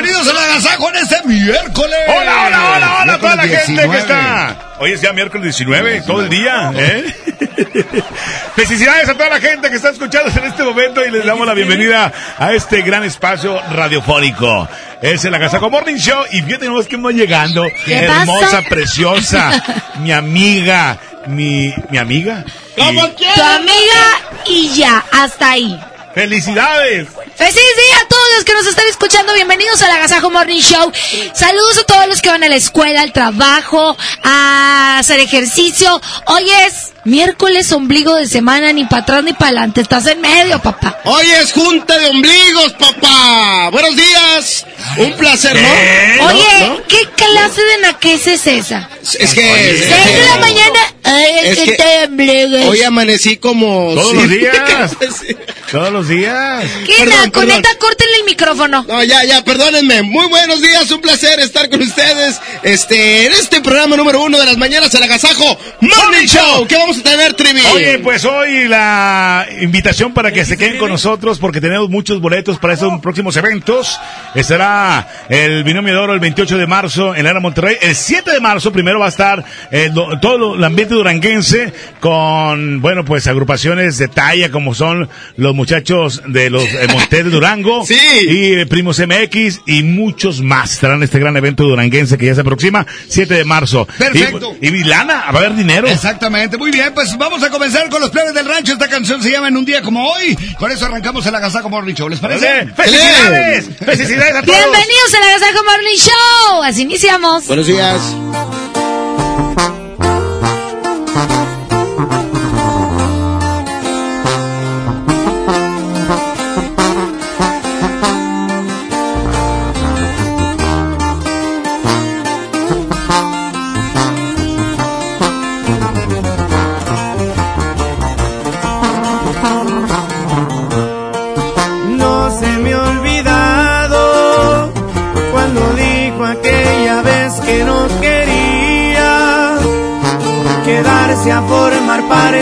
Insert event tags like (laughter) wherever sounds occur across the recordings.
Bienvenidos a la Agasajo en este miércoles. Hola, hola, hola, hola a toda la gente que 19. está. Hoy es ya miércoles 19, todo el día, ¿eh? (laughs) Felicidades a toda la gente que está escuchando en este momento y les damos la bienvenida a este gran espacio radiofónico. Es el Agasajo Morning Show y fíjate nomás que hemos llegando. ¿Qué Hermosa, pasa? preciosa, (laughs) mi amiga, mi, mi amiga. Y Tu amiga y ya, hasta ahí. ¡Felicidades! Feliz día a todos los que nos están escuchando. Bienvenidos al Agasajo Morning Show. Saludos a todos los que van a la escuela, al trabajo, a hacer ejercicio. Hoy es miércoles, ombligo de semana, ni para atrás ni para adelante. Estás en medio, papá. Hoy es junta de ombligos, papá. Buenos días. Un placer, ¿no? ¿Eh? Oye, ¿no? ¿qué clase de naquez es esa? Es que... Seis de la mañana. Ay, Es es que te. Hoy amanecí como... Todos sí. los días. Todos los días. ¿Qué? perdón, na- Con perdón. neta, córtenle el micrófono. No, ya, ya, perdónenme. Muy buenos días, un placer estar con ustedes. Este, en este programa número uno de las mañanas, el Agasajo Morning Show. ¿Qué vamos a tener, Trivi? Oye, pues hoy la invitación para que se queden con nosotros porque tenemos muchos boletos para esos próximos eventos. Estará el binomio de oro el 28 de marzo en la Era Monterrey. El 7 de marzo primero va a estar eh, lo- todo el ambiente duranguense con, bueno, pues agrupaciones de talla como son los muchachos de los eh, Montes de Durango. (laughs) Sí. Y eh, Primos MX y muchos más estarán en este gran evento duranguense que ya se aproxima, 7 de marzo. Perfecto. Y, y lana, va a haber dinero. Exactamente, muy bien, pues vamos a comenzar con los plebes del rancho. Esta canción se llama En un día como hoy. Con eso arrancamos el Agasajo Morning Show, ¿les parece? ¡Felicidades! ¡Felicidades a todos! Bienvenidos al Agasajo Morning Show. Así iniciamos. Buenos días.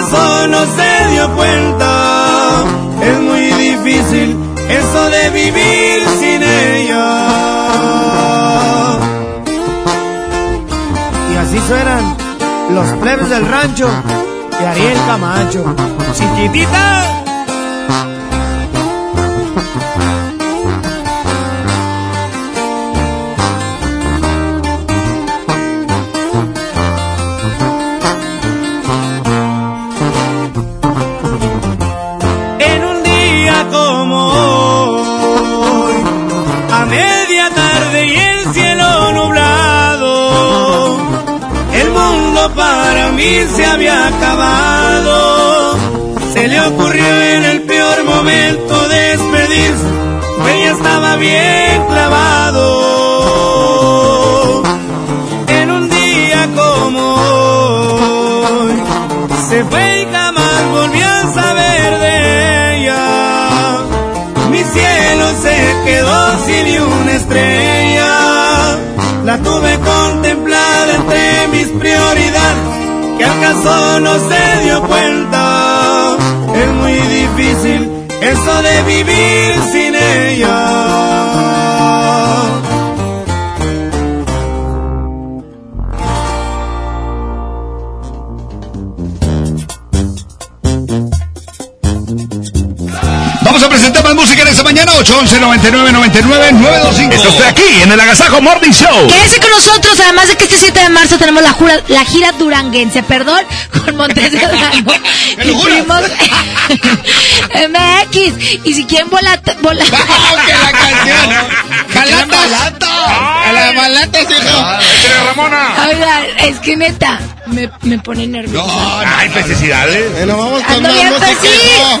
caso no se dio cuenta. Es muy difícil eso de vivir sin ella. Y así suenan los plebes del rancho de Ariel Camacho. Chiquitita. Para mí se había acabado. Se le ocurrió en el peor momento despedirse, pues ella estaba bien clavado. En un día como hoy, se fue y jamás volvió a saber de ella. Mi cielo se quedó sin una estrella, la tuve contemplada entre mis prioridades, que acaso no se dio cuenta. Es muy difícil eso de vivir sin ella. 811 99 99 925. Esto está aquí en el Agasajo Morning Show. Quédese con nosotros, además de que este 7 de marzo tenemos la, jura- la gira duranguense, perdón, con Montes de Durango. (laughs) MX. (laughs) Y si quieren volar, volar. ¡Vamos, (laughs) que la canción! ¡Jalatas! ¡A la balatas, hijo! Échale, Ramona. Oigan, es que neta, me, me pone nerviosa. No, no. Ay, necesidades. Bueno, vamos con Ando más música,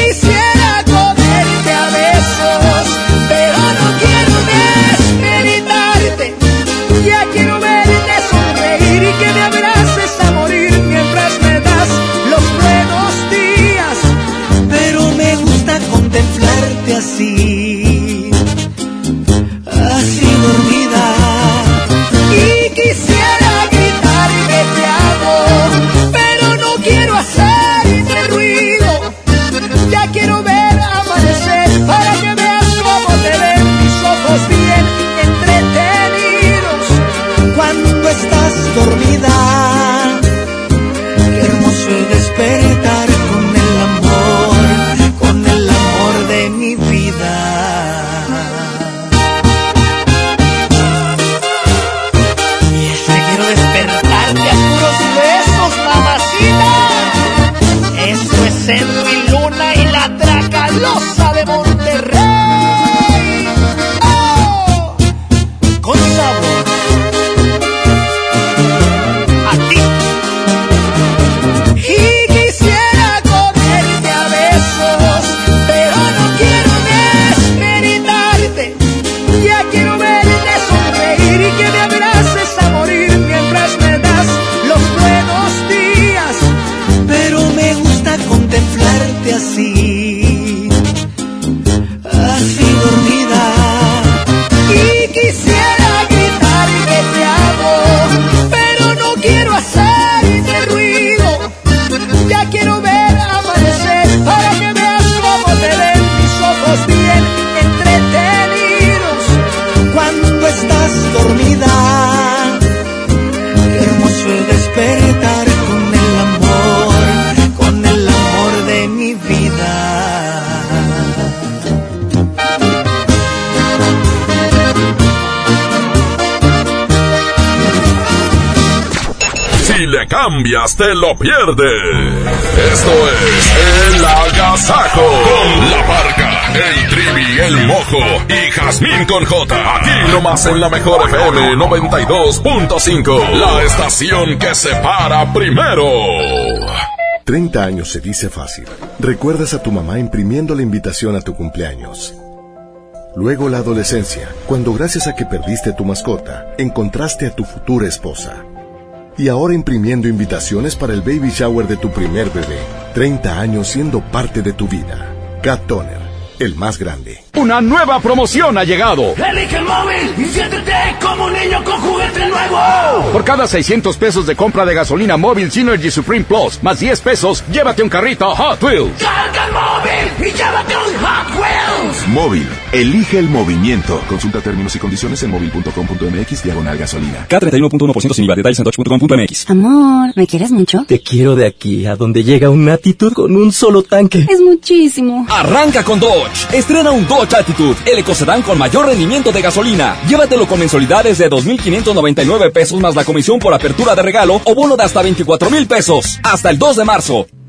cambias, te lo pierdes. Esto es El Agasajo. Con la parca, el trivi, el mojo y Jazmín con J. Aquí nomás en la mejor FM 92.5. La estación que se para primero. 30 años se dice fácil. Recuerdas a tu mamá imprimiendo la invitación a tu cumpleaños. Luego la adolescencia, cuando gracias a que perdiste tu mascota, encontraste a tu futura esposa. Y ahora imprimiendo invitaciones para el baby shower de tu primer bebé. 30 años siendo parte de tu vida. Cat Toner, el más grande. Una nueva promoción ha llegado. Elige el móvil y siéntete como un niño con juguete nuevo. Por cada 600 pesos de compra de gasolina móvil Synergy Supreme Plus, más 10 pesos, llévate un carrito Hot Wheels. Carga el móvil y llévate un Hot Wheels. Móvil, elige el movimiento. Consulta términos y condiciones en móvil.com.mx diagonal gasolina. K31.1% sin IVA. Detalles en dodge.com.mx. Amor, ¿me quieres mucho? Te quiero de aquí a donde llega un Attitude con un solo tanque. Es muchísimo. Arranca con Dodge. Estrena un Dodge Attitude, el ecocedán con mayor rendimiento de gasolina. Llévatelo con mensualidades de 2.599 pesos más la comisión por apertura de regalo o bono de hasta 24 mil pesos. Hasta el 2 de marzo.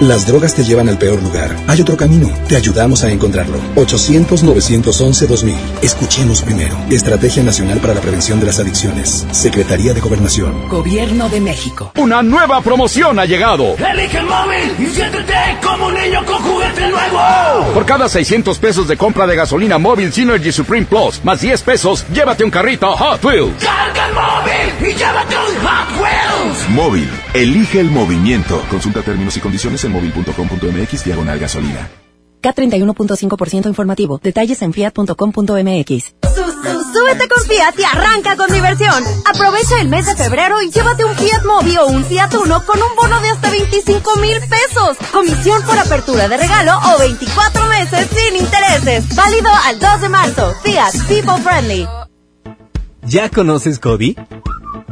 Las drogas te llevan al peor lugar. Hay otro camino. Te ayudamos a encontrarlo. 800-911-2000. Escuchemos primero. Estrategia Nacional para la Prevención de las Adicciones. Secretaría de Gobernación. Gobierno de México. Una nueva promoción ha llegado. Elige el móvil y siéntete como un niño con juguete nuevo. Por cada 600 pesos de compra de gasolina móvil Synergy Supreme Plus, más 10 pesos, llévate un carrito Hot Wheels. Carga el móvil y llévate un Hot Wheels. Móvil, elige el movimiento. Consulta términos y condiciones en móvil.com.mx diagonal gasolina. K31.5% informativo. Detalles en fiat.com.mx. Súbete con Fiat y arranca con diversión. Aprovecha el mes de febrero y llévate un Fiat Mobi o un Fiat Uno con un bono de hasta 25 mil pesos. Comisión por apertura de regalo o 24 meses sin intereses. Válido al 2 de marzo. Fiat People Friendly. ¿Ya conoces Cody?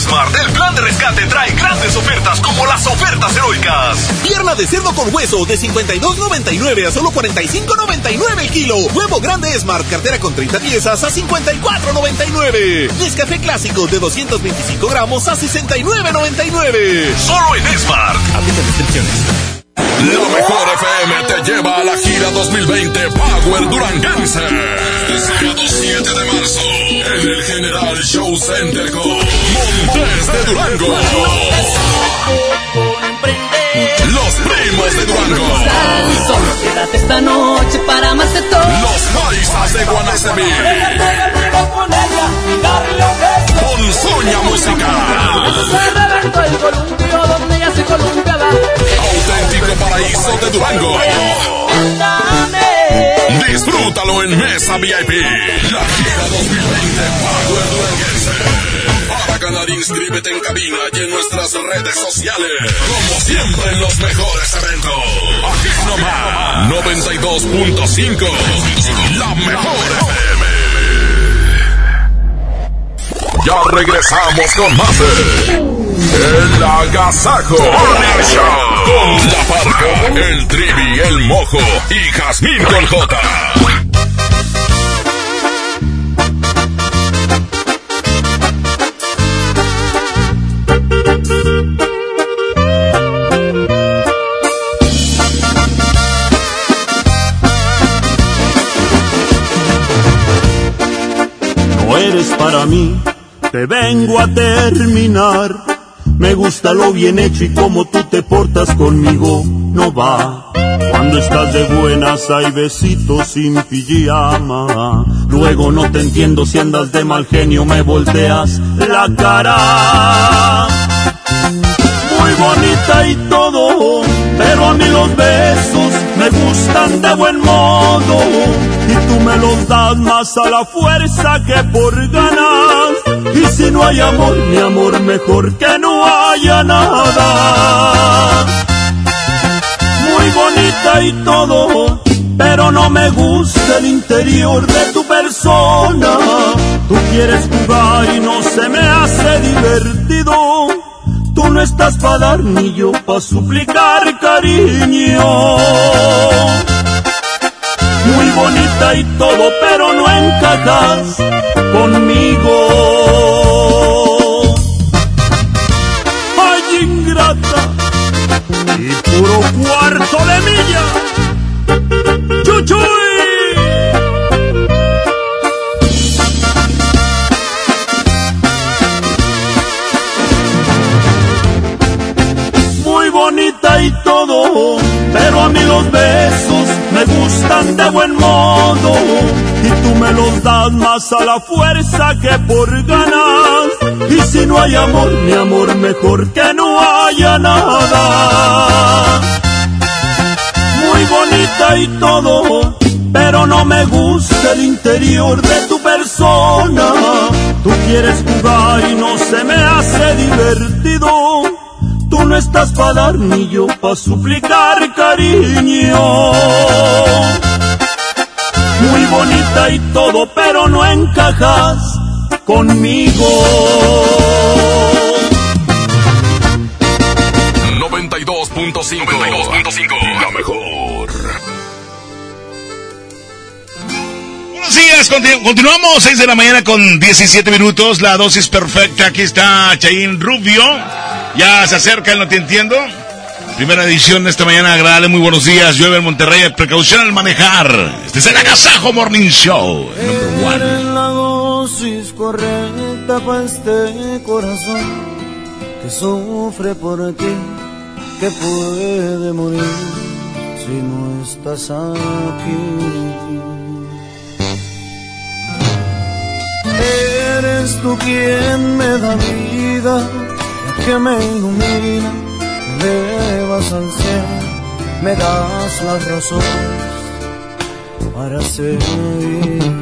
Smart, el plan de rescate trae grandes ofertas como las ofertas heroicas. Pierna de cerdo con hueso de 52.99 a solo 45.99 el kilo. Huevo grande Smart, cartera con 30 piezas a 54.99. Nescafé clásico de 225 gramos a 69.99. Solo en Smart. Aplica restricciones. La mejor FM te lleva a la gira 2020 Power Duranguense. Sábado 7 de marzo en el General Show Center con Montes de Durango. Los primos de Durango. Quédate esta noche para amarse todo. Los paisas de Guanacemí. Con Soña Musical. Auténtico paraíso de Durango. Disfrútalo en Mesa VIP. La gira 2020 Power Duranguense. Para ganar, inscríbete en cabina y en nuestras redes sociales. Como siempre en los mejores eventos. Aquí nomás. 92.5. La mejor FM. Ya regresamos con más El Agasajo con La Parca, el Trivi, el Mojo y Jazmín con J. No eres para mí, te vengo a terminar. Me gusta lo bien hecho y como tú te portas conmigo, no va. Cuando estás de buenas hay besitos sin pijama. Luego no te entiendo si andas de mal genio, me volteas la cara. Muy bonita y todo, pero a mí los besos me gustan de buen modo. Y tú me los das más a la fuerza que por ganas. Y si no hay amor, mi amor, mejor que no haya nada. Muy bonita y todo, pero no me gusta el interior de tu persona. Tú quieres jugar y no se me hace divertido. No estás para dar ni yo para suplicar cariño. Muy bonita y todo, pero no encajas conmigo. Ay, ingrata y puro cuarto de milla. Todo, pero a mí los besos me gustan de buen modo. Y tú me los das más a la fuerza que por ganas. Y si no hay amor, mi amor, mejor que no haya nada. Muy bonita y todo, pero no me gusta el interior de tu persona. Tú quieres jugar y no se me hace divertido. Estás para dar ni yo para suplicar cariño. Muy bonita y todo, pero no encajas conmigo. 92.5 92.5 La mejor. Buenos días, continu- continuamos 6 de la mañana con 17 minutos, la dosis perfecta, aquí está Chaín Rubio, ya se acerca el No Te Entiendo, primera edición de esta mañana agradable, muy buenos días, llueve en Monterrey, precaución al manejar, este es el Agasajo Morning Show, number one. La dosis correcta para este corazón que sufre por ti, que puede morir si no estás aquí. Eres tú quien me da vida, que me ilumina, me elevas al cielo, me das las razones para seguir.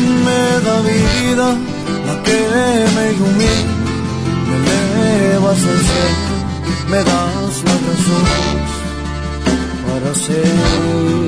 Me da vida, la que me ilumina, me elevas al cielo, me das la razón para seguir.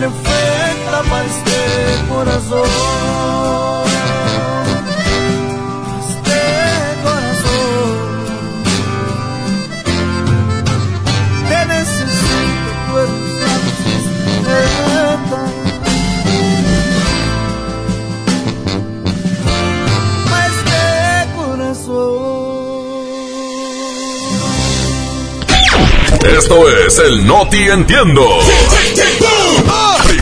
perfecta para este corazón. Necesito, corazón. Esto es el Noti Entiendo.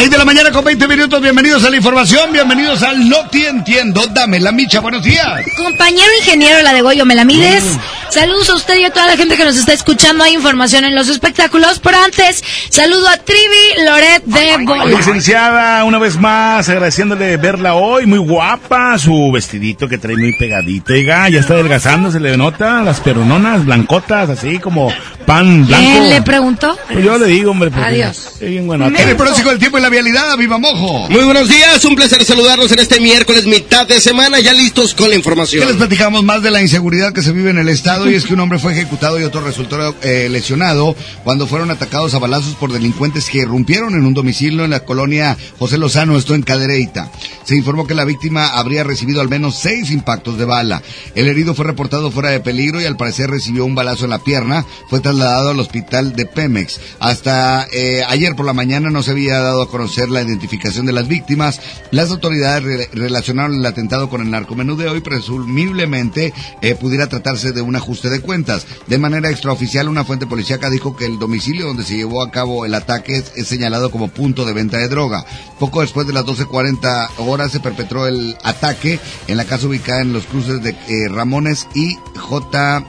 6 de la mañana con 20 minutos, bienvenidos a la información, bienvenidos al No Te Entiendo, dame la micha, buenos días. Compañero ingeniero, la de Goyo, ¿me la mides? Mm. Saludos a usted y a toda la gente que nos está escuchando, hay información en los espectáculos, pero antes, saludo a Trivi Loret de Bola. Licenciada, una vez más, agradeciéndole verla hoy, muy guapa, su vestidito que trae muy pegadito, ya está adelgazando, se le nota las perononas blancotas, así como pan blanco. ¿Quién le preguntó? Pues yo le digo, hombre. Adiós. En el próximo del tiempo y la vialidad, viva mojo. Muy buenos días, un placer saludarlos en este miércoles, mitad de semana, ya listos con la información. ¿Qué les platicamos más de la inseguridad que se vive en el estado? Y es que un hombre fue ejecutado y otro resultó eh, lesionado cuando fueron atacados a balazos por delincuentes que irrumpieron en un domicilio en la colonia José Lozano, esto en Cadereyta. Se informó que la víctima habría recibido al menos seis impactos de bala. El herido fue reportado fuera de peligro y al parecer recibió un balazo en la pierna. Fue trasladado al hospital de Pemex. Hasta eh, ayer por la mañana no se había dado a conocer la identificación de las víctimas. Las autoridades re relacionaron el atentado con el narcomenudeo y presumiblemente eh, pudiera tratarse de un ajuste de cuentas. De manera extraoficial, una fuente policíaca dijo que el domicilio donde se llevó a cabo el ataque es, es señalado como punto de venta de droga. Poco después de las 12.40 horas se perpetró el ataque en la casa ubicada en los cruces de eh, Ramones y J.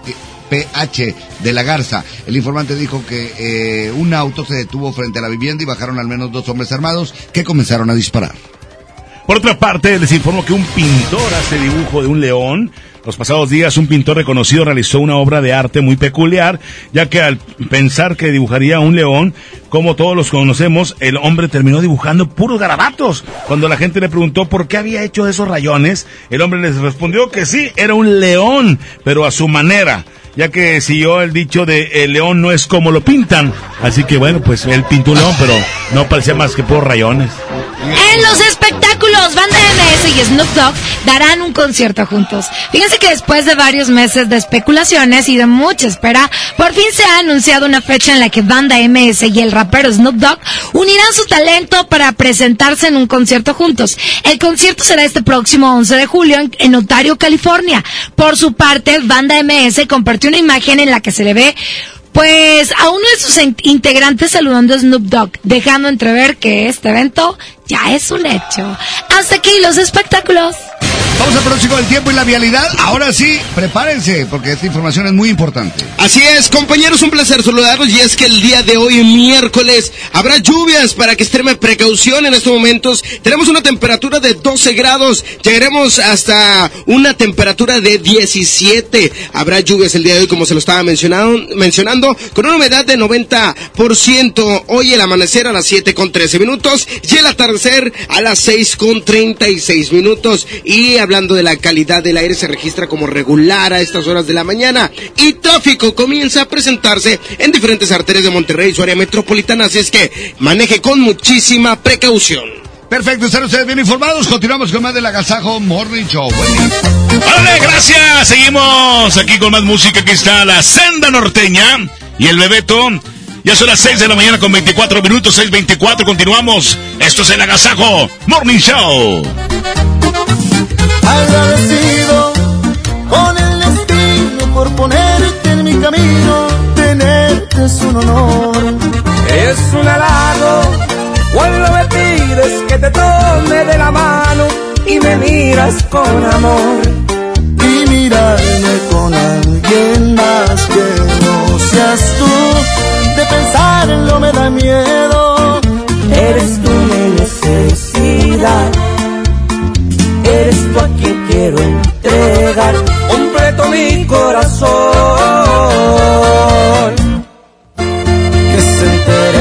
PH de la Garza. El informante dijo que eh, un auto se detuvo frente a la vivienda y bajaron al menos dos hombres armados que comenzaron a disparar. Por otra parte, les informo que un pintor hace dibujo de un león. Los pasados días, un pintor reconocido realizó una obra de arte muy peculiar, ya que al pensar que dibujaría un león, como todos los conocemos, el hombre terminó dibujando puros garabatos. Cuando la gente le preguntó por qué había hecho esos rayones, el hombre les respondió que sí, era un león, pero a su manera ya que siguió el dicho de el león no es como lo pintan. Así que bueno, pues él pintó un león, pero no parecía más que por rayones. En los espectáculos, Banda Y Snoop Dogg darán un concierto juntos. Fíjense que después de varios meses de especulaciones y de mucha espera, por fin se ha anunciado una fecha en la que Banda MS y el rapero Snoop Dogg unirán su talento para presentarse en un concierto juntos. El concierto será este próximo 11 de julio en Ontario, California. Por su parte, Banda MS compartió una imagen en la que se le ve pues a uno de sus integrantes saludando a Snoop Dogg, dejando entrever que este evento ya es un hecho. Hasta aquí los espectáculos. Vamos al próximo del tiempo y la vialidad. Ahora sí, prepárense, porque esta información es muy importante. Así es, compañeros, un placer saludarlos. Y es que el día de hoy, miércoles, habrá lluvias para que extreme precaución en estos momentos. Tenemos una temperatura de 12 grados. Llegaremos hasta una temperatura de 17. Habrá lluvias el día de hoy, como se lo estaba mencionando, mencionando con una humedad de 90%. Hoy el amanecer a las 7 con 13 minutos y el atardecer a las 6 con 36 minutos. Y hablando de la calidad del aire, se registra como regular a estas horas de la mañana. Y tráfico comienza a presentarse en diferentes arterias de Monterrey y su área metropolitana. Así es que maneje con muchísima precaución. Perfecto, están ustedes bien informados. Continuamos con más del Agasajo Morning Show. Vale, gracias. Seguimos aquí con más música. Aquí está la Senda Norteña y el Bebeto. Ya son las 6 de la mañana con 24 minutos, 6.24. Continuamos. Esto es el Agasajo Morning Show agradecido con el destino por ponerte en mi camino, tenerte es un honor. Es un halago cuando me pides que te tome de la mano y me miras con amor. Y mirarme con alguien más que no seas tú, de pensarlo me da miedo. Eres tú mi necesidad Eres tú a quien quiero entregar completo mi corazón. Que se entere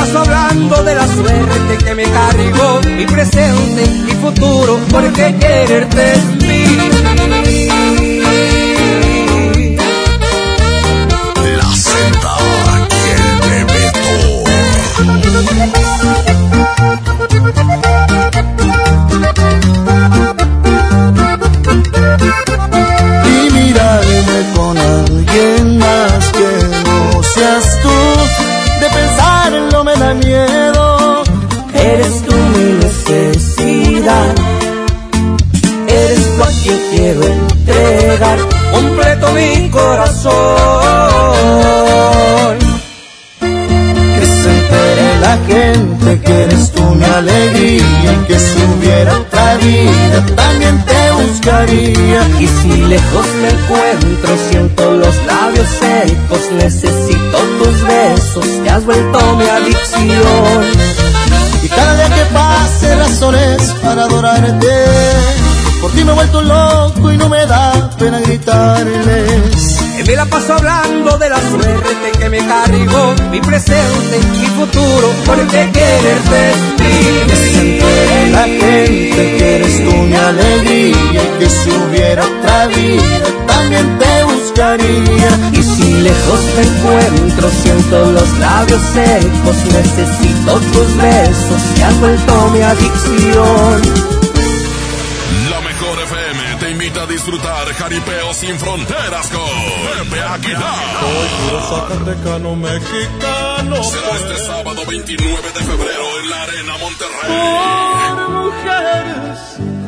Que paso hablando de la suerte que me cargó mi presente mi futuro, porque quererte es mío. La Z y el y mirarme con miedo. Eres tú mi necesidad. Eres tú a quien quiero entregar completo mi corazón. Que se entere la gente que eres tú mi alegría y que si hubiera otra vida también te buscaría. Y si lejos me encuentro, siento los labios secos, necesito tus besos, te has vuelto mi adicción. Y cada día que pase razones para adorarte. Por ti me he vuelto loco y no me da pena gritarles. Me la paso hablando de la suerte que me cargó mi presente y mi futuro, porque quererte es mío. La gente que eres tú mi alegría y que si hubiera otra vida también te buscaría. Y si lejos te encuentro, siento los labios secos, necesito tus besos, te has vuelto mi adicción. Invita a disfrutar Jaripeo sin fronteras con Pepe Aguilar. Zacatecano mexicano. Será este sábado 29 de febrero en la Arena Monterrey. Por mujeres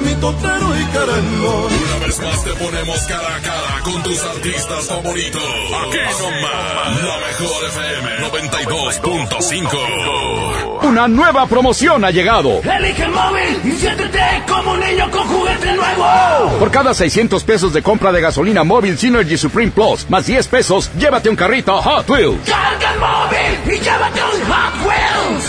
mi totero y querendón. Una vez más te ponemos cara a cara con tus artistas favoritos. Aquí nomás, la mejor FM 92.5. Una nueva promoción ha llegado. Elige el móvil y siéntete como un niño con juguete nuevo. Por cada 600 pesos de compra de gasolina móvil Synergy Supreme Plus, más 10 pesos, llévate un carrito Hot Wheels. Carga el móvil y llévate un Hot Wheels.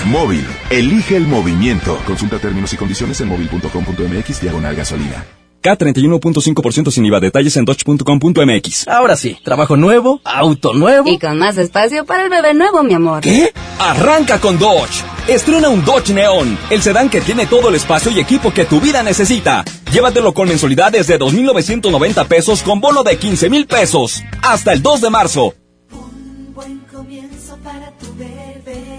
Móvil. Elige el movimiento. Consulta términos y condiciones en móvil.com.mx diagonal gasolina. K31.5% sin IVA. Detalles en dodge.com.mx. Ahora sí, trabajo nuevo, auto nuevo. Y con más espacio para el bebé nuevo, mi amor. ¿Qué? Arranca con Dodge. Estrena un Dodge Neon, el sedán que tiene todo el espacio y equipo que tu vida necesita. Llévatelo con mensualidades de 2.990 pesos con bono de 15.000 pesos. Hasta el 2 de marzo. Un buen comienzo para tu bebé.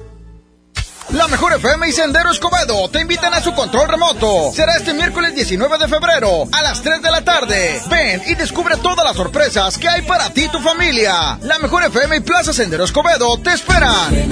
La Mejor FM y Sendero Escobedo te invitan a su control remoto. Será este miércoles 19 de febrero a las 3 de la tarde. Ven y descubre todas las sorpresas que hay para ti y tu familia. La Mejor FM y Plaza Sendero Escobedo te esperan.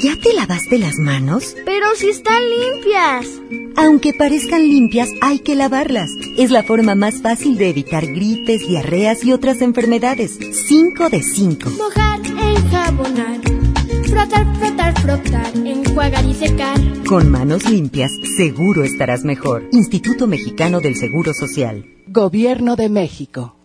¿Ya te lavaste las manos? Pero si están limpias. Aunque parezcan limpias, hay que lavarlas. Es la forma más fácil de evitar gripes, diarreas y otras enfermedades. 5 de 5. Mojar, enjabonar, frotar, frotar, frotar, enjuagar y secar. Con manos limpias, seguro estarás mejor. Instituto Mexicano del Seguro Social. Gobierno de México.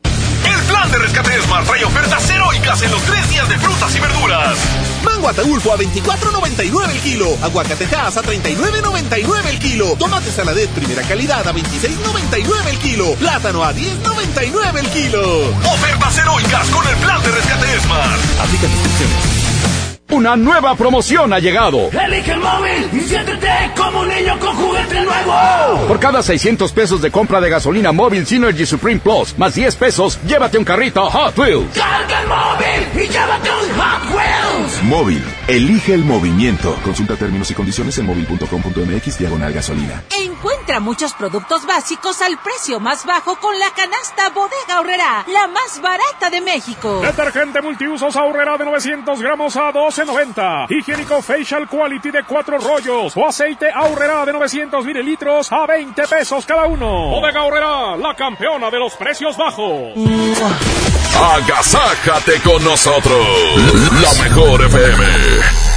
El plan de rescate Smart trae ofertas heroicas en los tres días de frutas y verduras. Mango Ataulfo a 24.99 el kilo. Aguacatejas a 39.99 el kilo. Tomate saladet primera calidad a 26.99 el kilo. Plátano a 10.99 el kilo. Ofertas heroicas con el plan de rescate Smart. Aplica restricciones. Una nueva promoción ha llegado. Elige el móvil y siéntete como un niño con juguete nuevo. Por cada 600 pesos de compra de gasolina móvil Synergy Supreme Plus, más 10 pesos, llévate un carrito Hot Wheels. Carga el móvil y llévate un Hot Wheels. Móvil, elige el movimiento. Consulta términos y condiciones en móvil.com.mx diagonal gasolina. Muchos productos básicos al precio más bajo con la canasta Bodega Horrera, la más barata de México. Detergente multiusos Ahorrera de 900 gramos a 12.90. Higiénico Facial Quality de 4 rollos o aceite Ahorrera de 900 mililitros a 20 pesos cada uno. Bodega Horrera, la campeona de los precios bajos. Agasájate con nosotros. La mejor FM.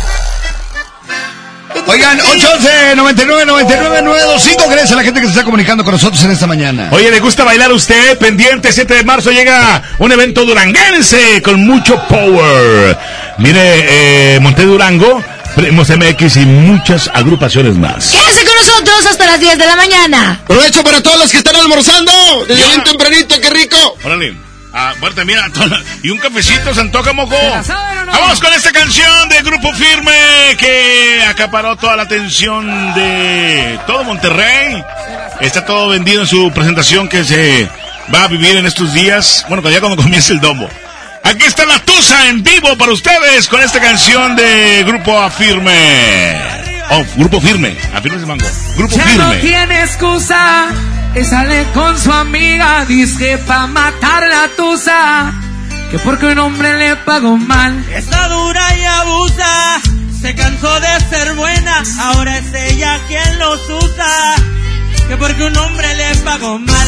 Oigan, 811 99 99 925 Gracias a la gente que se está comunicando con nosotros en esta mañana. Oye, ¿le gusta bailar a usted? Pendiente, 7 de marzo llega un evento duranguense con mucho power. Mire, eh, Monte Durango, Primos MX y muchas agrupaciones más. Quédese con nosotros hasta las 10 de la mañana. Provecho para todos los que están almorzando. Desde bien tempranito, qué rico. Órale. Ah, bueno, mira, y un cafecito se antoja, mojo. Vamos con esta canción de Grupo Firme que acaparó toda la atención de todo Monterrey. Está todo vendido en su presentación que se va a vivir en estos días. Bueno, ya cuando (laughs) comience el domo. Aquí está la Tusa en vivo para ustedes con esta canción de Grupo Afirme. Oh, Grupo Firme. Afirme ese mango. Grupo ya Firme. no tiene excusa. Y sale con su amiga. Dice pa' matar la tusa. Que porque un hombre le pagó mal. Está dura y abusa. Se cansó de ser buena. Ahora es ella quien los usa. Que porque un hombre le pagó mal.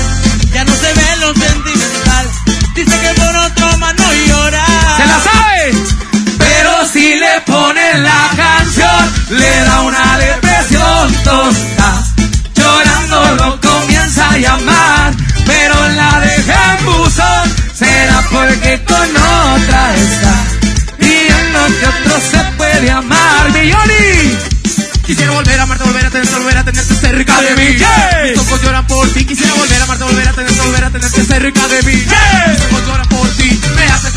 Ya no se ve lo sentimental. Dice que por otro más no llora. ¡Se la sabe! Si le ponen la canción, le da una depresión tonta. Llorando lo comienza a llamar, pero la deja en buzón. Será porque con otra está. Y en lo que otro se puede amar. ¡Milloni! Quisiera volver a amarte, volver a tenerte, volver a tenerte cerca de mí. Mis ojos lloran por ti. Quisiera volver a amarte, volver a tenerte, volver a tenerte cerca de mí. Mis ojos lloran por ti. Me haces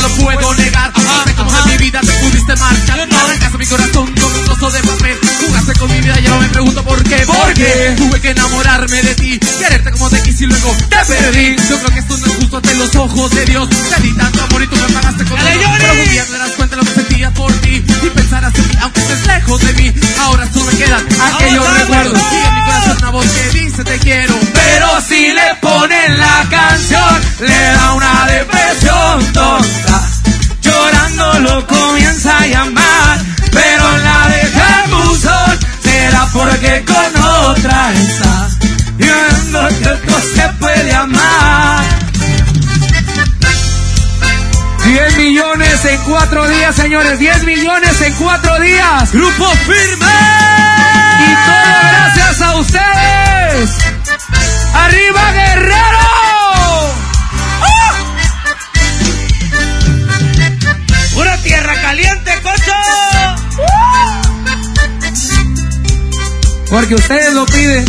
no lo puedo negar. Cómo de mi vida te pudiste marchar. Arrancaste mi corazón con un trozo de papel. Jugaste con mi vida y ahora me pregunto por qué. Porque tuve que enamorarme de ti. Quererte como te quise y luego te perdí. Yo creo que esto no es justo ante los ojos de Dios. Te di tanto amor y tú me pagaste con dolor. Pero un día te darás cuenta de lo que sentía por ti. Y pensarás en mí, aunque estés lejos de mí. Ahora solo me quedan aquellos recuerdos. Y en mi corazón una voz que dice te quiero. Pero si le ponen la canción, le da una depresión tonta. Llorando lo comienza a llamar, pero la deja en buzón. Será porque con otra está. Viendo que otro se puede amar. 10 millones en cuatro días, señores. 10 millones en cuatro días. Grupo firme. Y todo gracias a ustedes. ¡Arriba, Guerrero! Porque ustedes lo piden.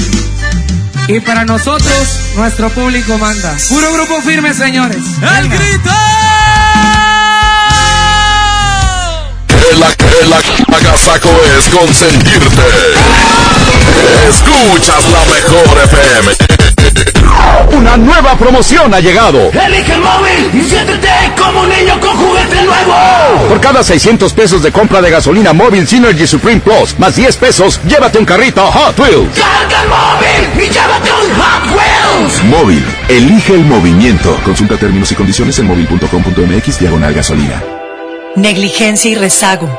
Y para nosotros, nuestro público manda. Puro grupo firme, señores. ¡El grito! El, el agasaco es consentirte. Escuchas la mejor FM. Una nueva promoción ha llegado. Elige el móvil y siéntete como un niño con juguete nuevo. Por cada 600 pesos de compra de gasolina móvil Synergy Supreme Plus, más 10 pesos, llévate un carrito Hot Wheels. Carga el móvil y llévate un Hot Wheels. Móvil, elige el movimiento. Consulta términos y condiciones en móvil.com.mx diagonal gasolina. Negligencia y rezago.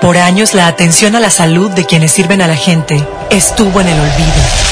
Por años la atención a la salud de quienes sirven a la gente estuvo en el olvido.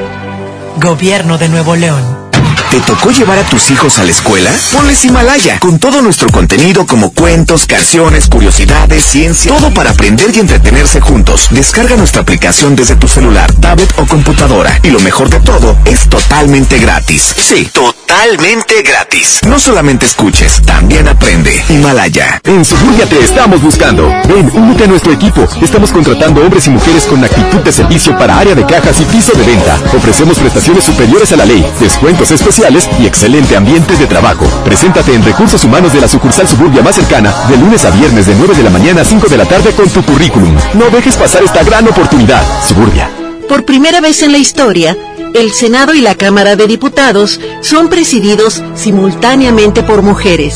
Gobierno de Nuevo León. ¿Te tocó llevar a tus hijos a la escuela? Ponles Himalaya, con todo nuestro contenido como cuentos, canciones, curiosidades, ciencia, todo para aprender y entretenerse juntos. Descarga nuestra aplicación desde tu celular, tablet o computadora. Y lo mejor de todo, es totalmente gratis. Sí, totalmente gratis. No solamente escuches, también aprende. Himalaya. En Suburbia te estamos buscando. Ven, únete a nuestro equipo. Estamos contratando hombres y mujeres con actitud de servicio para área de cajas y piso de venta. Ofrecemos prestaciones superiores a la ley, descuentos especiales y excelente ambiente de trabajo. Preséntate en Recursos Humanos de la sucursal Suburbia más cercana de lunes a viernes de 9 de la mañana a 5 de la tarde con tu currículum. No dejes pasar esta gran oportunidad. Suburbia. Por primera vez en la historia, el Senado y la Cámara de Diputados son presididos simultáneamente por mujeres.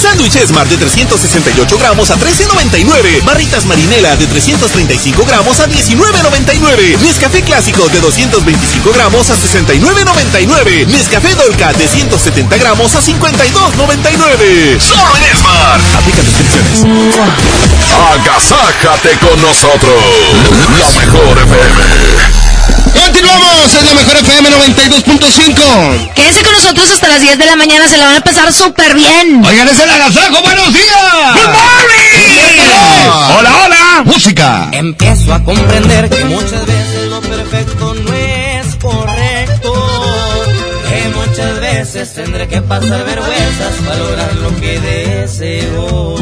Sándwich Smart de 368 gramos a 13.99. Barritas Marinela de 335 gramos a 19.99. Nescafé Clásico de 225 gramos a 69.99. Nescafé Dolca de 170 gramos a 52.99. Solo en Smart. Aplica restricciones. Agasájate con nosotros. La mejor FM. Continuamos en la mejor FM 92.5. Quédense con nosotros hasta las 10 de la mañana, se la van a pasar súper bien. Oigan, es el agasajo, buenos días. Good morning. Hola, hola. Música. Empiezo a comprender que muchas veces lo perfecto no es correcto. Que muchas veces tendré que pasar vergüenzas para lograr lo que deseo.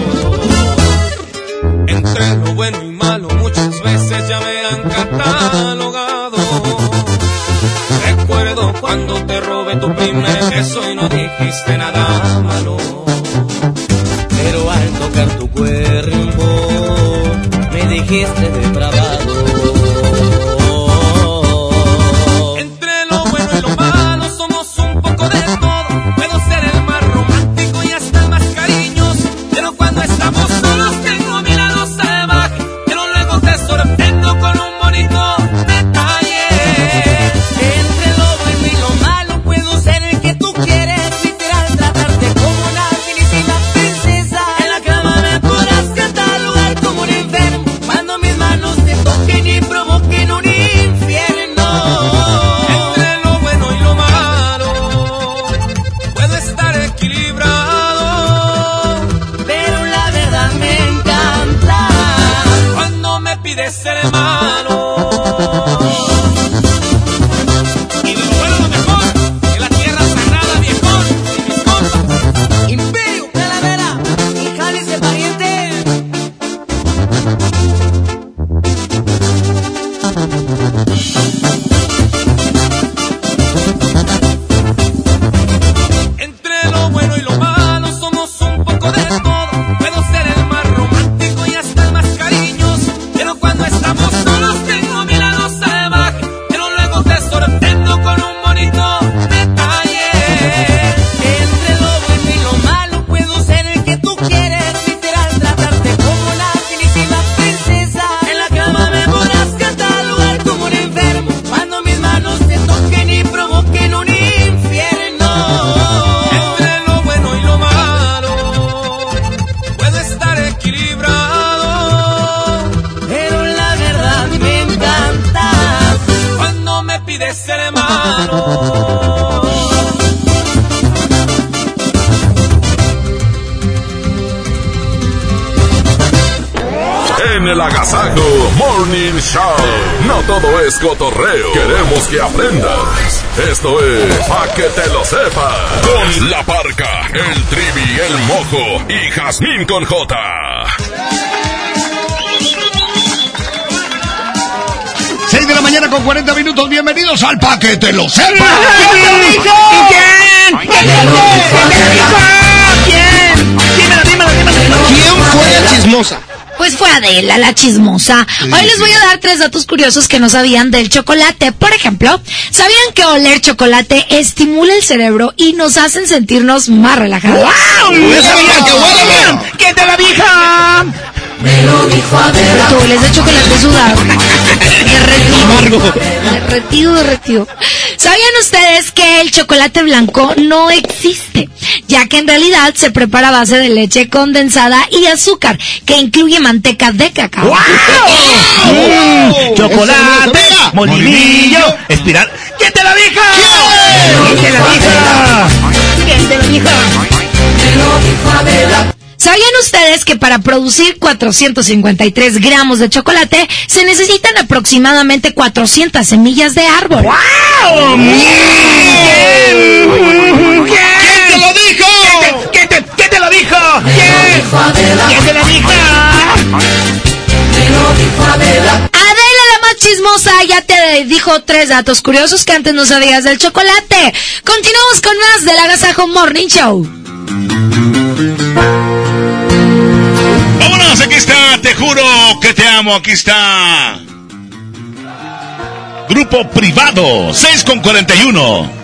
Entre lo bueno y malo muchas veces ya me han catalogado. Cuando te robé tu primer beso y no dijiste nada malo. Pero al tocar tu cuerpo me dijiste depravado. Entre con J. 6 de la mañana con 40 minutos. Bienvenidos al paquete, lo sepa. ¿Quién? ¿Quién? ¿Quién? Dímelo, dímelo, dímelo. ¿Quién fue la chismosa? Pues fue Adela, la chismosa. Hoy les voy a dar tres datos curiosos que no sabían del chocolate. Por ejemplo, ¿sabían que oler chocolate estimula el cerebro y nos hacen sentirnos más relajados? ¡Wow! ¡Que te la vieja! Me lo dijo Adela. Tú hueles de chocolate sudado. derretido. Derretido, derretido. ¿Sabían ustedes que el chocolate blanco no existe? Ya que en realidad se prepara a base de leche condensada y azúcar, que incluye manteca de cacao. Mm, chocolate, molinillo, espiral. ¿Quién te la dijo? ¿Quién te la dijo? ¿Quién te lo dijo? ¿Sabían ustedes que para producir 453 gramos de chocolate se necesitan aproximadamente 400 semillas de árbol? ¡Wow! ¿Quién te lo dijo? ¿Quién te, quién te lo dijo? ¿Quién? ¿Quién te lo dijo? Adela, la más chismosa, ya te dijo tres datos curiosos que antes no sabías del chocolate. Continuamos con más del Agasajo Morning Show. Vámonos, aquí está, te juro que te amo, aquí está. Grupo privado, 6 con 41.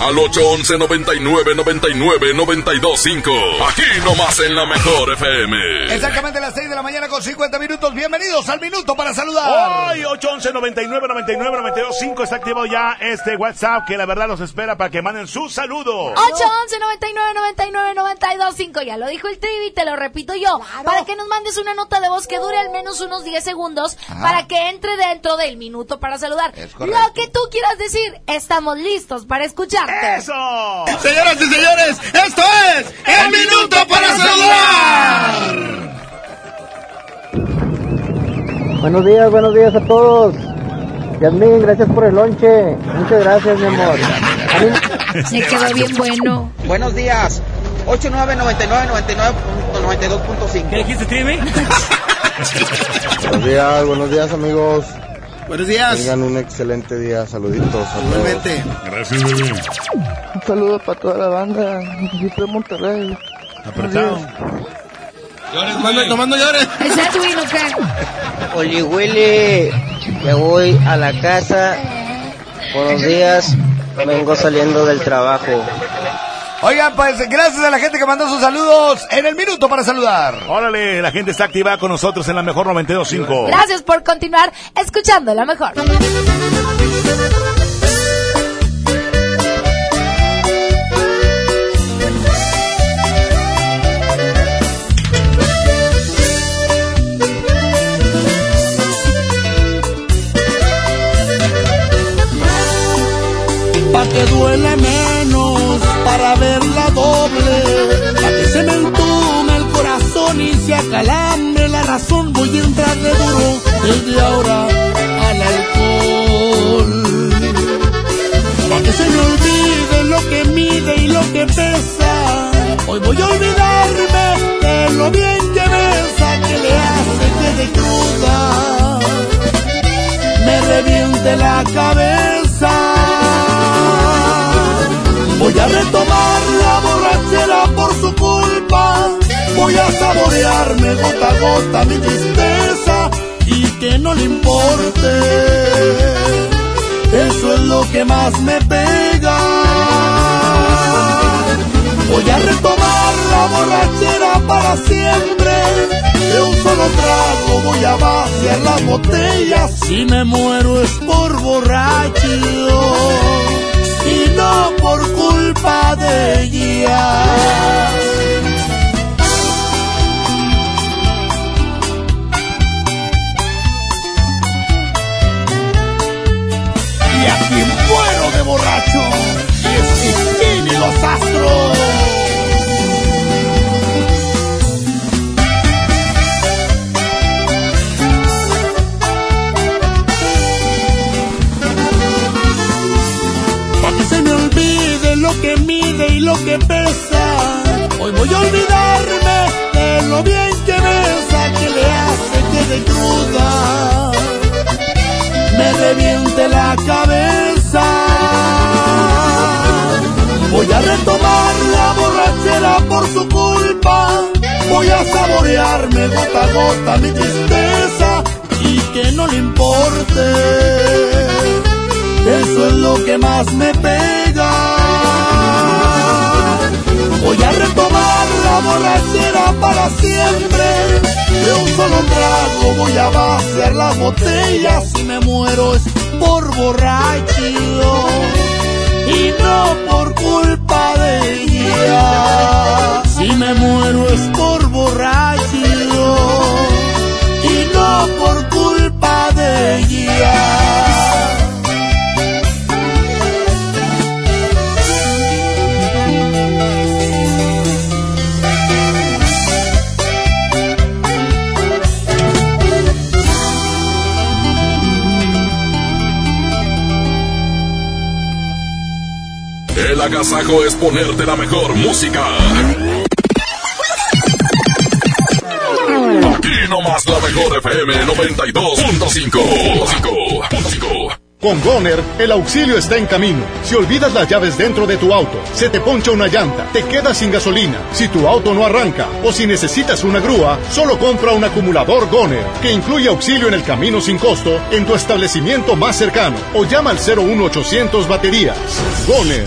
al 811-99-99-925. Aquí nomás en la mejor FM. Exactamente a las 6 de la mañana con 50 minutos. Bienvenidos al minuto para saludar. Hoy 811-99-99-925 está activado ya este WhatsApp que la verdad nos espera para que manden su saludo. 811-99-99-925. Ya lo dijo el trivi, te lo repito yo. Para que nos mandes una nota de voz que dure al menos unos 10 segundos para que entre dentro del minuto para saludar. Lo que tú quieras decir, estamos listos para escucharte. ¡Eso! Señoras y señores, esto es El, minuto, para, saludar. Buenos días, buenos días a todos. Yasmin, gracias por el lonche. Muchas gracias, mi amor. Se quedó bien bueno. Buenos días. 8999 99, 92.5. ¿Qué dijiste, Timmy? (laughs) buenos días, buenos días amigos. Buenos días. Tengan un excelente día. Saluditos. Igualmente. Gracias, bebé. Un saludo para toda la banda. de Monterrey. Apretado. Llores, Manuel, tomando llores. Exacto, güey, Oli huele. Me voy a la casa. Buenos días. Vengo saliendo del trabajo. Oigan, pues gracias a la gente que mandó sus saludos en el minuto para saludar. Órale, la gente está activada con nosotros en la mejor 92.5. Gracias por continuar escuchando la mejor. Pa' que duele para verla doble. Pa' que se me entume el corazón y se acalambre la razón. Voy a entrarle duro desde ahora al alcohol. Pa' que se me olvide lo que mide y lo que pesa. Hoy voy a olvidarme de lo bien que besa que le hace que de cruda me reviente la cabeza. A retomar la borrachera por su culpa. Voy a saborearme gota a gota mi tristeza y que no le importe. Eso es lo que más me pega. Voy a retomar la borrachera para siempre. De un solo trago voy a vaciar las botellas. Si me muero es por borracho y no por culpa de ella. Y a quien muero de borracho es Cristín y los astros. Me reviente la cabeza. Voy a retomar la borrachera por su culpa. Voy a saborearme gota a gota mi tristeza y que no le importe. Eso es lo que más me pega. Voy a borrachera para siempre. De un solo trago voy a vaciar las botellas. Si me muero es por borracho y no por culpa de ella. Si me muero es por borracho y no por culpa de ella. Agasajo es ponerte la mejor música. Aquí nomás la mejor FM 92.5. Con Goner, el auxilio está en camino. Si olvidas las llaves dentro de tu auto, se te poncha una llanta, te quedas sin gasolina, si tu auto no arranca o si necesitas una grúa, solo compra un acumulador Goner, que incluye auxilio en el camino sin costo en tu establecimiento más cercano o llama al 01800 baterías. Goner,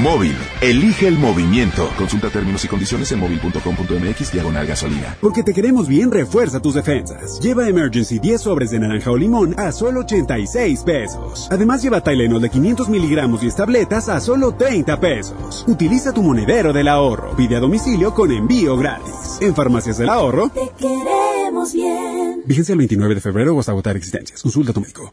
Móvil, elige el movimiento. Consulta términos y condiciones en móvil.com.mx diagonal gasolina. Porque te queremos bien, refuerza tus defensas. Lleva Emergency 10 sobres de naranja o limón a solo 86 pesos. Además, lleva Tylenol de 500 miligramos y tabletas a solo 30 pesos. Utiliza tu monedero del ahorro. Pide a domicilio con envío gratis. En Farmacias del Ahorro. Te queremos bien. Vigencia el 29 de febrero o hasta agotar existencias. Consulta a tu médico.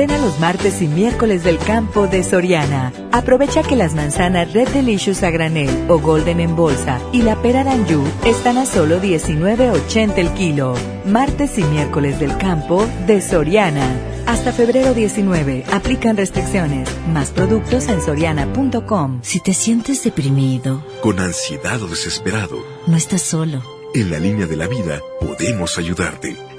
Ven a los martes y miércoles del campo de Soriana. Aprovecha que las manzanas Red Delicious a granel o Golden en bolsa y la pera Danju están a solo 19.80 el kilo. Martes y miércoles del campo de Soriana. Hasta febrero 19. Aplican restricciones. Más productos en soriana.com. Si te sientes deprimido, con ansiedad o desesperado, no estás solo. En la línea de la vida podemos ayudarte.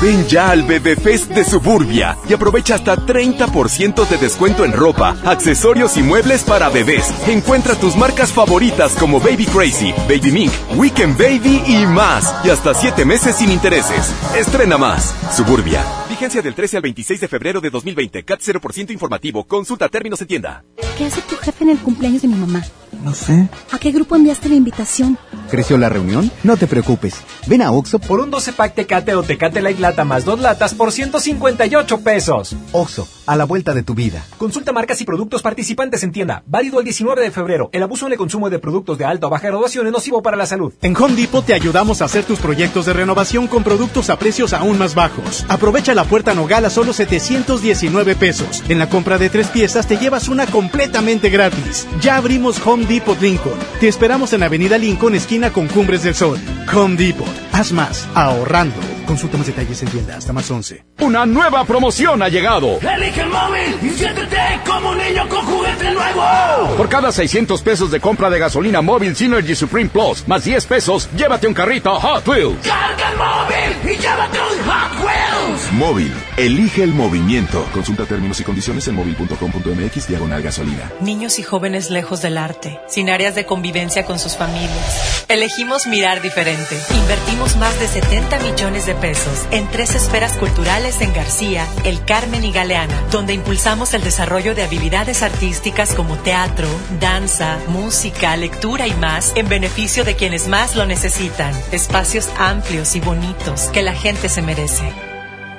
Ven ya al Bebé Fest de Suburbia y aprovecha hasta 30% de descuento en ropa, accesorios y muebles para bebés. Encuentra tus marcas favoritas como Baby Crazy, Baby Mink, Weekend Baby y más. Y hasta 7 meses sin intereses. Estrena más. Suburbia. Vigencia del 13 al 26 de febrero de 2020. CAT 0% informativo. Consulta términos en tienda. ¿Qué hace tu jefe en el cumpleaños de mi mamá? No sé. ¿A qué grupo enviaste la invitación? ¿Creció la reunión? No te preocupes. Ven a Oxo por un 12 pack Tecate o Tecate Light Lata más dos latas por 158 pesos. Oxo, a la vuelta de tu vida. Consulta marcas y productos participantes en tienda. Válido el 19 de febrero. El abuso en el consumo de productos de alta o baja graduación es nocivo para la salud. En Home Depot te ayudamos a hacer tus proyectos de renovación con productos a precios aún más bajos. Aprovecha la puerta Nogal a solo 719 pesos. En la compra de tres piezas te llevas una completamente gratis. Ya abrimos Home Depot Lincoln. Te esperamos en Avenida Lincoln, esquina con Cumbres del Sol. Home Depot. Haz más, ahorrando. Consulta más detalles en tienda hasta más 11. Una nueva promoción ha llegado. Elige el móvil y siéntete como un niño con juguete nuevo. Por cada 600 pesos de compra de gasolina móvil Synergy Supreme Plus, más 10 pesos, llévate un carrito Hot Wheels. Carga el móvil y llévate un Hot Wheels. Móvil, elige el movimiento. Consulta términos y condiciones en móvil.com.mx diagonal gasolina. Niños y jóvenes lejos del arte, sin áreas de convivencia con sus familias. Elegimos mirar diferente. Invertimos más de 70 millones de pesos en tres esferas culturales en García, El Carmen y Galeana, donde impulsamos el desarrollo de habilidades artísticas como teatro, danza, música, lectura y más en beneficio de quienes más lo necesitan. Espacios amplios y bonitos que la gente se merece.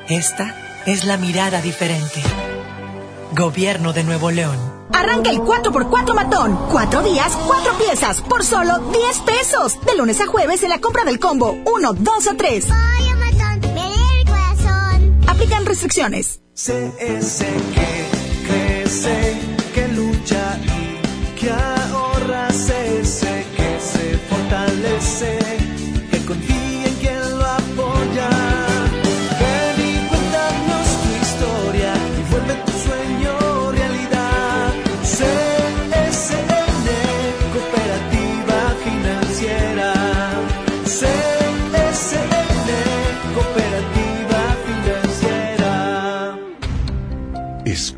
Esta es la mirada diferente. Gobierno de Nuevo León. Arranca el 4x4 matón. Cuatro días, cuatro piezas, por solo 10 pesos. De lunes a jueves en la compra del combo 1, 2 o 3. Aplican restricciones. CS que crece,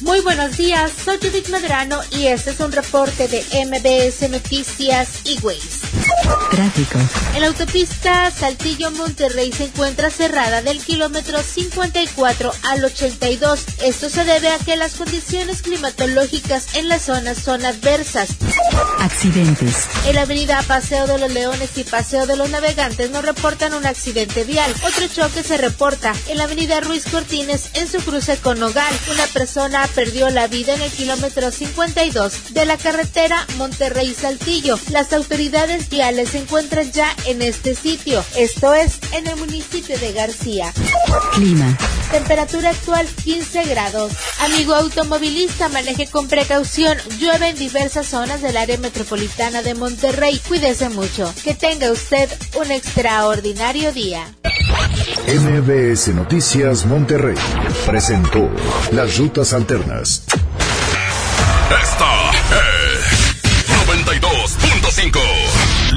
Muy buenos días, soy Judith Medrano y este es un reporte de MBS Noticias y Ways. Tráfico. En la autopista Saltillo-Monterrey se encuentra cerrada del kilómetro 54 al 82. Esto se debe a que las condiciones climatológicas en la zona son adversas. Accidentes. En la avenida Paseo de los Leones y Paseo de los Navegantes nos reportan un accidente vial. Otro choque se reporta en la avenida Ruiz Cortines en su cruce con Nogal. Una persona perdió la vida en el kilómetro 52 de la carretera Monterrey-Saltillo. Las autoridades se encuentran ya en este sitio, esto es en el municipio de García. Clima. Temperatura actual 15 grados. Amigo automovilista, maneje con precaución. Llueve en diversas zonas del área metropolitana de Monterrey. Cuídese mucho. Que tenga usted un extraordinario día. MBS Noticias Monterrey presentó Las Rutas Alternas. Esta es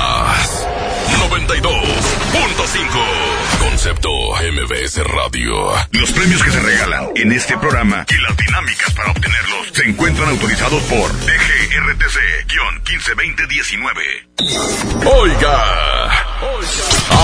92.5. Concepto MBS Radio. Los premios que se regalan en este programa y las dinámicas para obtenerlos se encuentran autorizados por DGRTC-152019. Oiga.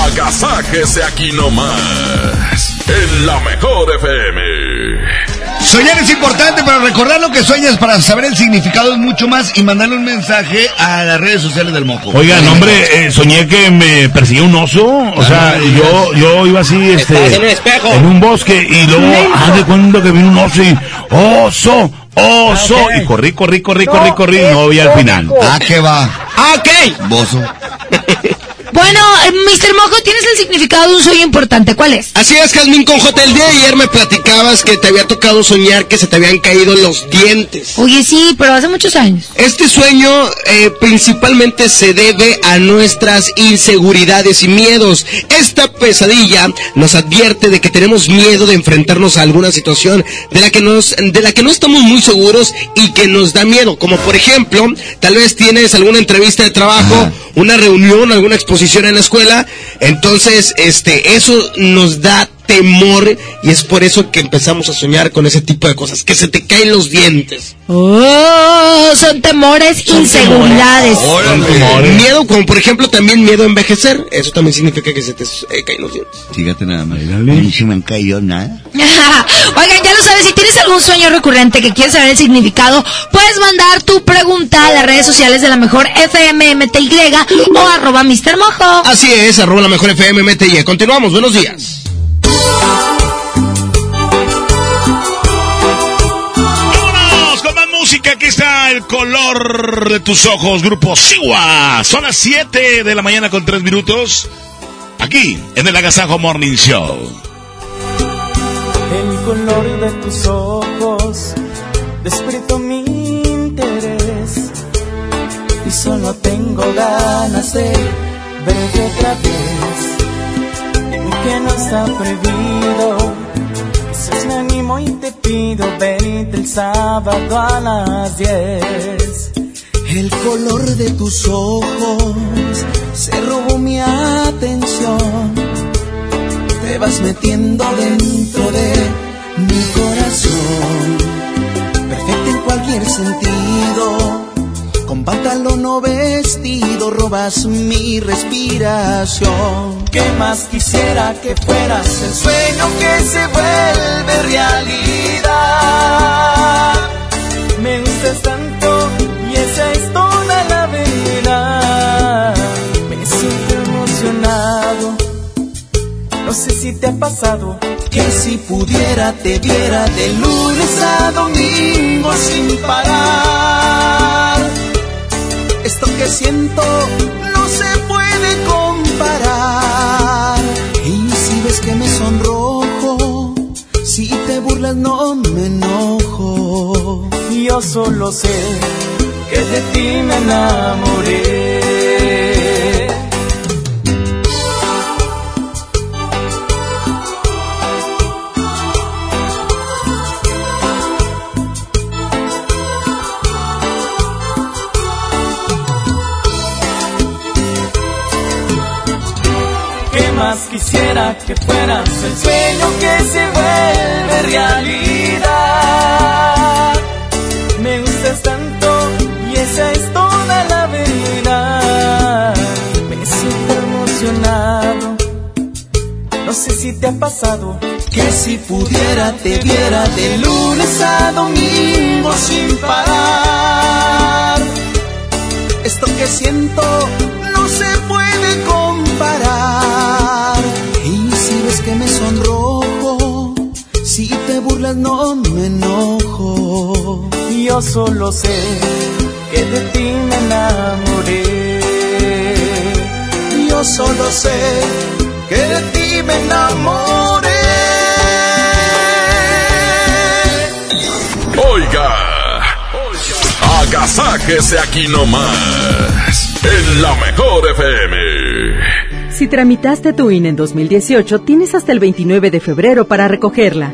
Agasáquese aquí nomás. En la mejor FM. Soñar es importante, pero recordar lo que sueñas para saber el significado es mucho más y mandarle un mensaje a las redes sociales del Mojo. Oiga, no, hombre, eh, soñé que me perseguía un oso. O sea, no yo, yo iba así, este, en un espejo. en un bosque y luego, haz de cuenta que vino un oso y, oso, oso. Y corrí, corrí, corrí, corrí, corrí, y no vi al final. Ah, ¿qué va? Ah, ok. Bozo. Bueno, eh, Mr. Mojo, tienes el significado de un sueño importante. ¿Cuál es? Así es, Jasmine Conjota. El día de ayer me platicabas que te había tocado soñar que se te habían caído los dientes. Oye, sí, pero hace muchos años. Este sueño eh, principalmente se debe a nuestras inseguridades y miedos. Esta pesadilla nos advierte de que tenemos miedo de enfrentarnos a alguna situación de la que nos, de la que no estamos muy seguros y que nos da miedo. Como por ejemplo, tal vez tienes alguna entrevista de trabajo, una reunión, alguna exposición en la escuela. Entonces, este, eso nos da temor y es por eso que empezamos a soñar con ese tipo de cosas, que se te caen los dientes. Oh, son temores, inseguridades. Miedo, como por ejemplo también miedo a envejecer, eso también significa que se te eh, caen los dientes. Fíjate nada más. A mí se me han caído nada. (laughs) Oigan, ya lo sabes, si tienes algún sueño recurrente que quieres saber el significado, puedes mandar tu pregunta a las redes sociales de la mejor FMMTY o arroba Mr. Mojo. Así es, arroba la mejor FMMTY. Continuamos, buenos días. Música. Aquí está el color de tus ojos, grupo Siwa. Son las 7 de la mañana con 3 minutos. Aquí, en el Agasajo Morning Show. El color de tus ojos despertó mi interés y solo tengo ganas de verte otra vez. Dime que no está prohibido, y te pido verte el sábado a las 10. El color de tus ojos se robó mi atención. Te vas metiendo dentro de mi corazón. Perfecta en cualquier sentido. Con pantalón o vestido robas mi respiración. ¿Qué más quisiera que fueras el sueño que se vuelve realidad? Me gustas tanto y esa es toda la verdad. Me siento emocionado. No sé si te ha pasado Que si pudiera te viera de lunes a domingo sin parar. Esto que siento no se puede comparar. Y si ves que me sonrojo, si te burlas no me enojo. Yo solo sé que de ti me enamoré. Quisiera que fueras el sueño que se vuelve realidad. Me gustas tanto y esa es toda la verdad. Me siento emocionado. No sé si te ha pasado que si pudiera te viera de lunes a domingo sin parar. Esto que siento no me enojo. Yo solo sé que de ti me enamoré. Yo solo sé que de ti me enamoré. Oiga, agasáquese aquí nomás, en la mejor FM. Si tramitaste tu INE en 2018, tienes hasta el 29 de febrero para recogerla.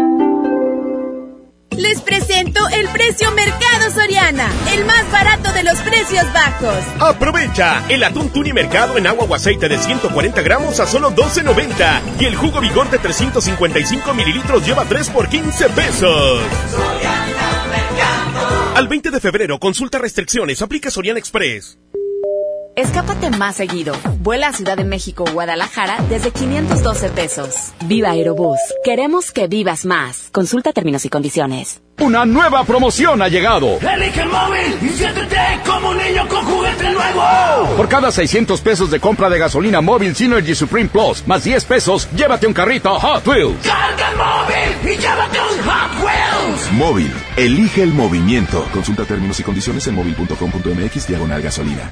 Les presento el precio Mercado Soriana, el más barato de los precios bajos. Aprovecha el atún tuni mercado en agua o aceite de 140 gramos a solo 12.90 y el jugo vigor de 355 mililitros lleva 3 por 15 pesos. Al 20 de febrero, consulta restricciones, aplica Soriana Express. Escápate más seguido. Vuela a Ciudad de México o Guadalajara desde 512 pesos. Viva Aerobús. Queremos que vivas más. Consulta términos y condiciones. Una nueva promoción ha llegado. Elige el móvil y siéntete como un niño con juguete nuevo. Por cada 600 pesos de compra de gasolina móvil Synergy Supreme Plus, más 10 pesos, llévate un carrito Hot Wheels. Carga el móvil y llévate un Hot Wheels. Móvil, elige el movimiento. Consulta términos y condiciones en móvil.com.mx diagonal gasolina.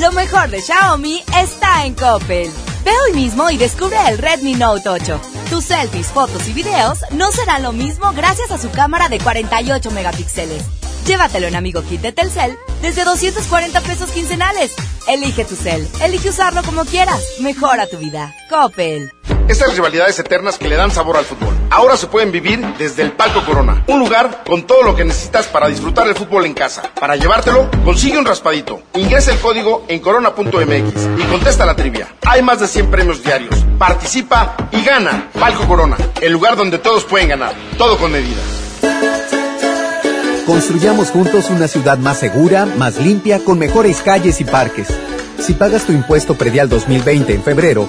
Lo mejor de Xiaomi está en Coppel. Ve hoy mismo y descubre el Redmi Note 8. Tus selfies, fotos y videos no serán lo mismo gracias a su cámara de 48 megapíxeles. Llévatelo en Amigo Kit de Telcel desde 240 pesos quincenales. Elige tu cel, elige usarlo como quieras. Mejora tu vida. Coppel. Estas rivalidades eternas que le dan sabor al fútbol. Ahora se pueden vivir desde el Palco Corona. Un lugar con todo lo que necesitas para disfrutar el fútbol en casa. Para llevártelo, consigue un raspadito. Ingresa el código en corona.mx y contesta la trivia. Hay más de 100 premios diarios. Participa y gana. Palco Corona, el lugar donde todos pueden ganar. Todo con medida. Construyamos juntos una ciudad más segura, más limpia, con mejores calles y parques. Si pagas tu impuesto predial 2020 en febrero,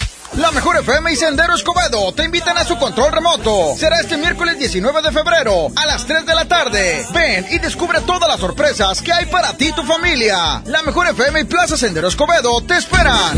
La Mejor FM y Sendero Escobedo te invitan a su control remoto. Será este miércoles 19 de febrero a las 3 de la tarde. Ven y descubre todas las sorpresas que hay para ti y tu familia. La Mejor FM y Plaza Sendero Escobedo te esperan.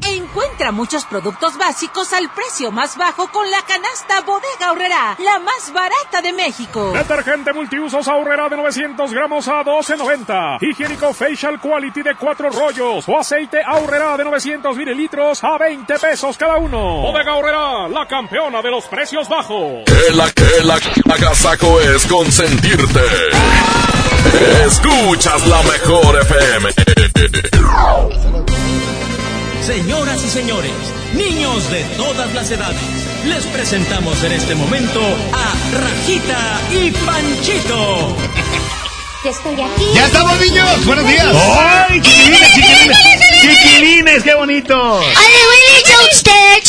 En Encuentra muchos productos básicos al precio más bajo con la canasta Bodega Aurrera, la más barata de México. Detergente multiusos Aurrera de 900 gramos a 12.90. Higiénico Facial Quality de 4 rollos o aceite Aurrera de 900 mililitros a 20 pesos cada uno. Bodega Aurrera, la campeona de los precios bajos. Que la que la agasaco es consentirte. Escuchas la mejor FM. Señoras y señores, niños de todas las edades, les presentamos en este momento a Rajita y Panchito. Ya estoy aquí. ¡Ya estamos, niños! ¡Buenos días! ¡Ay, chiquilines, chiquilines! ¡Chiquilines, qué bonito! Hola, buenas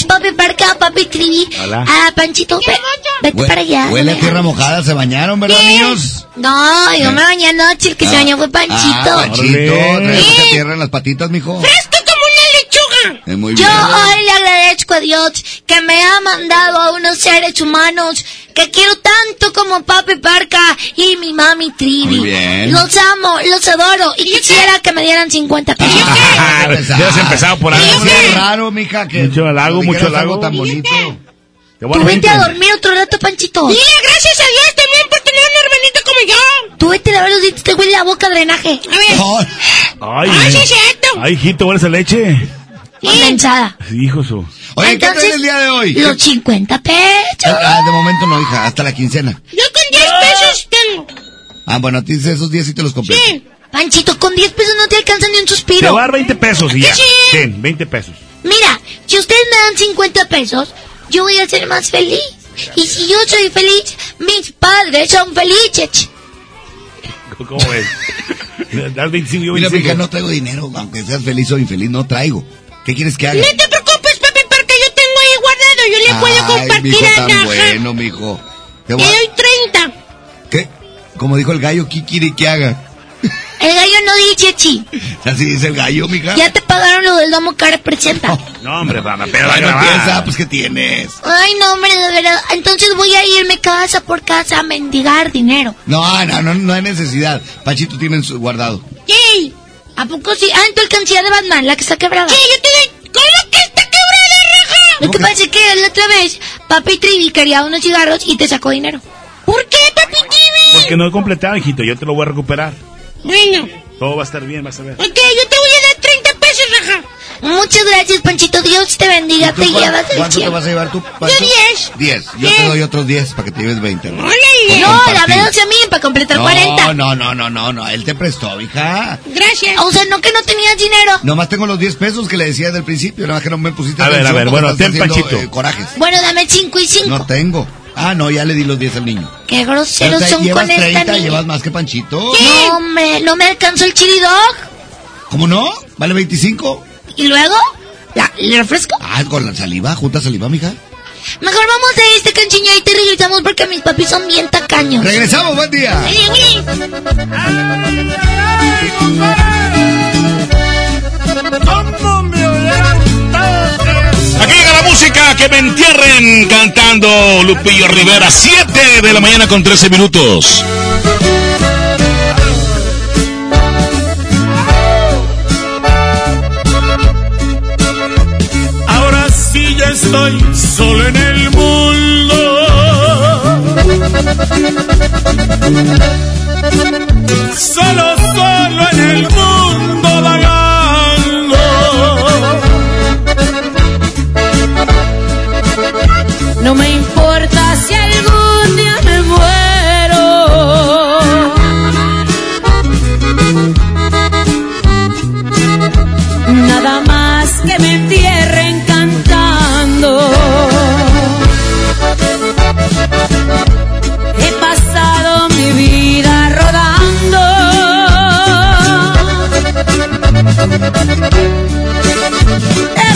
a papi Parca, papi Trivi. Hola. Ah, Panchito, ve- vete para allá. Huele a tierra mojada, ¿se bañaron, verdad, ¿Qué? niños? No, yo me bañé anoche, el que se bañó fue Panchito. Ah, Panchito, trae mucha tierra en las patitas, mijo. ¡Fresco Eh, muy Yo bien. hoy le agradezco a Dios que me ha mandado a unos seres humanos que quiero tanto como Papi Parca y mi mami Trivi. Muy bien. Los amo, los adoro y quisiera que me dieran 50 pesos. Ah, (laughs) ya has empezado por algo. Es raro, mija, que Mucho halago, mucho halago. tan bonito. Qué Tú vete a dormir otro rato, Panchito. Dile gracias a Dios también por tener un hermanito como yo. Tú vete a lavar los dientes, te huele la boca drenaje. A ver. Ay, cierto. Ay, hijito, ¿hueles a leche? Condensada. Hijo su. Oye, ¿qué traes el día de hoy? Los 50 pesos. Ah, de momento no, hija, hasta la quincena. Yo con 10 pesos tengo. Ah, bueno, a ti esos 10 sí te los compré. Sí. Panchito, con 10 pesos no te alcanza ni un Te suspiro. voy a dar 20 pesos y ya. Sí. Ten, 20 pesos. Mira, si ustedes me dan 50 pesos, yo voy a ser más feliz. Y si yo soy feliz, mis padres son felices. ¿Cómo ves? (laughs) Das 25 yo Mira, 25. mija, no traigo dinero, aunque seas feliz o infeliz, no traigo. ¿Qué quieres que haga? No te preocupes, papi, porque yo tengo ahí guardado. Yo le puedo Ay, compartir mijo, a tan bueno, mijo. Te voy doy 30. ¿Qué? Como dijo el gallo, ¿qué quiere que haga? El gallo no dice chi. (laughs) Así dice el gallo, mija. Ya te pagaron lo del domo que representa. (laughs) No, hombre, vamos, pero Ay, no empieza, pues ¿qué tienes? Ay, no, hombre, de verdad. Entonces voy a irme casa por casa a mendigar dinero. No, no, no, no hay necesidad. Pachito tiene su guardado. Sí. ¿A poco sí? Ah, en tu alcancía de Batman, la que está quebrada. Sí, yo te doy. ¿Cómo que está quebrada, raja? Lo que pasa es que la otra vez, papi Trivi quería unos cigarros y te sacó dinero. ¿Por qué, papi Tibi? Porque no he completado, hijito. Yo te lo voy a recuperar. Bueno, Todo va a estar bien, vas a ver. ok, yo te voy a dar 30 pesos, raja. Muchas gracias, Panchito. Dios te bendiga, ¿Y tú te llevas el ¿Cuánto te vas a llevar tú, Pancho? Yo 10. 10. Yo te doy otros 10 para que te lleves 20. ¿no? Dame 12 a mí para completar No, 40. no, no, no, no, no. Él te prestó, hija. Gracias. O sea, no que no tenías dinero. Nomás tengo los 10 pesos que le decía desde el principio. Nada más que no me pusiste A ver, a ver, bueno, ten, Panchito. eh, corajes. Bueno, dame 5 y 5. No tengo. Ah, no, ya le di los 10 al niño. Qué groseros son llevas con esta 30, niña. llevas más que Panchito. No, hombre, no me alcanzó el chili dog. ¿Cómo no? ¿Vale 25? ¿Y luego? La, ¿El refresco? Ah, con la saliva, junta saliva, mija. Mejor vamos a este canchiña y te regresamos porque mis papis son bien tacaños. Regresamos, buen día. Aquí llega la música que me entierren cantando Lupillo Rivera. 7 de la mañana con 13 minutos. Estoy solo en el mundo. Solo, solo en el mundo vagando. No me importa si algún He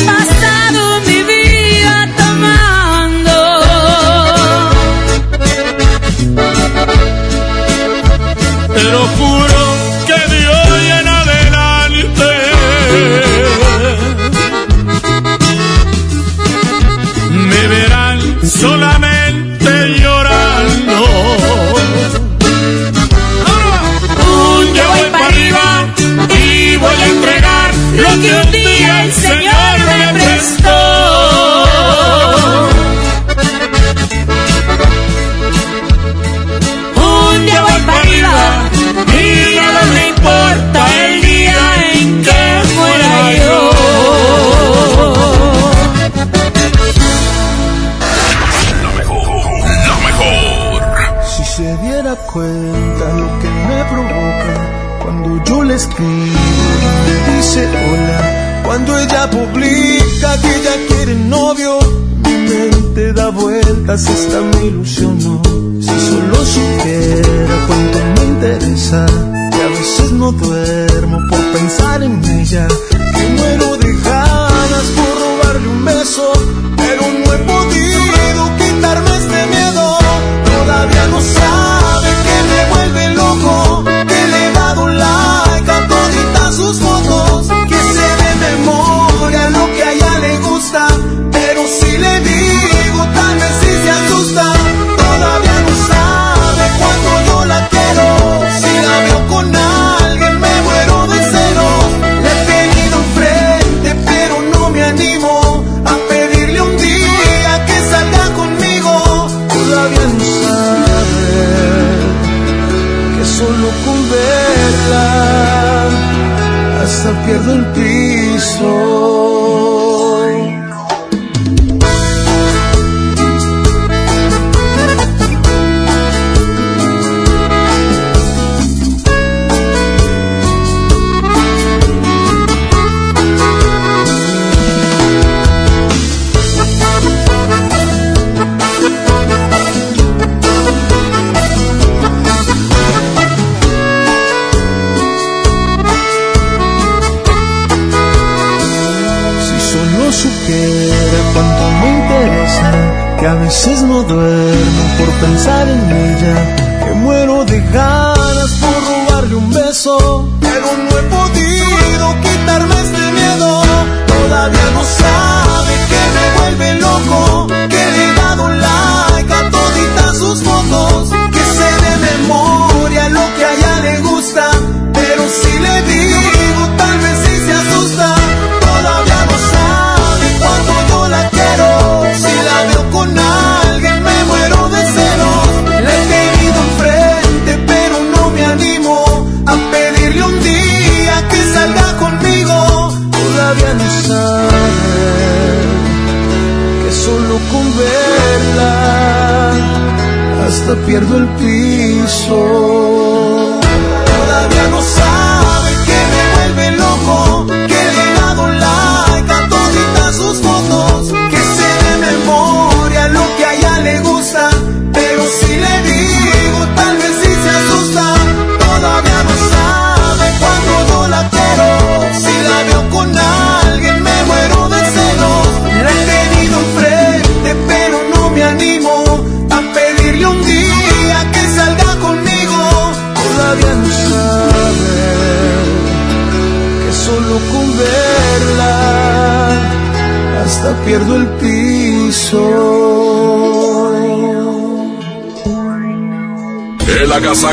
pasado mi vida tomando. Pero juro que de hoy adelante me verán solamente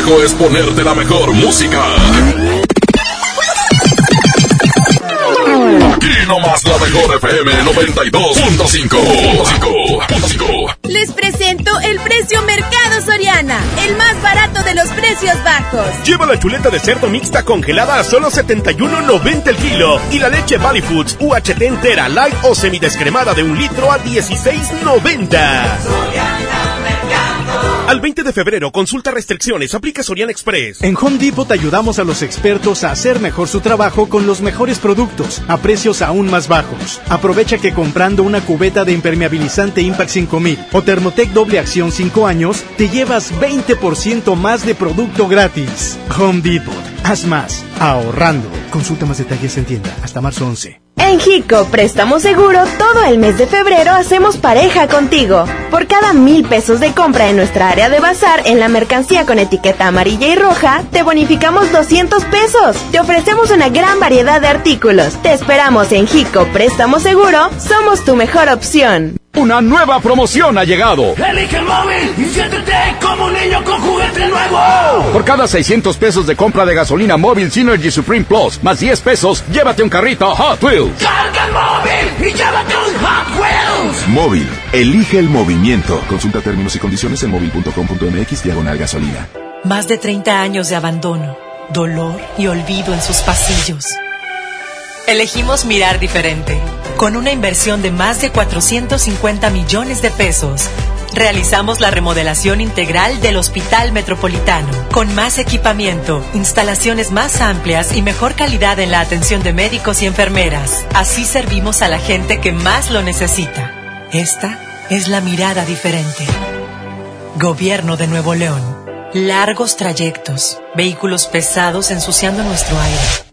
Es ponerte la mejor música. Aquí nomás la mejor FM 92.5. Les presento el precio Mercado Soriana, el más barato de los precios bajos. Lleva la chuleta de cerdo mixta congelada a solo 71.90 el kilo y la leche Valley Foods UHT entera light o semidescremada de un litro a 16.90. Al 20 de febrero, consulta restricciones, aplica Soriana Express. En Home Depot te ayudamos a los expertos a hacer mejor su trabajo con los mejores productos a precios aún más bajos. Aprovecha que comprando una cubeta de impermeabilizante Impact 5000 o Thermotec doble acción 5 años, te llevas 20% más de producto gratis. Home Depot, haz más, ahorrando. Consulta más detalles en tienda hasta marzo 11. En Hico Préstamo Seguro, todo el mes de febrero hacemos pareja contigo. Por cada mil pesos de compra en nuestra área de bazar en la mercancía con etiqueta amarilla y roja, te bonificamos 200 pesos. Te ofrecemos una gran variedad de artículos. Te esperamos en Hico Préstamo Seguro, somos tu mejor opción. Una nueva promoción ha llegado. Elige el móvil y siéntete como un niño con juguete nuevo. Por cada 600 pesos de compra de gasolina móvil Synergy Supreme Plus, más 10 pesos, llévate un carrito Hot Wheels. Móvil, elige el movimiento. Consulta términos y condiciones en móvil.com.mx diagonal gasolina. Más de 30 años de abandono, dolor y olvido en sus pasillos. Elegimos mirar diferente, con una inversión de más de 450 millones de pesos realizamos la remodelación integral del Hospital Metropolitano, con más equipamiento, instalaciones más amplias y mejor calidad en la atención de médicos y enfermeras. Así servimos a la gente que más lo necesita. Esta es la mirada diferente. Gobierno de Nuevo León. Largos trayectos, vehículos pesados ensuciando nuestro aire.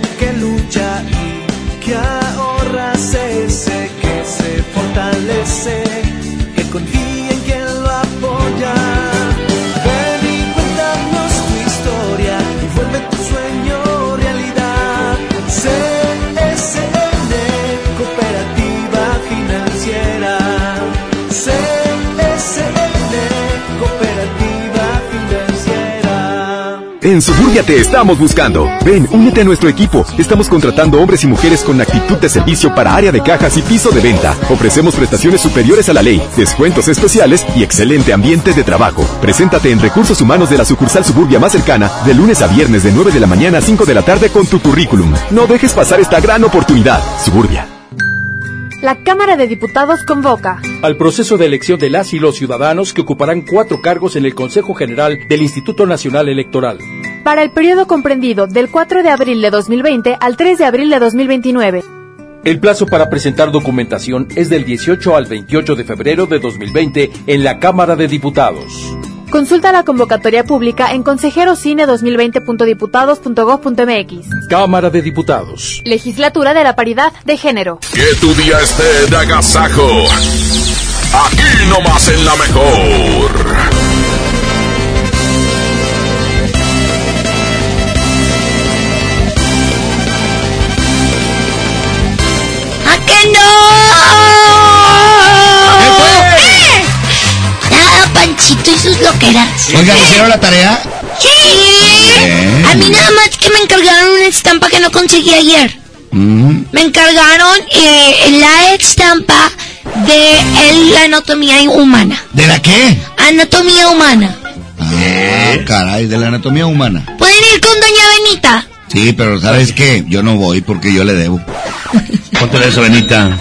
acontecer. En Suburbia te estamos buscando. Ven, únete a nuestro equipo. Estamos contratando hombres y mujeres con actitud de servicio para área de cajas y piso de venta. Ofrecemos prestaciones superiores a la ley, descuentos especiales y excelente ambiente de trabajo. Preséntate en Recursos Humanos de la sucursal Suburbia más cercana de lunes a viernes de 9 de la mañana a 5 de la tarde con tu currículum. No dejes pasar esta gran oportunidad. Suburbia. La Cámara de Diputados convoca al proceso de elección de las y los ciudadanos que ocuparán cuatro cargos en el Consejo General del Instituto Nacional Electoral. Para el periodo comprendido del 4 de abril de 2020 al 3 de abril de 2029. El plazo para presentar documentación es del 18 al 28 de febrero de 2020 en la Cámara de Diputados. Consulta la convocatoria pública en consejerocine2020.diputados.gov.mx. Cámara de Diputados. Legislatura de la Paridad de Género. Que tu día esté de agasajo. Aquí nomás en la mejor. ¿A que no? ¡Eh! Nada, Panchito y sus loqueras. Oiga, ¿hicieron la tarea? Sí. A mí nada más que me encargaron una estampa que no conseguí ayer. Mm. Me encargaron eh, la estampa de el- la anatomía humana. ¿De la qué? Anatomía humana. Ah, caray, de la anatomía humana. ¿Pueden ir con Doña Benita? Sí, pero ¿sabes qué? Yo no voy porque yo le debo. (laughs) ¿Cuánto le eso, Benita?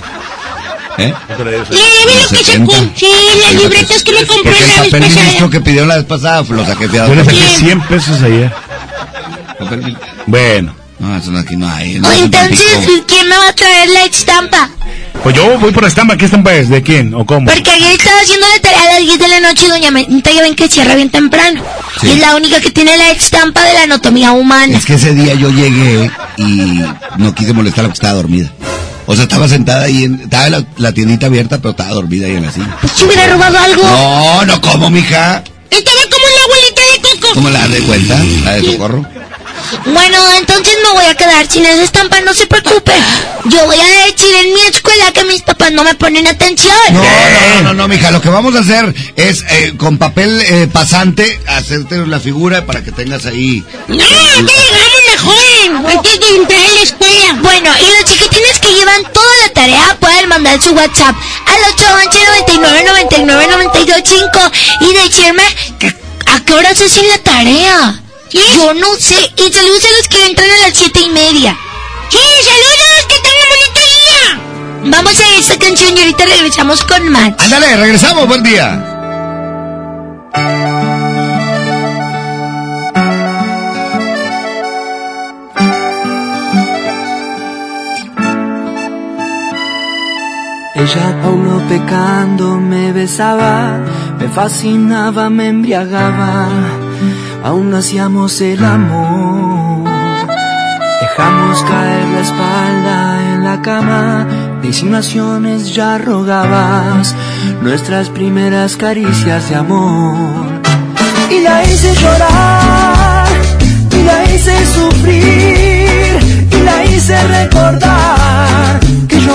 ¿Eh? ¿Cuánto le que se cum- Sí, las libretas que me compré Porque el la vez papel pasada. ministro que pidió la vez pasada lo saqué fiado. Yo le saqué 100 pesos ayer. Bueno. No, eso no, aquí no hay. no entonces. ¿quién me va a traer la estampa? Pues yo voy por la estampa. ¿Qué estampa es? ¿De quién? ¿O cómo? Porque ayer estaba haciendo la tarea a las 10 de la noche y Doña Benita ya ven que cierra bien temprano. Y es la única que tiene la estampa de la anatomía humana. Es que ese día yo llegué y no quise molestar a la que estaba dormida. O sea, estaba sentada ahí, en, estaba la, la tiendita abierta, pero estaba dormida ahí en la silla. ¿Se hubiera robado algo? No, no como, mija. Estaba como la abuelita de Coco. ¿Cómo la das de cuenta? La de socorro. Bueno, entonces me voy a quedar sin esa estampa, no se preocupe. Yo voy a decir en mi escuela que mis papás no me ponen atención. No, no, no, no, no, mija, lo que vamos a hacer es eh, con papel eh, pasante hacerte la figura para que tengas ahí. No, que antes de entrar a la escuela. Bueno, y los chiquitines que llevan toda la tarea pueden mandar su WhatsApp al 811 99 99 5 y decirme que- a qué hora se hacen la tarea. Yo no sé. Y saludos a los que entran a las siete y media. Sí, saludos, que tengan bonito día. Vamos a esta canción y ahorita regresamos con más. Ándale, regresamos, buen día. Ella no pecando me besaba, me fascinaba, me embriagaba, aún hacíamos el amor. Dejamos caer la espalda en la cama, de insinuaciones ya rogabas, nuestras primeras caricias de amor. Y la hice llorar, y la hice sufrir, y la hice recordar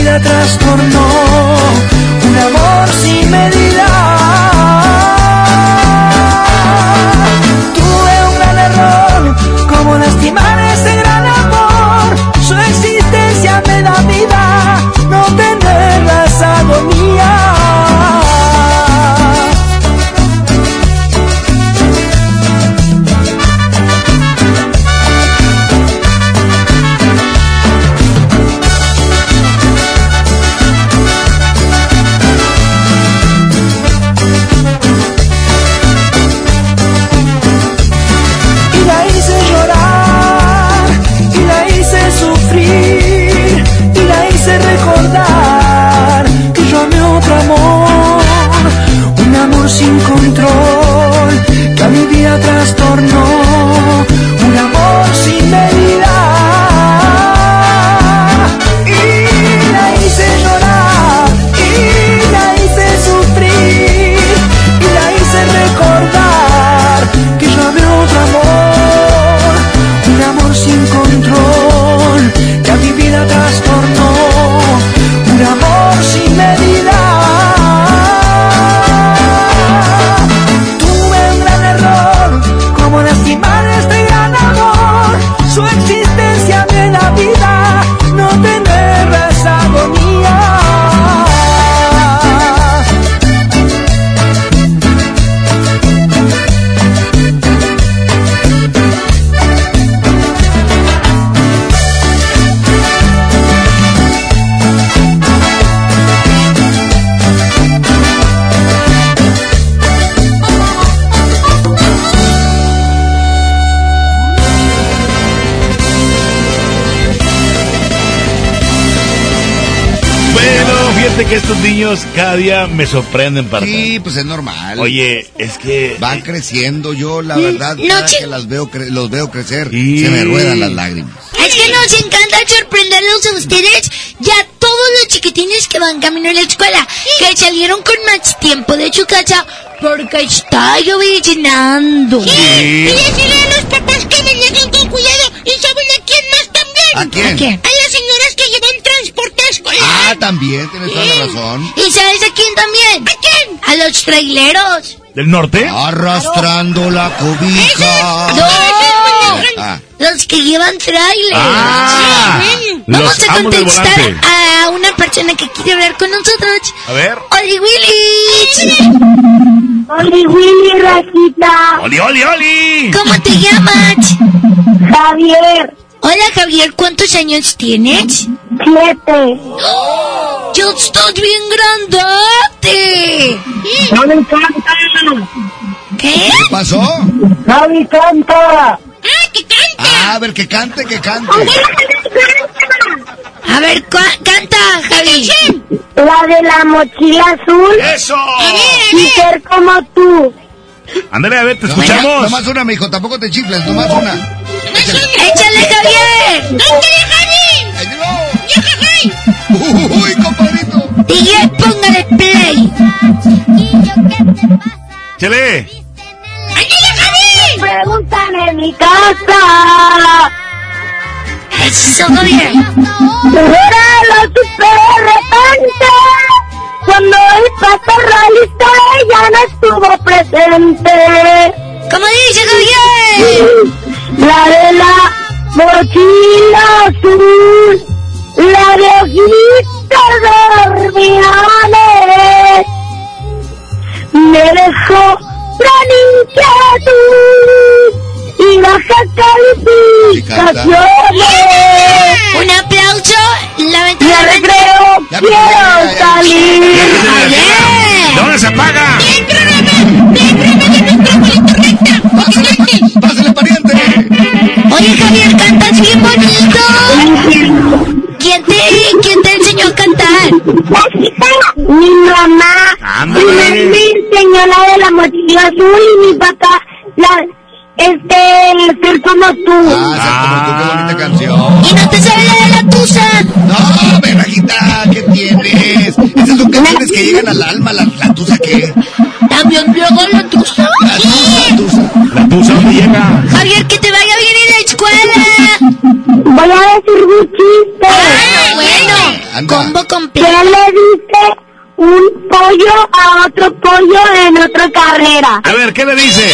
vida trastornó. Un amor sin medida. Que estos niños cada día me sorprenden para Sí, pues es normal. Oye, es que Van creciendo, yo la Mm, verdad, no, cada que las veo cre- los veo crecer, se me ruedan las lágrimas. Es que nos encanta sorprenderlos a ustedes y a todos los chiquitines que van camino a la escuela, que salieron con más tiempo de su casa porque está lloviznando. Sí. Y decirle a los papás que me lleguen con cuidado. ¿Y saben a quién más también? ¿A quién? ¿A quién? A las señoras que llevan transporte escolar. Ah, también, tienes toda la razón. ¿Y sabes a quién también? ¿A quién? A los traileros. ¿Del norte? Arrastrando la cobija. ¡No! Ah. Los que llevan trailer. Ah, Sí. Vamos los a contestar a una persona que quiere hablar con nosotros. A ver. ¡Oli Willy! Oli Willy Rajita. ¡Oli, oli, oli! ¿Cómo te llamas? Javier. Hola Javier, ¿cuántos años tienes? Siete. ¡Ya estás bien grandote! No me encanta. ¿Qué? ¿Qué pasó? Javi canta. ¡Ah, que canta! Ah, a ver, que cante, que cante. A ver, canta, Javi. La de la mochila azul. ¡Eso! Y ser como tú. Ándale, a ver, te escuchamos. Nomás una, mijo, tampoco te chifles, nomás una. ¡Échale, Javier! ¡Cántale, Javi! ¡Uy, compadrito! DJ, póngale play. Chele. ¡Ándale, Javi! Pregúntame en mi casa. Eso, Javier. Ahora lo supe de repente. Cuando el paso realista ya no estuvo presente. ¿Cómo dice Javier? La de la mochila azul. La de ojitos dormidones. Me dejó gran inquietud. Y baja calificaciones. Un aplauso. La al recreo Ya, quiero ya, ya, salir. ¿Dónde se apaga? ¡Pásale, pariente! Oye, Javier, cantas bien bonito. ¿Quién te, quién te enseñó a cantar? Mi mamá Ándale. me, me enseñó la de la mochila azul y mi papá la, este, ser como tú. Ah, ser como tú, qué bonita canción. ¿Y no te sabes la de la tusa? No, ve, Rajita, ¿qué tienes? Esas son canciones que llegan al alma, la, la tusa qué. ¿También luego la tusa? La tusa, tusa. La tusa dónde llega. Javier, que te vaya bien en la escuela. Voy a decir mi chiste. Ah, bueno. Anda. Combo ¿Qué completo. le dice un pollo a otro pollo en otra carrera? A ver, ¿qué le dice?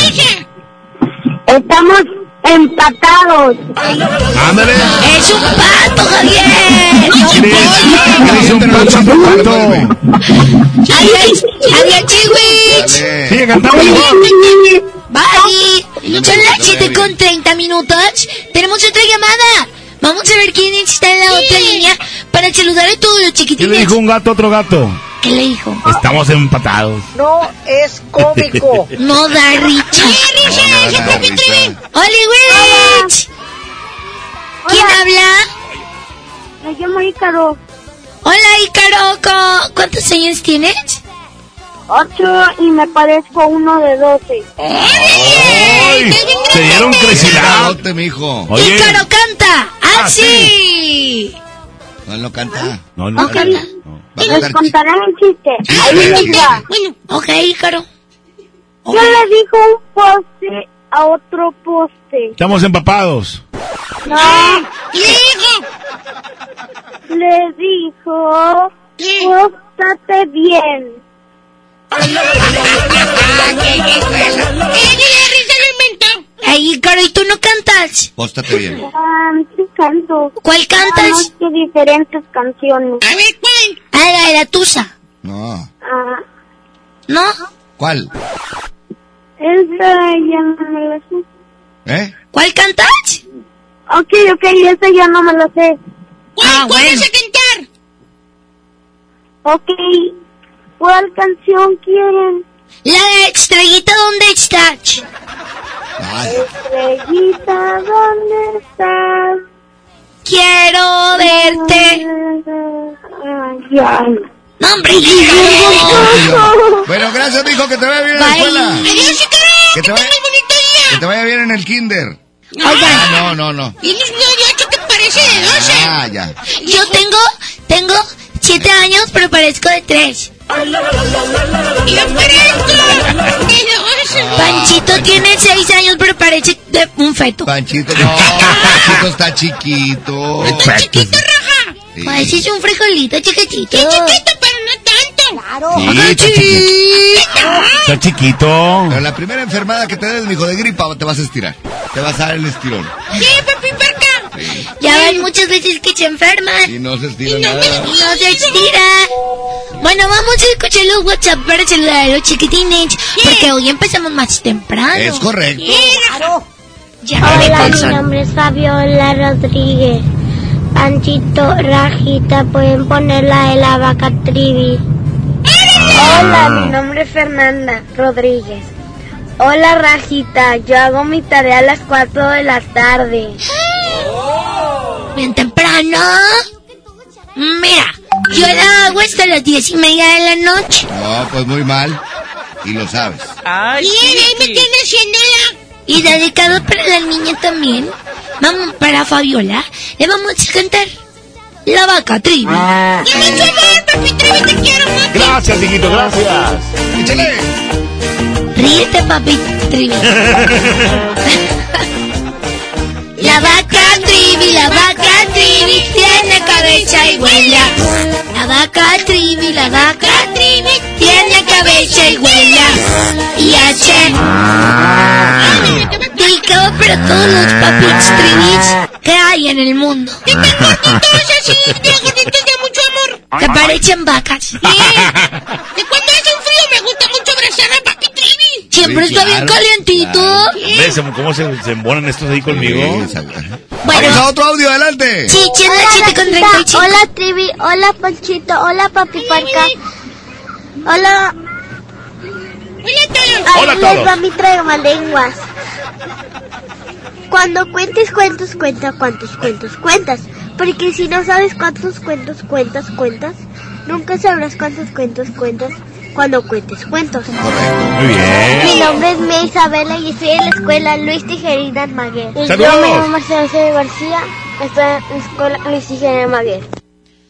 Estamos empatados. Ándale. Es un pato, Javier. ¿Qué dice un pato a otro pato? Javier Chiwich. Dale. Sigue cantando. Bye. Son las 7 con 30 minutos. Tenemos otra llamada. Vamos a ver quién está en la otra línea para saludar a todos los ¿Qué le chiquitines. dijo un gato a otro gato? ¿Qué le dijo? Estamos empatados. No es cómico. (laughs) No da risa. ¡Hollywood! ¿Quién habla? Me llamo Ícaro. Hola, Ícaro. ¿Cuántos años tienes? Ocho y me parezco a uno de doce. ¡Ay! Se dieron crecidad. Carajote, mijo. Oye. Ícaro canta. ¡Ah, Ah, sí! No, él no canta. No, No no. canta. A Les contaré un chiste. Ahí va. Bueno, ok, Ícaro. ¿Qué le dijo un poste a otro poste? Estamos empapados. No, ¿Qué le dijo? le dijo, póstate bien. Ay, Ícaro, ¿y tú no cantas? Póstate bien. Ah, sí canto. ¿Cuál cantas? Que diferentes canciones. A ver, ¿cuál? Ah, la de la tusa. No. Ah, ¿No? ¿Cuál? esa ya no me la sé. ¿Eh? ¿Cuál cantas? Ok, ok, esa ya no me la sé. ah, bueno. a cantar? Ok, ¿cuál canción quieren? La de Estrellita, ¿dónde estás? Ay, Estrellita, ¿dónde estás? Quiero verte. Ay, ay. No, hombre, (laughs) Bueno, gracias, mijo, que te vaya bien en la escuela. Adiós, Ícaro. Que te vaya, que te vaya bien en el kinder. Oigan. Ah, no, no, no. ¿Tienes 18 que parece de 12? Ah, ya. Yo tengo, tengo 7 años, pero parezco de 3. Yo parezco de 12. Panchito tiene 6 años, pero parece de un feto. Panchito, no, (laughs) Panchito está chiquito. chiquito, Raja. Sí. Pareces un frijolito chiquitito. chiquito, pero no tanto. Claro. Sí, está chiquito. Está chiquito. Pero la primera enfermada que te des, mijo, de gripa, te vas a estirar. Te vas a dar el estirón. ¿Qué, papi, perca? Ya ven muchas veces que se enferman. Y no se estira Y no, nada. no se estira. Bueno, vamos a escuchar los WhatsApp para saludar a los chiquitines. Porque hoy empezamos más temprano. Es correcto. Ya, Hola, mi nombre es Fabiola Rodríguez. Panchito, Rajita, pueden poner la de la vaca trivi. Hola, mi nombre es Fernanda Rodríguez. Hola, Rajita, yo hago mi tarea a las 4 de la tarde. Bien temprano. Mira, yo la hago hasta las diez y media de la noche. No, pues muy mal. Y lo sabes. y él ahí me tiene haciéndola. Y dedicado para la niña también. Vamos, para Fabiola, le vamos a cantar La Vaca Trivi. ¡Qué mucho amor, papi Trivi, te quiero mucho! Gracias, hijito, gracias. Échale. Ríete, papi Trivi. (laughs) La vaca trivi, la vaca trivi, tiene cabeza y huella. La vaca trivi, la vaca trivi, tiene cabeza y huella. Y hace... Dedicado para todos los papis trivis que hay en el mundo. Están gorditos así, gorditos de mucho. Que parecen vacas. Y cuando hace un frío me gusta mucho abrazar a papi trivi. Siempre Sí, está bien claro, calientito. ¿Ves cómo se, se embonan estos ahí conmigo? Bueno. Vamos a otro audio, adelante. Sí, ¿quién es la chita con 35? Hola, Trivi. Hola, Panchito. Hola, Papi Parca. Hola. Hola a Ahí todos. les va mi lenguas. Cuando cuentes cuentos, cuenta cuántos cuentos cuentas. Porque si no sabes cuántos cuentos cuentas, cuentas, nunca sabrás cuántos cuentos cuentas cuando cuentes cuentos. Muy bien. Mi nombre es Mia Isabela y estoy en la escuela Luis Tijerina Maguer. Y ¡Saludos! yo me llamo Marcelo C. García, estoy en la escuela Luis Tijerina Maguer.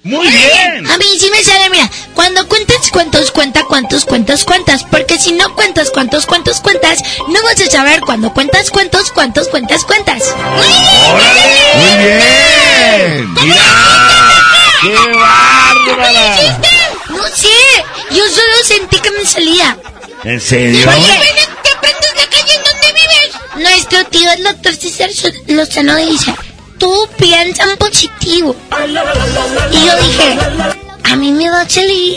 Muy bien. A mí sí me sale, mira, cuando cuentas cuentos, cuenta cuántos cuentos cuentas, porque si no cuentas cuántos cuentos cuentas, no vas a saber cuando cuentas cuentos, cuántos cuentas cuentas. Muy bien. Mira. ¡Qué bárbara! No sé, yo solo sentí que me salía. ¿En serio? Oye, ¿te aprendes de calle en donde vives? Nuestro tío, el doctor César Lozano, dice, tú piensa en positivo. Y yo dije, a mí me va a salir.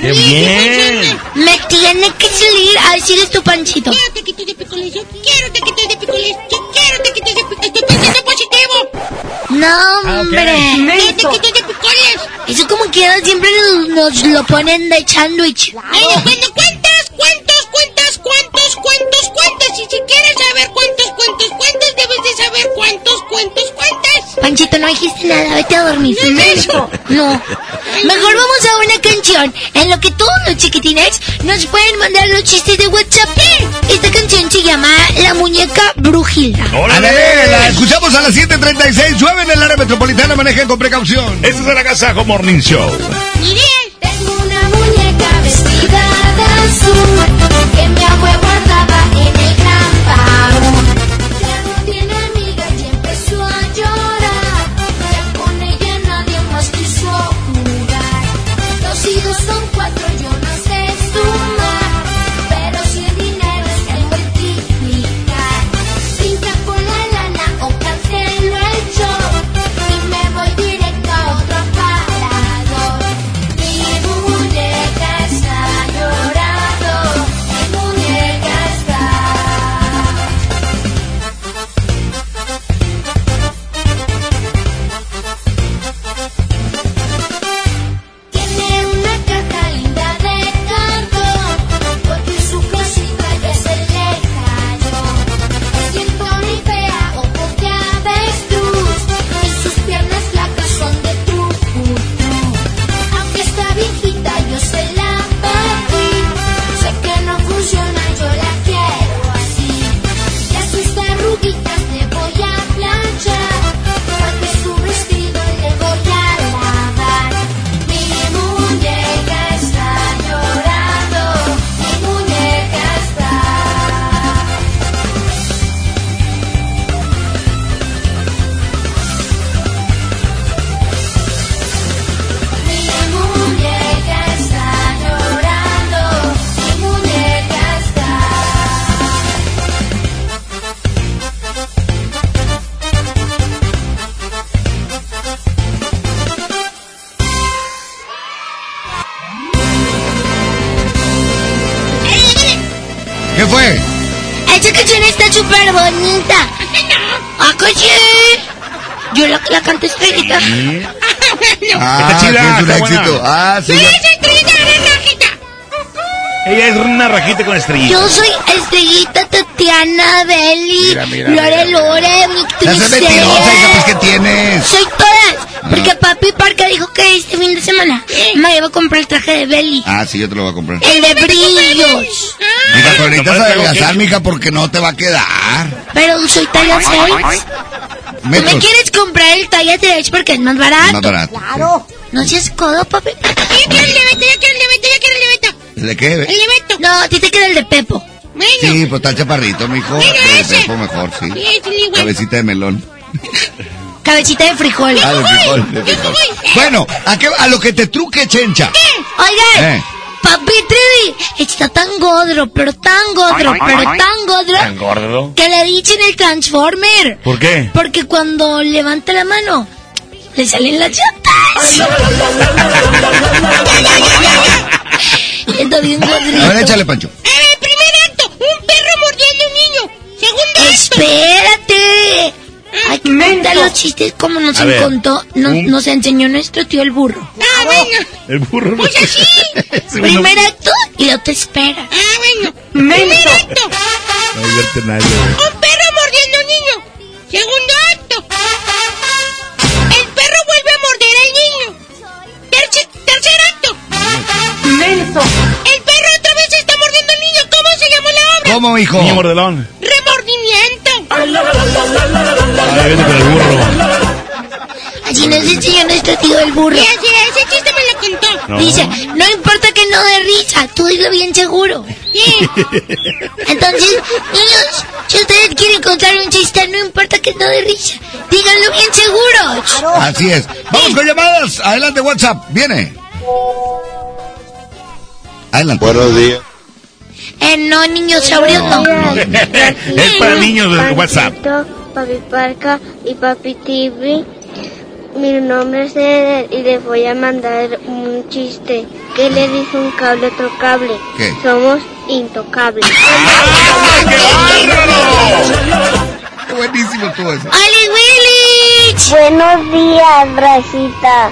¡Qué bien! Me tiene que salir. A sigues tu panchito. Quiero taquitos de picoles, yo quiero taquitos de picoles, yo quiero taquitos de picoles, estoy pensando positivo. No, hombre. Quiero taquitos de picoles. Eso como quiera siempre nos, nos lo ponen de sándwich. Oye, cuando cuentas, cuentos, cuentas, cuántos, cuentos, cuentas. Y si quieres saber cuántos, cuentos, cuentas, debes de saber cuántos, cuentos, cuentas. Panchito, no dijiste nada, vete a dormir. No, No. Mejor vamos a una canción en lo que todos los chiquitines nos pueden mandar los chistes de WhatsApp. Esta canción se llama La Muñeca Brujilda. Ándale, la escuchamos a las 7.36. Llueve en el área metropolitana, manejen con precaución. Este es el Agasajo Morning Show. Muñeca vestida de azul que mi abuelo guardaba buena. éxito. Ah, sí. ya- Ella es una rajita con estrellita. Yo soy Estrellita, Tatiana, mira, Lore Lore, No Victoria. seas mentirosa, hija, pues, ¿qué tienes? Soy todas. Porque papi Parca dijo que este fin de semana me iba a comprar el traje de Beli. Ah, sí, yo te lo voy a comprar. El de brillos. Mija, pero necesitas adelgazar, que- mija, porque no te va a quedar. Pero soy talla 6. ¿Tú me quieres comprar el talla 3 porque es más barato? Más barato. Claro. No seas codo, papi. Ya quiero el de Beto, ya quiero el de Beto, ya quiero el de Beto. ¿De qué? El de Beto. No, a ti te queda el de Pepo. Bueno. Sí, pues está el chaparrito, mijo. Mira Pero ese. Pepo mejor, sí. Sí, es el igual. Cabecita de melón. Cabecita de frijol. Ah, de frijol, de frijol. Bueno, ¿a, qué- a lo que te truque, chencha. Oigan, Eh. papi Trivi está tan godro, pero tan godro, Ay, ay, pero ay. tan godro ¿Tan gordo? que le dicen el Transformer. ¿Por qué? Porque cuando levanta la mano, le salen las llantas. Está bien A ver, échale, Pancho. Eh, primer acto, un perro mordiendo a un niño. Segundo acto. Espérate. Hay que contar los chistes como nos A ver, contó, nos, un- nos enseñó nuestro tío el burro. Ah, bueno. El burro. Pues así. (laughs) Sí, Primer no- acto y lo te espera. Ah, bueno. Primer acto, No divierte nadie. un perro mordiendo a un niño. Segundo acto del niño. Tercer acto. Menso. El perro otra vez está mordiendo al niño. ¿Cómo se llamó la obra? ¿Cómo, hijo? Niño mordelón. Remordimiento. Con el burro. Así nos enseñó nuestro tío el burro. Sí, así, ese chiste me lo contó. No. Dice, no importa que no dé risa, tú dilo bien seguro. Sí. (laughs) Entonces, niños, si ustedes quieren contar un chiste, no importa que no dé risa, díganlo bien seguro. Así es. Vamos con llamadas. Adelante, WhatsApp. Viene. Adelante. Buenos días. Eh, no, niñosaurio, no. (laughs) es para niños de WhatsApp. Papi Parca y Papi TV. Mi nombre es Eder y les voy a mandar un chiste. ¿Qué le dice un cable a otro cable? ¿Qué? Somos intocables. Qué buenísimo todo eso. ¡Ali Willich! Buenos días, Rajita.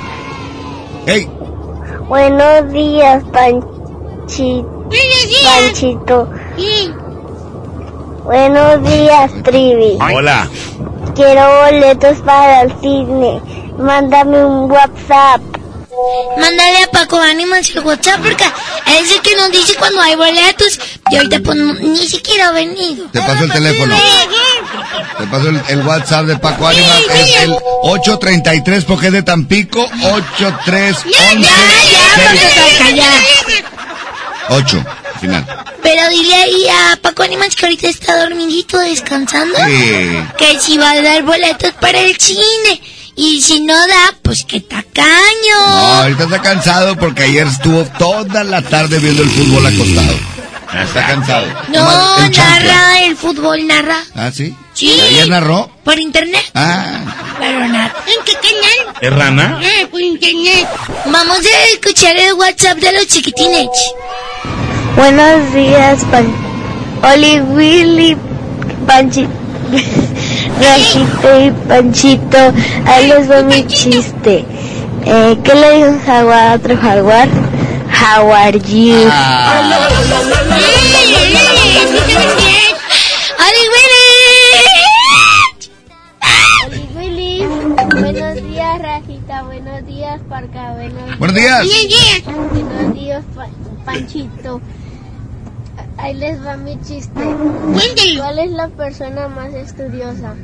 Hey, Buenos días, Panchi... Panchito. Buenos días, Trivi. Hola. Quiero boletos para el cine. Mándame un WhatsApp. Mándale a Paco Ánimas el WhatsApp porque es el que nos dice cuando hay boletos y ahorita pues no- ni siquiera ha venido. te paso el teléfono. Te paso el, el WhatsApp de Paco Ánimas. Es el 833 porque es de Tampico. 8311 8. Final. Pero dile ahí a Paco Ánimas que ahorita está dormidito descansando. Sí. Que si va a dar boletos para el cine. Y si no da, pues que tacaño. No, ahorita está cansado porque ayer estuvo toda la tarde viendo el fútbol acostado. Está cansado. No, narra el fútbol, narra. ¿Ah, sí? Sí. ¿Ayer narró? Por internet. Ah. Pero narra. ¿En qué canal? ¿Es rana? Ah, por internet. Vamos a escuchar el WhatsApp de los chiquitines. Buenos días, Pan... Oli Willy, Panchito, Rajito y Panchito. Ahí les va mi chiste. Eh, ¿Qué le dijo un jaguar a otro jaguar? How are you? ¡Ali Willy, buenos días, Rajita. Buenos días, Parca. Buenos, Buenos días. Buenos días, Pa- Panchito. Ahí les va mi chiste. ¿Cuál es la persona más estudiosa?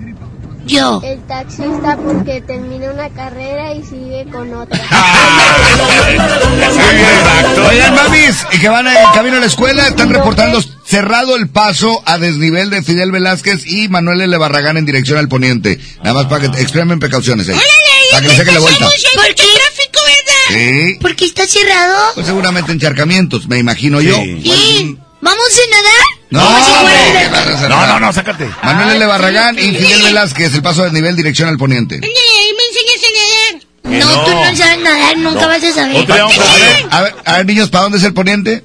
Yo. El taxista porque termina una carrera y sigue con otra. (laughs) Oigan, mamis, y que van en camino a la escuela, están reportando cerrado el paso a desnivel de Fidel Velázquez y Manuel L. Barragán en dirección al poniente. Nada más para que extremen precauciones ahí. Para que le saquen la vuelta. ¿Por qué tráfico, verdad? Sí. ¿Por qué está cerrado? Pues seguramente encharcamientos, me imagino yo. Sí. ¿Vamos a nadar? No. No, no, no, sácate. Manuel L. Barragán y Fidel Velázquez, el paso a desnivel dirección al poniente. Me enseñas a nadar. No, tú no sabes nadar, nunca vas a saber. A ver, a ver, a ver, niños, ¿para dónde es el poniente?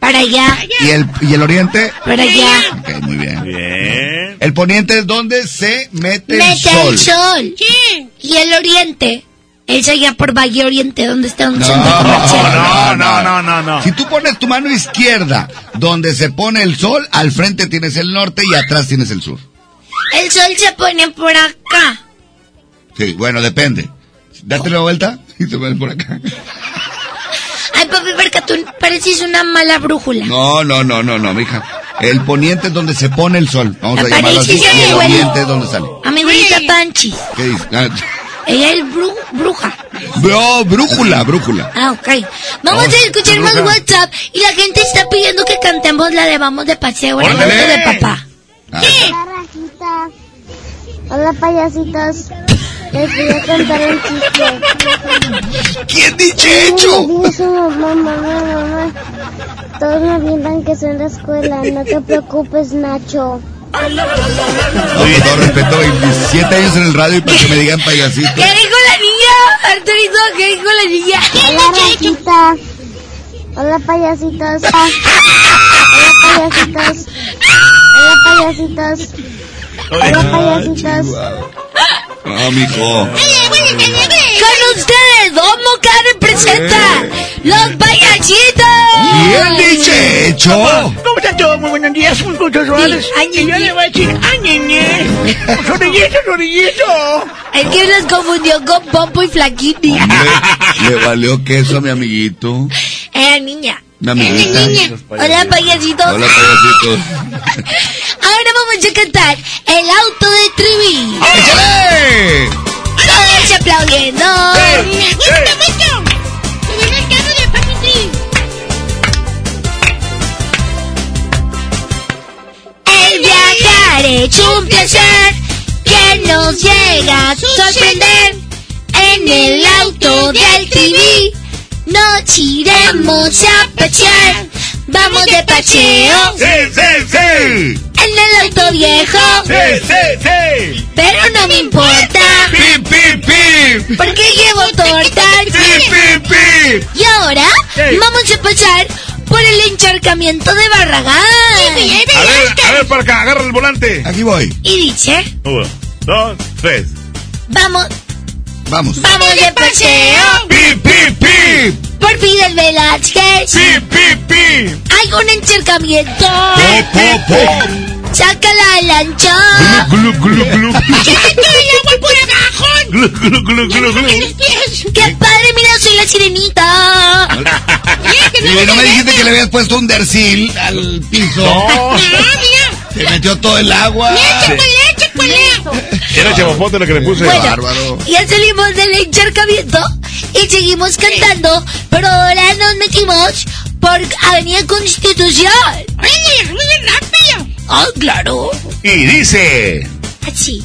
Para allá, ¿Y el, y el oriente? para allá. Ok, muy bien. El poniente es donde se mete, el Mete sol. el sol. Y el oriente es allá por Valle Oriente, donde está un No, centro comercial. no, no, no, no, no. Si tú pones tu mano izquierda donde se pone el sol, al frente tienes el norte y atrás tienes el sur. El sol se pone por acá. Sí, bueno, depende. Date la vuelta (laughs) y te pones por acá. Ay, papi, porque tú pareces una mala brújula. No, no, no, no, no, mija. El poniente es donde se pone el sol. Vamos a llamarlo así. Y el oriente es donde sale. A mi abuelita Panchi. ¿Qué dice? Ah, Ella es bru- bruja. Bro, brújula, brújula. Ah, ok. Vamos a escuchar más. WhatsApp y la gente está pidiendo que cantemos la de Vamos de Paseo en el de papá. Hola, Rajita. Hola, payasitos. Les voy a contar un chiste. ¿Quién dice hecho? Dice mamá, mamá, mamá. Todos me avientan que soy en la escuela. No te preocupes, Nacho. Con todo respeto, 27 años en el radio y para que me digan payasito. ¿Qué dijo la niña? Arturito, ¿qué dijo la niña? Hola, Rajita. Hola, payasitos. Hola, payasitos. Hola, payasitos. Hola, payasitos. No, mijo. Con ustedes, Domo Karen presenta Los Payasitos. ¿Quién dice hecho? ¿Cómo están todos? Muy buenos días, muy gustosos. Y yo le voy a decir, ¡ay, ñeñe! ¡Sonrillito, sonrillito! Es que los confundió con Pompo y Flaquiti. Le, valió queso a mi amiguito. Era niña. Una amiguita. Hola, payasito. Hola, payasito. (laughs) Ahora vamos a cantar El auto de Trivi. ¡Échale! Todos aplaudiendo. Me gusta es un placer que nos llega a sorprender. En el auto del TV nos iremos a pasear. Vamos de paseo ¡Sí, sí, sí! en el auto viejo. ¡Sí, sí, sí! Pero no me importa ¡Pip, pip, pip! porque llevo tortas. ¡Pip, pip, pip! Y ahora vamos a pasar por el encharcamiento de Barragán. A ver, a ver, para acá, agarra el volante. Aquí voy. Y dice, Uno, dos, tres. vamos, Vamos. vamos de paseo ¡Pip, pip, pip! por Fidel Velázquez. ¡Pip, pip, pip! Hay un encharcamiento. ¡Po, po, po! Saca la lancha. ¡Glu, glu, glu! ¡Quítate el agua por! ¡Glu, glu, glu, glu, glu! ¡Qué padre! Mira, soy la sirenita. Mire, no me dijiste que le habías puesto un dersil al piso. No. ¡Ah, mira! Se metió todo el agua. ¡Mira! Era chapopote lo que le puse. Bueno, bárbaro. ya salimos del encharcamiento y seguimos cantando, pero ahora nos metimos por Avenida Constitución. ¡Oye, muy rápido! Ah, claro. Y dice... Así.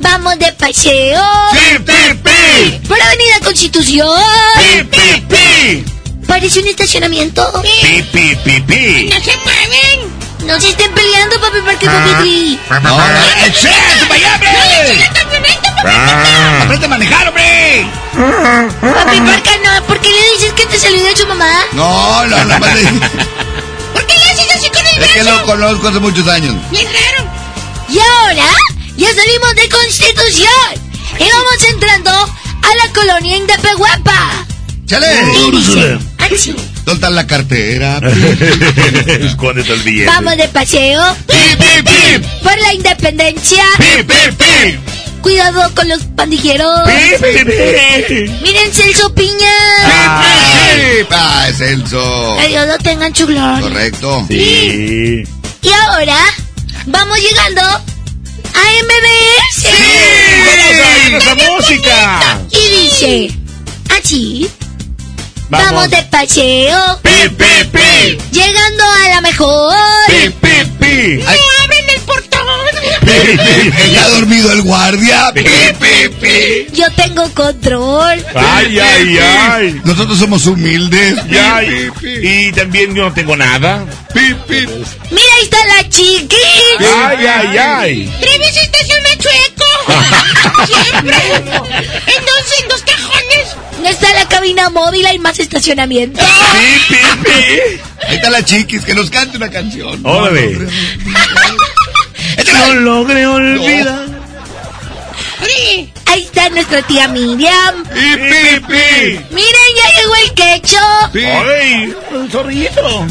Vamos de paseo ¡Pip, pip, pip! por Avenida Constitución. ¡Pip, pip, pip! Parece un estacionamiento. ¡Pip, pip, pip, pip! ¡No se mueven! No se estén peleando, papi, porque Ah. papi. No, no, ¡Eché! ¡Tu para allá, hombre! Ah. ¡Aprende a manejar, hombre! Papi, ¿por qué no? ¿Por qué le dices que te salió de su mamá? No, no, no, más ¿Por qué le haces así con el Es que brazo? lo conozco hace muchos años. Bien raro. Y ahora ya salimos de Constitución y vamos entrando a la colonia Indepehuepa. ¡Chale! Y dice, así, Soltar la cartera. (laughs) Escóndete el billete. vamos de paseo ¡Pip, pip, pip! por la independencia. ¡Pip, pip, pip! Cuidado con los pandilleros. ¡Pip, pip, pip! Miren Celso Piña. ¡Ah, es Celso! Que Dios lo tenga en su gloria. Correcto. Sí. Y ahora vamos llegando a MBS. ¡Vamos a ir nuestra música! Y dice, así, vamos, Vamos. de paseo, ¡Pip, pip, pip! llegando a la mejor. ¡Pip, pip, pip! ¡No abren el portón! ¡Pip, pip, ¿Está pip! dormido el guardia? Yo tengo control. ¡Ay, ay, ay! Nosotros somos humildes. Y, ay, y también yo no tengo nada. Mira, ahí está la chiquis. ¡Ay, ay, ay! ¡Trevis chueco! ¡Siempre! En dos, en dos cajones. No está la cabina móvil, hay más estacionamiento. Ahí está la chiquis, que nos cante una canción. Órale. Échale. logré olvidar. Ahí está nuestra tía Miriam. ¡Pip, pip, pip! Miren, ya llegó el quecho. ¡Ay! ¡Un zorrito!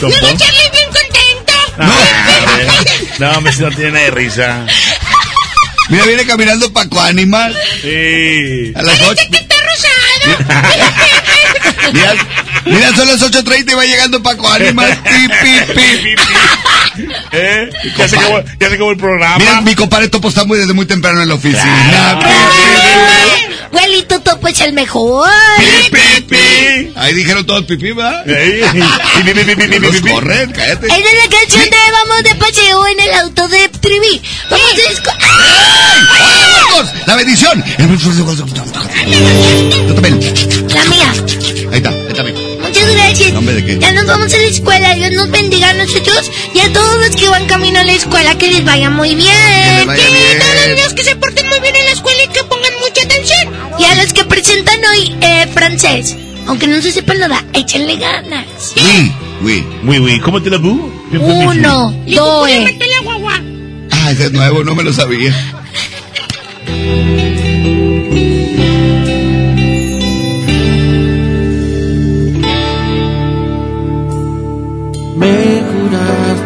luego Charlie bien contento. No, me no tiene nada de risa. Mira, viene caminando Paco Animal. Sí. A las 8. ¡Que está rosado! (laughs) Mira, mira, son las 8.30 y va llegando Paco Animal. (laughs) Pip, pip. (laughs) ¿Eh? Ya se acabó, ya se acabó el programa. Mira, mi compadre Topo está muy desde muy temprano en la oficina. Huelito Topo es el mejor. Pi, pi, pi. Ahí dijeron todos pipí, ¿verdad? (laughs) Corren, cállate. Esa es la canción de Vamos de paseo en el auto de Trivi. Vamos a. La bendición. La mía. Ahí está, ahí está. bien. Gracias. Nombre de qué? Ya nos vamos a la escuela. Dios nos bendiga a nosotros y a todos los que van camino a la escuela. Que les vaya muy Que les bien. vaya Y todos los bien. niños que se porten muy bien en la escuela y que pongan mucha atención. Y a los que presentan hoy eh, francés. Aunque no se sepan nada, échenle ganas. Oui, oui. Muy, muy. ¿Cómo te la bu? Uno, dos. Ah, ese es nuevo, no me lo sabía. (laughs)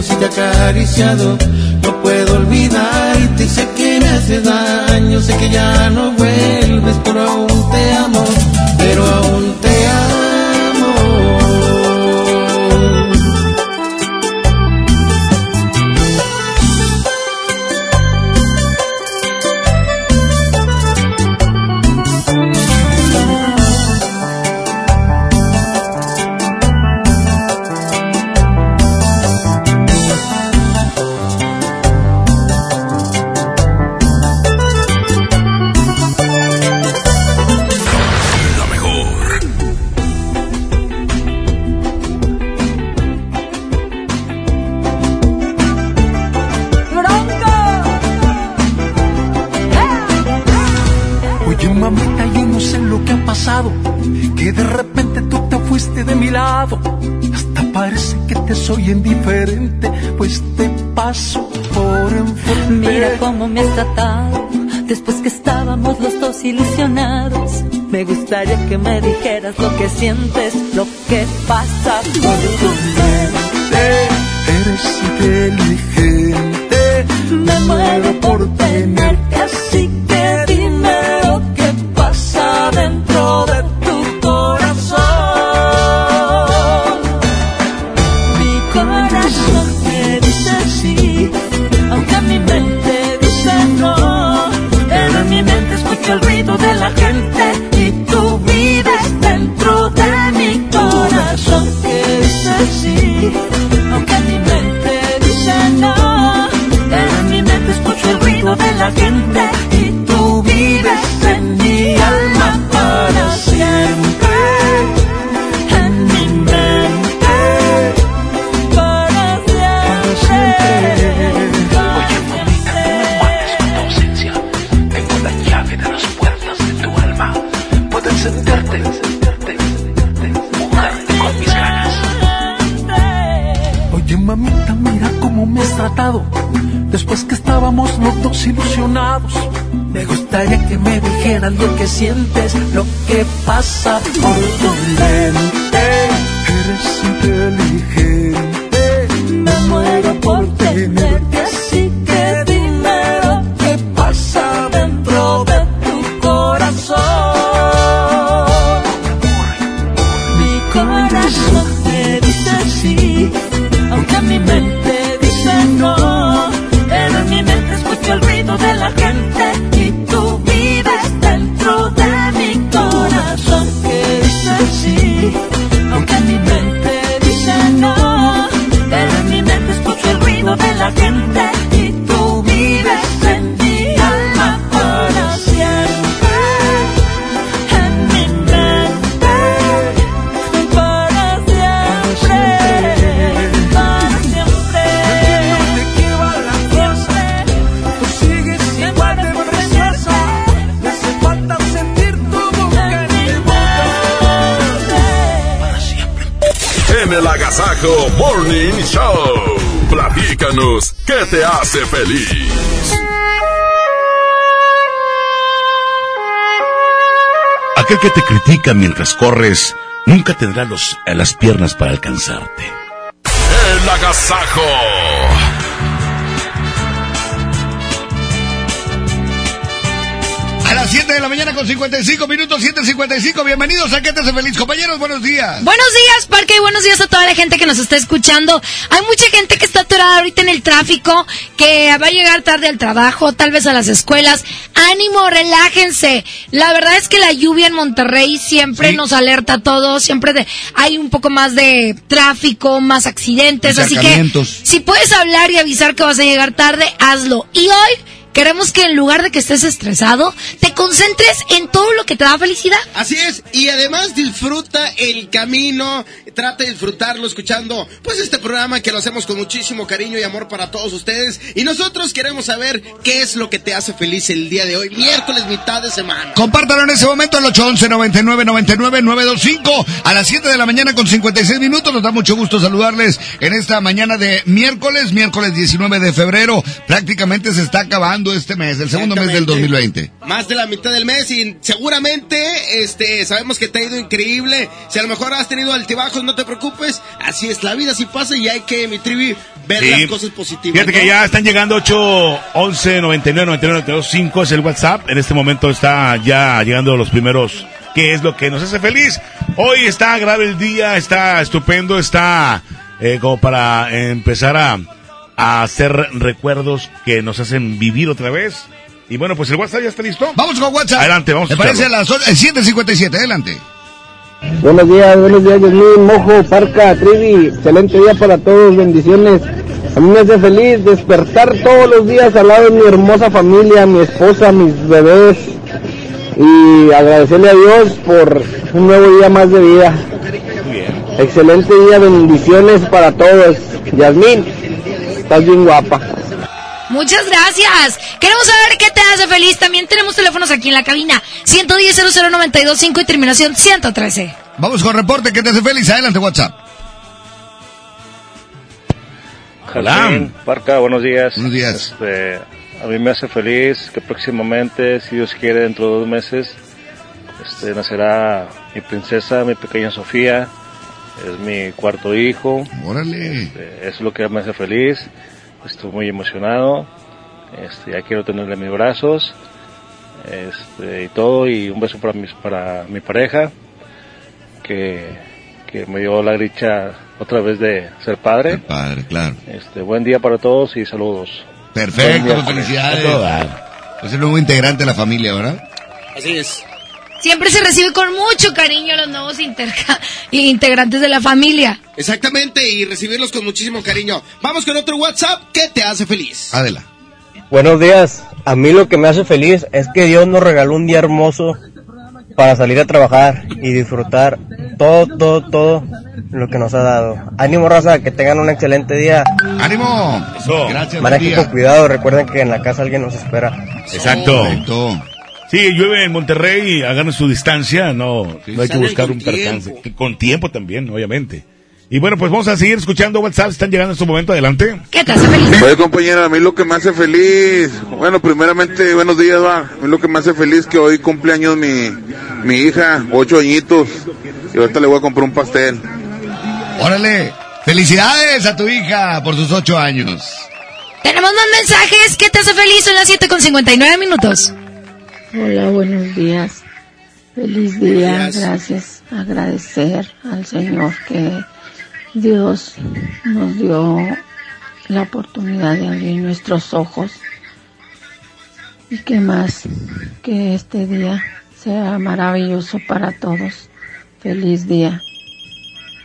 y te acariciado. No puedo olvidarte sé que me hace daño, sé que ya no vuelves, pero aún te amo, Me gustaría que me dijeras lo que sientes, que mientras corres nunca tendrá los, las piernas para alcanzarte. El Agasajo. A las 7 de la mañana con 55 minutos, 7.55. Bienvenidos a ¿Qué te hace feliz, compañeros? Buenos días. Buenos días, Parque, y buenos días a toda la gente que nos está escuchando. Hay mucha gente que está atorada ahorita en el tráfico, que va a llegar tarde al trabajo, tal vez a las escuelas. Ánimo, relájense. La verdad es que la lluvia en Monterrey siempre nos alerta a todos, siempre de- hay un poco más de tráfico, más accidentes, así que si puedes hablar y avisar que vas a llegar tarde, hazlo. Y hoy queremos que en lugar de que estés estresado, te concentres en todo lo que te da felicidad. Así es, y además disfruta el camino, trata de disfrutarlo escuchando pues este programa que lo hacemos con muchísimo cariño y amor para todos ustedes y nosotros queremos saber qué es lo que te hace feliz el día de hoy, miércoles mitad de semana. Compártalo en ese momento al 811 99 99 925 a las 7 de la mañana con 56 minutos. Nos da mucho gusto saludarles en esta mañana de miércoles, miércoles 19 de febrero. Prácticamente se está acabando este mes, el segundo mes del 2020. Más de la mitad del mes y seguramente este sabemos que te ha ido increíble. Si a lo mejor has tenido altibajos, no te preocupes. Así es, la vida así pasa y hay que, mi trivi, ver Sí. las cosas positivas. Fíjate ¿no? que ya están llegando 8, 11, 99, 99, 92, 5 es el WhatsApp. En este momento está ya llegando los primeros. ¿Qué es lo que nos hace feliz? Hoy está grave el día, está estupendo, está eh, como para empezar a, a hacer recuerdos que nos hacen vivir otra vez. Y bueno, pues el WhatsApp ya está listo. Vamos con WhatsApp. Adelante, vamos a ¿Te parece a las 7.57? Adelante. Buenos días, buenos días, Yasmín, Mojo, Parca, Trivi, excelente día para todos, bendiciones. A mí me hace feliz despertar todos los días al lado de mi hermosa familia, mi esposa, mis bebés y agradecerle a Dios por un nuevo día más de vida. Excelente día, bendiciones para todos. Yasmín, estás bien guapa. Muchas gracias. Queremos saber qué te hace feliz. También tenemos teléfonos aquí en la cabina. 110 00925 y terminación 113. Vamos con reporte que te hace feliz. Adelante, WhatsApp. Hola. Parca, buenos días. Buenos días. Este, a mí me hace feliz que próximamente, si Dios quiere, dentro de dos meses, este, nacerá mi princesa, mi pequeña Sofía. Es mi cuarto hijo. Órale. Este, es lo que me hace feliz. Estoy muy emocionado. Este, ya quiero tenerle en mis brazos. Este, y todo. Y un beso para, mis, para mi pareja. Que, que me dio la dicha otra vez de ser padre. Padre, claro. Este, buen día para todos y saludos. Perfecto, felicidades. Es el nuevo integrante de la familia, ¿verdad? Así es. Siempre se recibe con mucho cariño a los nuevos integrantes de la familia. Exactamente, y recibirlos con muchísimo cariño. Vamos con otro WhatsApp que te hace feliz. Adela. Buenos días. A mí lo que me hace feliz es que Dios nos regaló un día hermoso para salir a trabajar y disfrutar todo, todo, todo lo que nos ha dado. Ánimo, raza, que tengan un excelente día. ¡Ánimo! Gracias, buen Manejen con cuidado, recuerden que en la casa alguien nos espera. Exacto. Correcto. Sí, llueve en Monterrey, hagan su distancia, no, no hay que buscar un percance. Con tiempo también, obviamente. Y bueno, pues vamos a seguir escuchando WhatsApp, están llegando en este momento, adelante. ¿Qué te hace feliz? Oye compañera, a mí lo que me hace feliz, bueno, primeramente, buenos días, va. A mí lo que me hace feliz que hoy cumpleaños mi, mi hija, ocho añitos, y ahorita le voy a comprar un pastel. Órale. Felicidades a tu hija por sus ocho años. Tenemos más mensajes. ¿Qué te hace feliz? Son las 7 con 59 minutos. Hola, buenos días. Feliz día. Gracias. Agradecer al Señor que Dios nos dio la oportunidad de abrir nuestros ojos y que más que este día sea maravilloso para todos. Feliz día.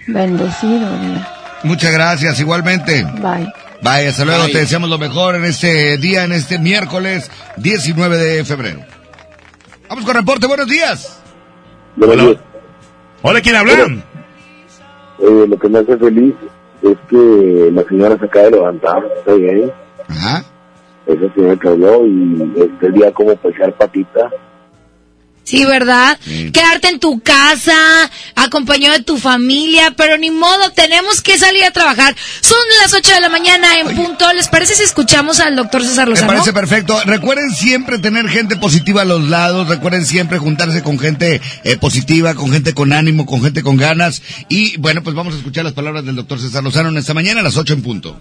Bendecido día. Muchas gracias, igualmente. Bye. Vaya, hasta luego, Bye. te deseamos lo mejor en este día, en este miércoles 19 de febrero. Vamos con reporte, buenos días. Hola. Hola, ¿quién habla? Eh, lo que me hace feliz es que la señora se acaba de levantar, está bien. Ajá. Esa señora que habló y este día como pesar patita. Sí, ¿verdad? Quedarte en tu casa, acompañado de tu familia, pero ni modo, tenemos que salir a trabajar. Son las 8 de la mañana en punto. ¿Les parece si escuchamos al doctor César Me Lozano? parece perfecto. Recuerden siempre tener gente positiva a los lados. Recuerden siempre juntarse con gente eh, positiva, con gente con ánimo, con gente con ganas. Y bueno, pues vamos a escuchar las palabras del doctor César Lozano en esta mañana a las 8 en punto.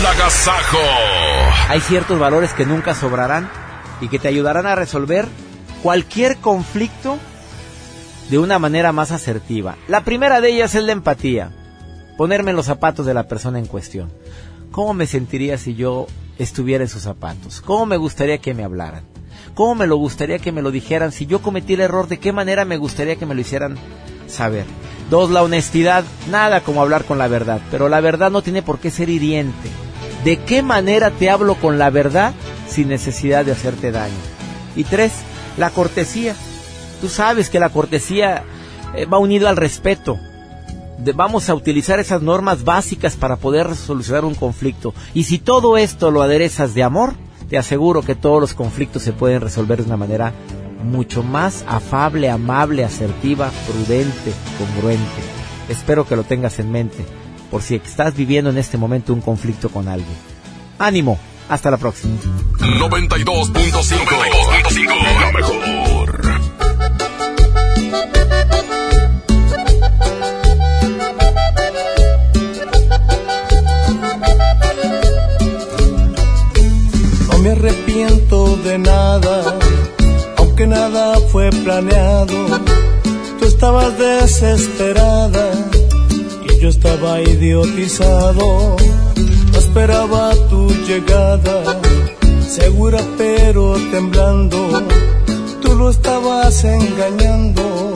El agasajo. Hay ciertos valores que nunca sobrarán y que te ayudarán a resolver cualquier conflicto de una manera más asertiva. La primera de ellas es la empatía. Ponerme en los zapatos de la persona en cuestión. ¿Cómo me sentiría si yo estuviera en sus zapatos? ¿Cómo me gustaría que me hablaran? ¿Cómo me lo gustaría que me lo dijeran? Si yo cometí el error, ¿de qué manera me gustaría que me lo hicieran saber? Dos, la honestidad. Nada como hablar con la verdad, pero la verdad no tiene por qué ser hiriente. ¿De qué manera te hablo con la verdad sin necesidad de hacerte daño? Y tres, la cortesía. Tú sabes que la cortesía eh, va unido al respeto. Vamos a utilizar esas normas básicas para poder solucionar un conflicto. Y si todo esto lo aderezas de amor, te aseguro que todos los conflictos se pueden resolver de una manera mucho más afable, amable, asertiva, prudente, congruente. Espero que lo tengas en mente por si estás viviendo en este momento un conflicto con alguien. Ánimo, hasta la próxima. 92.5. La mejor. No me arrepiento de nada, aunque nada fue planeado. Tú estabas desesperada y yo estaba idiotizado. Esperaba tu llegada, segura pero temblando. Tú lo estabas engañando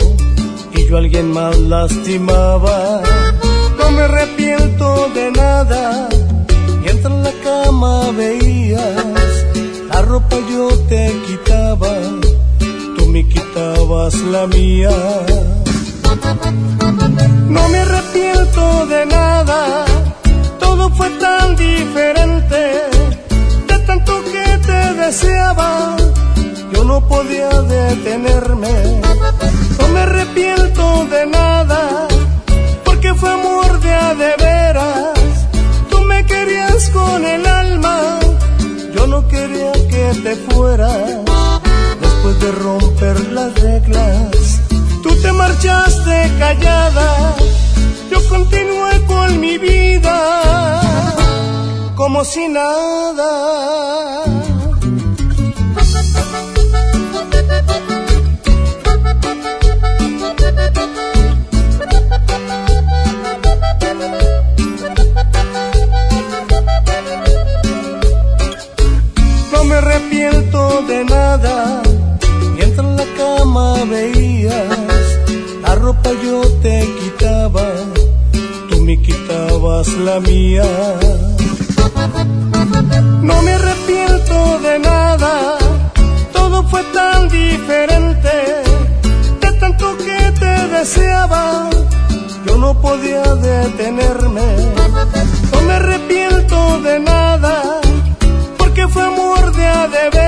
y yo a alguien más lastimaba. No me arrepiento de nada Mientras en la cama veías la ropa yo te quitaba, tú me quitabas la mía. No me arrepiento de nada, todo fue tan diferente, de tanto que te deseaba, yo no podía detenerme. No me arrepiento de nada, porque fue amor de a de veras. Tú me querías con el alma, yo no quería que te fueras. Después de romper las reglas, tú te marchaste callada. Yo continué con mi vida como si nada. No me arrepiento de nada. Mientras en la cama veías ropa yo te quitaba, tú me quitabas la mía. No me arrepiento de nada, todo fue tan diferente, de tanto que te deseaba, yo no podía detenerme. No me arrepiento de nada, porque fue amor de a de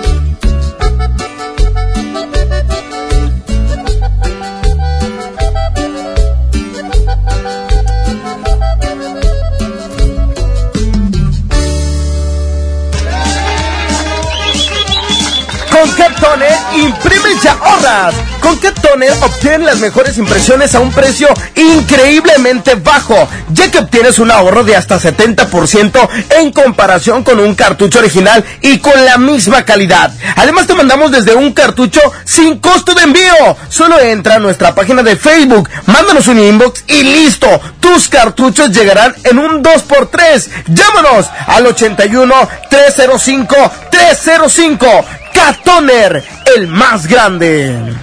Con Cat Toner imprimes y ahorras. Con Cat Toner obtienes las mejores impresiones a un precio increíblemente bajo, ya que obtienes un ahorro de hasta 70% en comparación con un cartucho original y con la misma calidad. Además te mandamos desde un cartucho sin costo de envío. Solo entra a nuestra página de Facebook, mándanos un inbox y listo. Tus cartuchos llegarán en un 2x3. Llámanos al 81 305 305. Catoner, el más grande.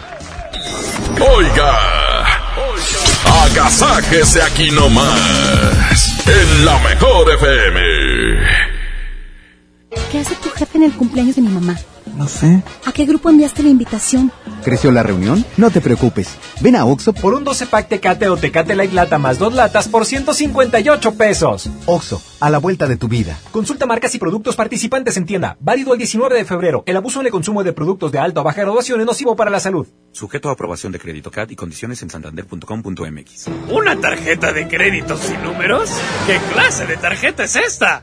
Oiga, agasáquese aquí nomás. En la mejor FM. ¿Qué hace tu jefe en el cumpleaños de mi mamá? No sé. ¿A qué grupo enviaste la invitación? ¿Creció la reunión? No te preocupes. Ven a Oxo por un 12 pack Tecate o Tecate Light Lata más dos latas por 158 pesos. Oxo, a la vuelta de tu vida. Consulta marcas y productos participantes en tienda. Válido el 19 de febrero. El abuso en el consumo de productos de alta o baja graduación es nocivo para la salud. Sujeto a aprobación de crédito CAT y condiciones en santander.com.mx. ¿Una tarjeta de crédito sin números? ¿Qué clase de tarjeta es esta?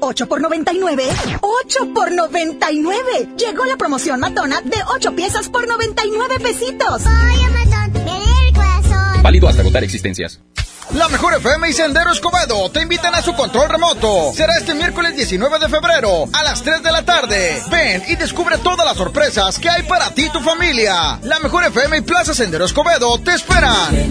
8 por 99. 8 por 99. Llegó la promoción matona de 8 piezas por 99 pesitos. Oye, matón, me el corazón. Válido hasta agotar existencias. La Mejor FM y Sendero Escobedo te invitan a su control remoto. Será este miércoles 19 de febrero a las 3 de la tarde. Ven y descubre todas las sorpresas que hay para ti y tu familia. La Mejor FM y Plaza Sendero Escobedo te esperan.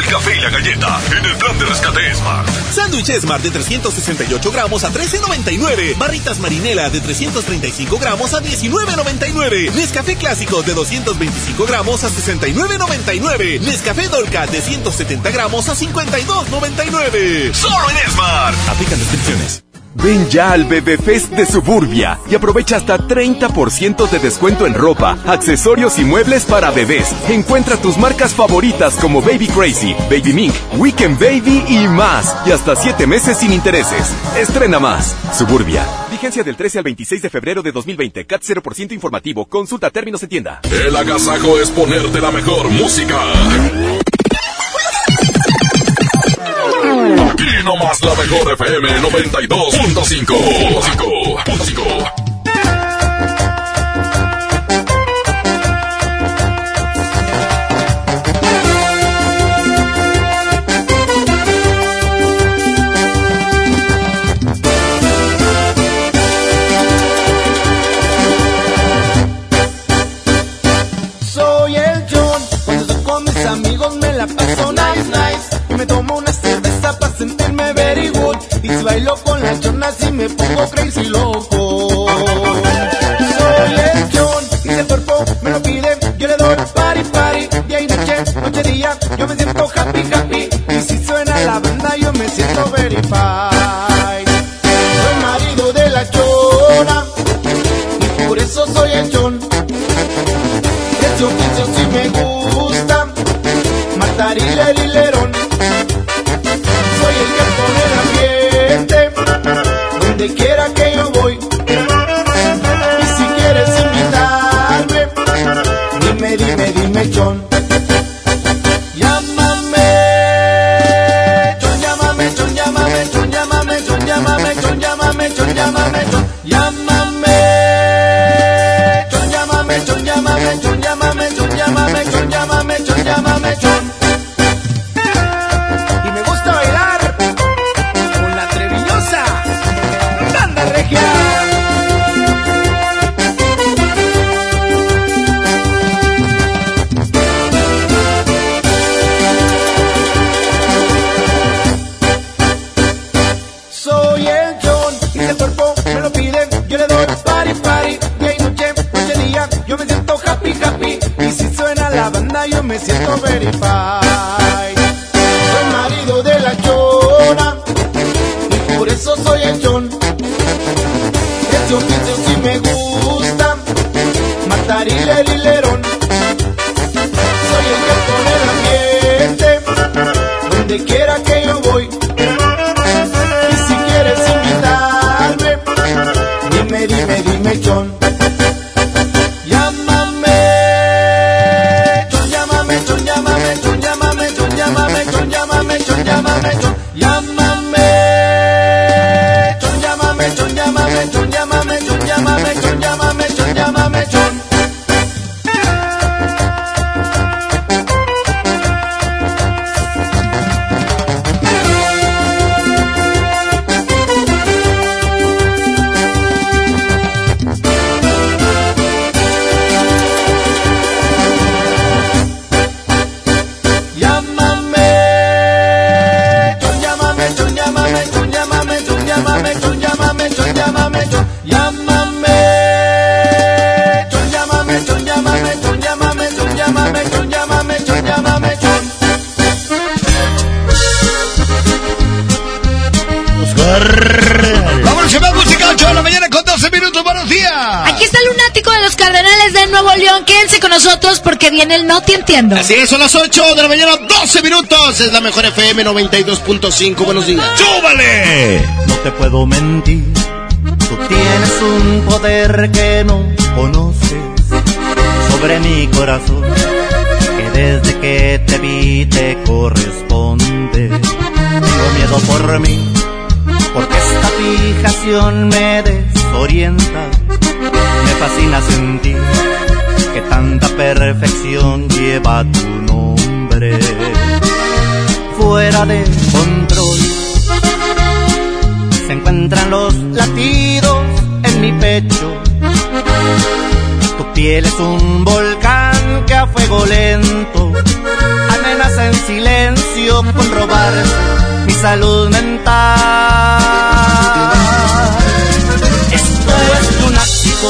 del café y la galleta en el plan de rescate Smart. Sándwich Smart de 368 gramos a 13.99. Barritas Marinela de 335 gramos a 19.99. Nescafé Clásico de 225 gramos a 69.99. Nescafé Dolca de 170 gramos a 52.99. Solo en Smart. Aplican descripciones. Ven ya al Bebé Fest de Suburbia y aprovecha hasta 30% de descuento en ropa, accesorios y muebles para bebés. Encuentra tus marcas favoritas como Baby Crazy, Baby Mink, Weekend Baby y más. Y hasta 7 meses sin intereses. Estrena más. Suburbia. Vigencia del 13 al 26 de febrero de 2020. CAT 0% informativo. Consulta términos en tienda. El agasajo es ponerte la mejor música. Nomás la mejor FM 92.5. very good. Y si bailo con las chonas y me pongo crazy loco. Soy John, y si el cuerpo me lo pide, yo le doy party, party. Día y noche, noche día, yo me siento happy, happy. Y si suena la banda, yo me siento very fine. Dime, me siento Entiendo. Así es, son las 8 de la mañana, 12 minutos. Es la mejor FM 92.5. Buenos días. ¡Súbale! No te puedo mentir, tú tienes un poder que no conoces sobre mi corazón, que desde que te vi te corresponde. Tengo miedo por mí, porque esta fijación me desorienta. Me fascina sentir que tanta perfección lleva tu nombre. Fuera de control se encuentran los latidos en mi pecho. Tu piel es un volcán que a fuego lento amenaza en silencio con robar mi salud mental. Esto es lunático,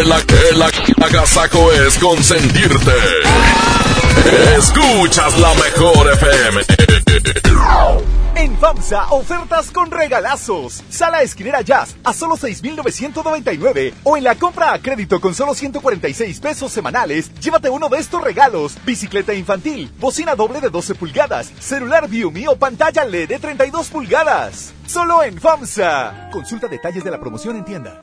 El, el agasaco es consentirte. Escuchas la mejor FM. En FAMSA, ofertas con regalazos. Sala esquinera Jazz a solo 6,999. O en la compra a crédito con solo 146 pesos semanales, llévate uno de estos regalos. Bicicleta infantil, bocina doble de 12 pulgadas, celular Viumi o pantalla LED de 32 pulgadas. Solo en FAMSA. Consulta detalles de la promoción en tienda.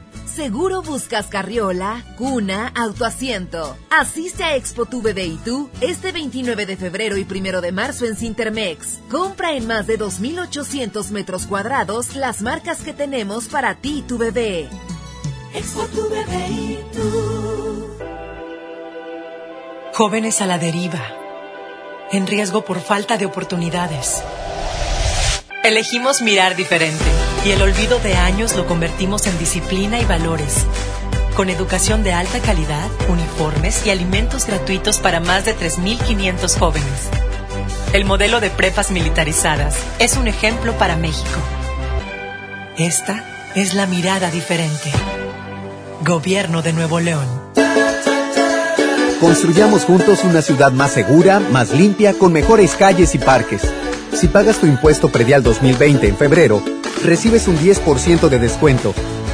Seguro buscas carriola, cuna, autoasiento. Asiste a Expo Tu Bebé y tú este 29 de febrero y 1 de marzo en Cintermex. Compra en más de 2.800 metros cuadrados las marcas que tenemos para ti y tu bebé. Expo Tu Bebé y tú. Jóvenes a la deriva. En riesgo por falta de oportunidades. Elegimos mirar diferente y el olvido de años lo convertimos en disciplina y valores. Con educación de alta calidad, uniformes y alimentos gratuitos para más de 3.500 jóvenes. El modelo de prepas militarizadas es un ejemplo para México. Esta es la mirada diferente. Gobierno de Nuevo León. Construyamos juntos una ciudad más segura, más limpia, con mejores calles y parques. Si pagas tu impuesto predial 2020 en febrero, recibes un 10% de descuento,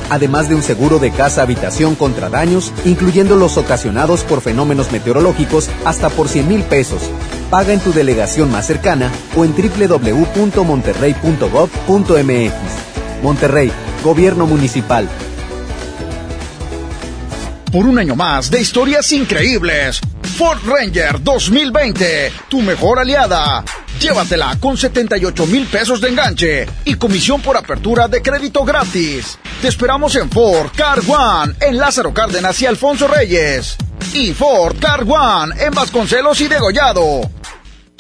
además de un seguro de casa-habitación contra daños, incluyendo los ocasionados por fenómenos meteorológicos hasta por 100 mil pesos. Paga en tu delegación más cercana o en www.monterrey.gov.mx. Monterrey, Gobierno Municipal. Por un año más de historias increíbles. Ford Ranger 2020, tu mejor aliada. Llévatela con 78 mil pesos de enganche y comisión por apertura de crédito gratis. Te esperamos en Ford Car One, en Lázaro Cárdenas y Alfonso Reyes. Y Ford Car One, en Vasconcelos y Degollado.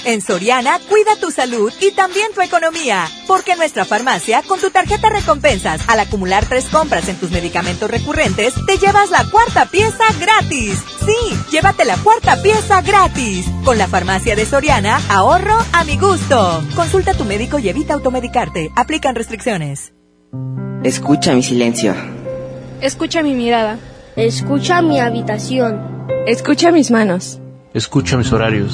En Soriana, cuida tu salud y también tu economía. Porque en nuestra farmacia, con tu tarjeta recompensas, al acumular tres compras en tus medicamentos recurrentes, te llevas la cuarta pieza gratis. Sí, llévate la cuarta pieza gratis. Con la farmacia de Soriana, ahorro a mi gusto. Consulta a tu médico y evita automedicarte. Aplican restricciones. Escucha mi silencio. Escucha mi mirada. Escucha mi habitación. Escucha mis manos. Escucha mis horarios.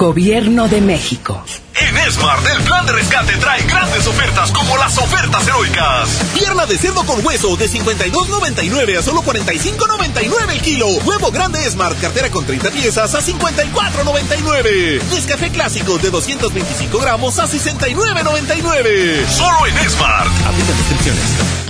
Gobierno de México. En Smart, el plan de rescate trae grandes ofertas como las ofertas heroicas. Pierna de cerdo con hueso de 52.99 a solo 45.99 el kilo. Huevo grande Smart, cartera con 30 piezas a 54.99. Nescafé clásico de 225 gramos a 69.99. Solo en Smart. Aplica descripciones.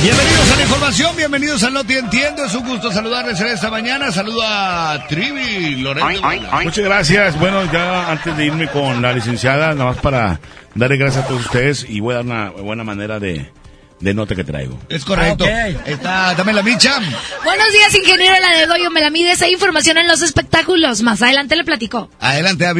Bienvenidos a la información, bienvenidos a No Te Entiendo. Es un gusto saludarles en esta mañana. Saludo a Trivi, Lorenzo. Muchas gracias. Bueno, ya antes de irme con la licenciada, nada más para darle gracias a todos ustedes y voy a dar una buena manera de, de nota que traigo. Es correcto. Está, dame la micha. Buenos días, ingeniero la de Goyo me la mides. Hay información en los espectáculos. Más adelante le platico. Adelante a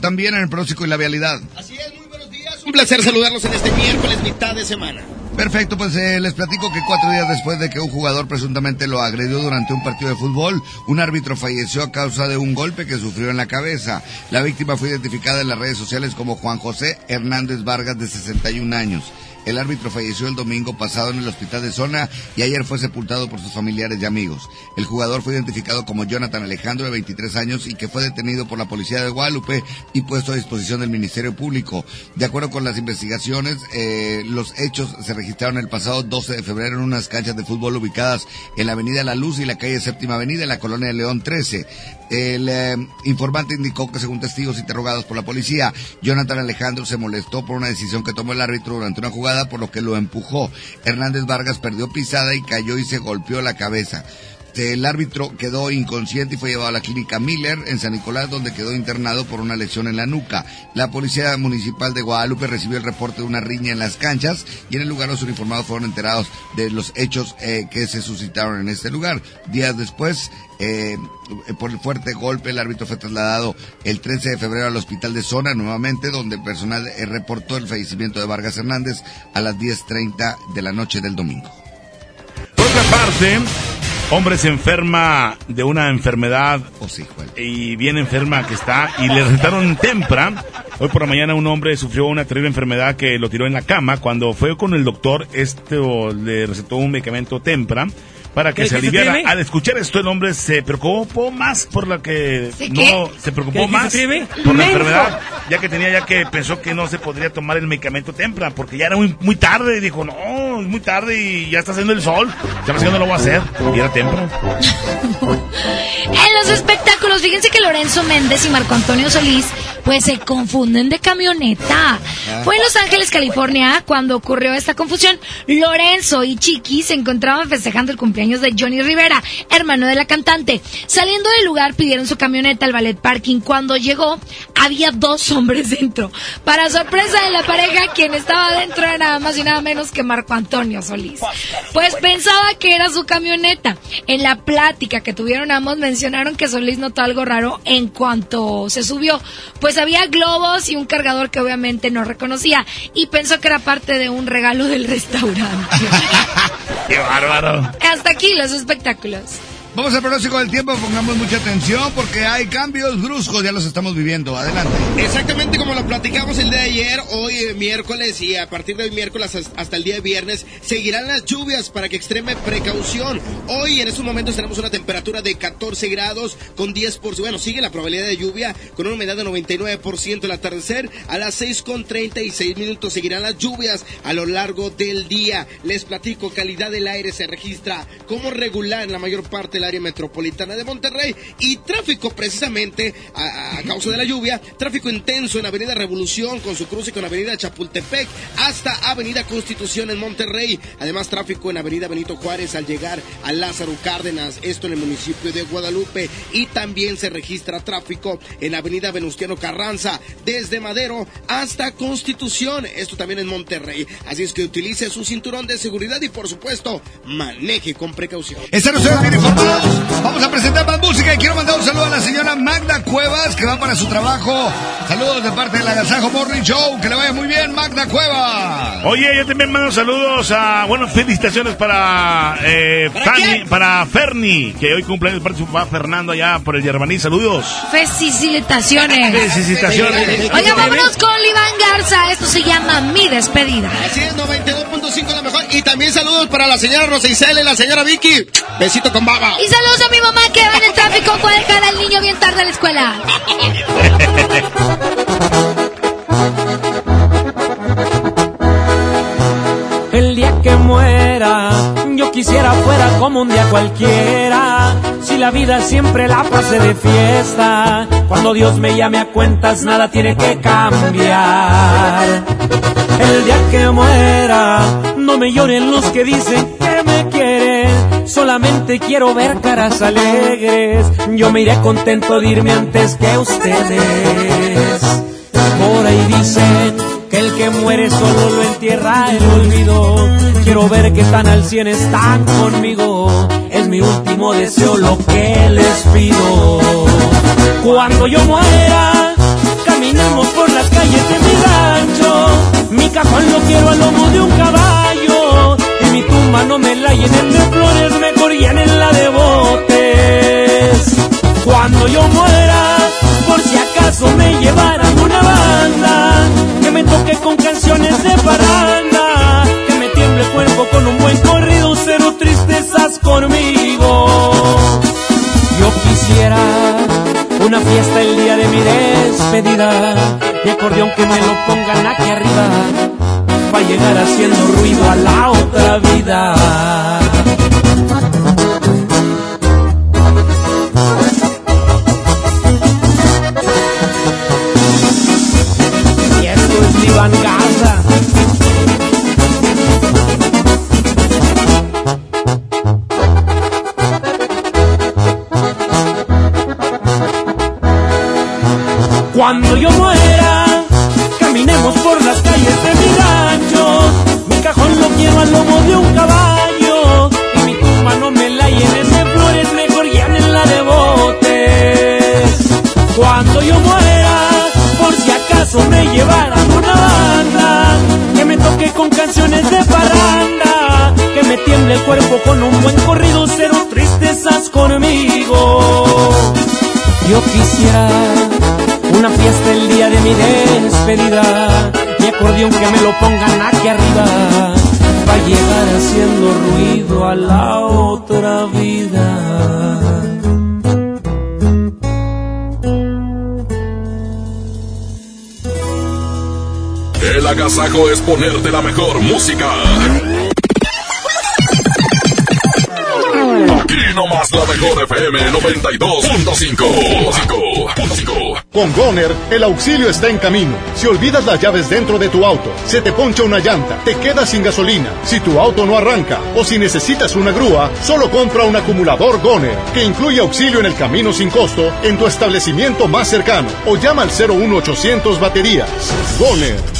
también en el próximo y la vialidad. Así es, muy buenos días. Un placer saludarlos en este miércoles, mitad de semana. Perfecto, pues eh, les platico que cuatro días después de que un jugador presuntamente lo agredió durante un partido de fútbol, un árbitro falleció a causa de un golpe que sufrió en la cabeza. La víctima fue identificada en las redes sociales como Juan José Hernández Vargas, de 61 años. El árbitro falleció el domingo pasado en el hospital de zona y ayer fue sepultado por sus familiares y amigos. El jugador fue identificado como Jonathan Alejandro, de 23 años, y que fue detenido por la policía de Guadalupe y puesto a disposición del Ministerio Público. De acuerdo con las investigaciones, eh, los hechos se registraron el pasado 12 de febrero en unas canchas de fútbol ubicadas en la Avenida La Luz y la calle Séptima Avenida, en la colonia de León 13. El eh, informante indicó que según testigos interrogados por la policía, Jonathan Alejandro se molestó por una decisión que tomó el árbitro durante una jugada, por lo que lo empujó. Hernández Vargas perdió pisada y cayó y se golpeó la cabeza. El árbitro quedó inconsciente y fue llevado a la clínica Miller en San Nicolás, donde quedó internado por una lesión en la nuca. La policía municipal de Guadalupe recibió el reporte de una riña en las canchas y en el lugar los uniformados fueron enterados de los hechos eh, que se suscitaron en este lugar. Días después, eh, por el fuerte golpe, el árbitro fue trasladado el 13 de febrero al hospital de zona nuevamente, donde el personal eh, reportó el fallecimiento de Vargas Hernández a las 10.30 de la noche del domingo. Por otra parte, hombre se enferma de una enfermedad Oh, sí, y bien enferma que está y le recetaron tempra. Hoy por la mañana un hombre sufrió una terrible enfermedad que lo tiró en la cama. Cuando fue con el doctor, este le recetó un medicamento tempra para que ¿Qué- se se aliviara. Al escuchar esto el hombre se preocupó más por la que ¿Sí, no qué? se preocupó ¿Qué- qué se más escribe? por la Menso. enfermedad, ya que tenía ya que pensó que no se podría tomar el medicamento tempra porque ya era muy, muy tarde y dijo, "No, es muy tarde y ya está haciendo el sol." Ya no lo voy a hacer. Y era tempra. En los espectáculos, fíjense que Lorenzo Méndez y Marco Antonio Solís, pues se confunden de camioneta. Fue en Los Ángeles, California, cuando ocurrió esta confusión. Lorenzo y Chiqui se encontraban festejando el cumpleaños de Johnny Rivera, hermano de la cantante. Saliendo del lugar, pidieron su camioneta al ballet parking. Cuando llegó, había dos hombres dentro. Para sorpresa de la pareja, quien estaba dentro era nada más y nada menos que Marco Antonio Solís. Pues pensaba que era su camioneta. En la plática que tuvieron ambos mencionaron que Solís notó algo raro en cuanto se subió. Pues había globos y un cargador que obviamente no reconocía y pensó que era parte de un regalo del restaurante. (laughs) ¡Qué bárbaro! Hasta aquí los espectáculos. Vamos al pronóstico del tiempo, pongamos mucha atención porque hay cambios bruscos, ya los estamos viviendo. Adelante. Exactamente como lo platicamos el día de ayer, hoy eh, miércoles y a partir de hoy miércoles has- hasta el día de viernes seguirán las lluvias para que extreme precaución. Hoy en estos momentos tenemos una temperatura de 14 grados con 10%, bueno, sigue la probabilidad de lluvia con una humedad de 99% el atardecer. A las 6 con 36 minutos seguirán las lluvias a lo largo del día. Les platico, calidad del aire se registra como regular en la mayor parte del área metropolitana de Monterrey y tráfico precisamente a, causa de la lluvia, tráfico intenso en Avenida Revolución con su cruce con Avenida Chapultepec hasta Avenida Constitución en Monterrey, además tráfico en Avenida Benito Juárez al llegar a Lázaro Cárdenas, esto en el municipio de Guadalupe. Y también se registra tráfico en Avenida Venustiano Carranza desde Madero hasta Constitución, esto también en Monterrey, así es que utilice su cinturón de seguridad y por supuesto maneje con precaución. Vamos a presentar más música y quiero mandar un saludo a la señora Magda Cuevas que va para su trabajo. Saludos de parte del Agasajo Morning Show. Que le vaya muy bien, Magda Cuevas. Oye, yo también mando saludos a, bueno, felicitaciones para, eh, Fanny, para Ferni, que hoy cumpleaños parte su papá Fernando allá por el Yerbaní. Saludos. Felicitaciones. Felicitaciones. Oiga, vámonos con Iván Garza. Esto se llama Mi Despedida. Es, 92.5 la mejor. Y también saludos para la señora Rosa Isela y la señora Vicky. Besito con baba. Y saludos a mi mamá que va en el tráfico fue dejar al niño bien tarde a la escuela. El día que muera, yo quisiera fuera como un día cualquiera. Si la vida siempre la pasé de fiesta, cuando Dios me llame a cuentas nada tiene que cambiar. El día que muera, no me lloren los que dicen que me quieren. Solamente quiero ver caras alegres. Yo me iré contento de irme antes que ustedes. Por ahí dicen que el que muere solo lo entierra el olvido. Quiero ver que están al cien están conmigo. Es mi último deseo lo que les pido. Cuando yo muera, caminemos por las calles de mi rancho. Mi cajón lo quiero al lomo de un caballo. Mi tumba no me la llenen de flores, me llenen la de botes. Cuando yo muera, por si acaso me llevaran una banda, que me toque con canciones de parranda, que me tiemble el cuerpo con un buen corrido, cero tristezas conmigo. Yo quisiera una fiesta el día de mi despedida y acordeón que me lo pongan aquí arriba llegar haciendo ruido a la otra vida. Y es Gaza. Cuando yo muera, canciones de parranda. Que me tiemble el cuerpo con un buen corrido, cero tristezas conmigo. Yo quisiera una fiesta el día de mi despedida y acordeón que me lo pongan aquí arriba va a llegar haciendo ruido a la otra vida. El agasajo es ponerte la mejor música. Aquí nomás la mejor FM 92.5. Con Goner, el auxilio está en camino. Si olvidas las llaves dentro de tu auto, se te poncha una llanta, te quedas sin gasolina, si tu auto no arranca o si necesitas una grúa, solo compra un acumulador Goner, que incluye auxilio en el camino sin costo en tu establecimiento más cercano o llama al 01800 baterías. Goner,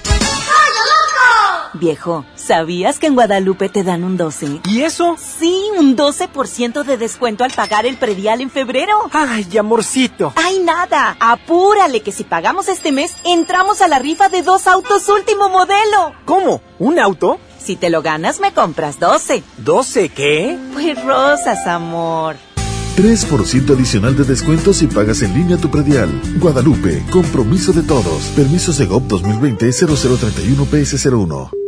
Viejo, ¿sabías que en Guadalupe te dan un 12? ¿Y eso? Sí, un 12% de descuento al pagar el predial en febrero. Ay, amorcito. Ay, nada. Apúrale que si pagamos este mes, entramos a la rifa de dos autos último modelo. ¿Cómo? ¿Un auto? Si te lo ganas, me compras 12. ¿12 qué? Pues rosas, amor. 3% adicional de descuento si pagas en línea tu predial. Guadalupe, compromiso de todos. Permiso Segov 2020-0031 PS01.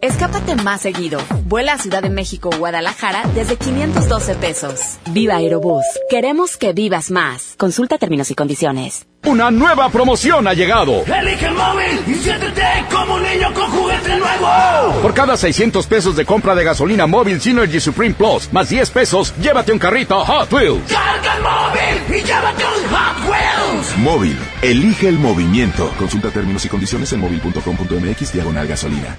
Escápate más seguido. Vuela a Ciudad de México o Guadalajara desde 512 pesos. Viva Aerobús. Queremos que vivas más. Consulta términos y condiciones. Una nueva promoción ha llegado. Elige el móvil y siéntete como un niño con juguete nuevo. Por cada 600 pesos de compra de gasolina móvil Synergy Supreme Plus, más 10 pesos, llévate un carrito Hot Wheels. Carga el móvil y llévate un Hot Wheels. Móvil, elige el movimiento. Consulta términos y condiciones en móvil.com.mx diagonal gasolina.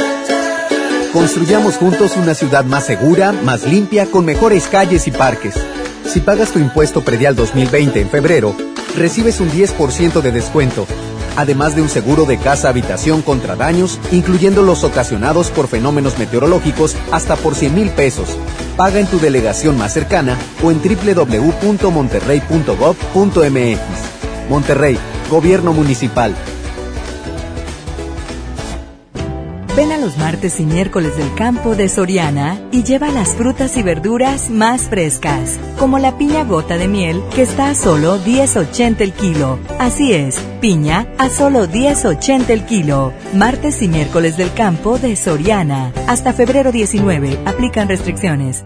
Construyamos juntos una ciudad más segura, más limpia, con mejores calles y parques. Si pagas tu impuesto predial 2020 en febrero, recibes un 10% de descuento, además de un seguro de casa-habitación contra daños, incluyendo los ocasionados por fenómenos meteorológicos, hasta por 100 mil pesos. Paga en tu delegación más cercana o en www.monterrey.gov.mx. Monterrey, Gobierno Municipal. Ven a los martes y miércoles del campo de Soriana y lleva las frutas y verduras más frescas, como la piña gota de miel que está a solo 10.80 el kilo. Así es, piña a solo 10.80 el kilo. Martes y miércoles del campo de Soriana. Hasta febrero 19. Aplican restricciones.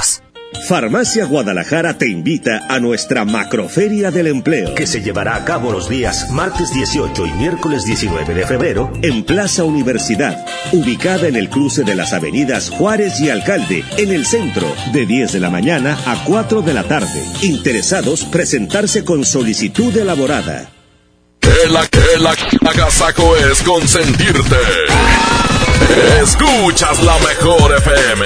Farmacia Guadalajara te invita a nuestra Macroferia del Empleo, que se llevará a cabo los días martes 18 y miércoles 19 de febrero en Plaza Universidad, ubicada en el cruce de las avenidas Juárez y Alcalde, en el centro, de 10 de la mañana a 4 de la tarde. Interesados, presentarse con solicitud elaborada. El, el, el agasaco es consentirte. Escuchas la mejor FM.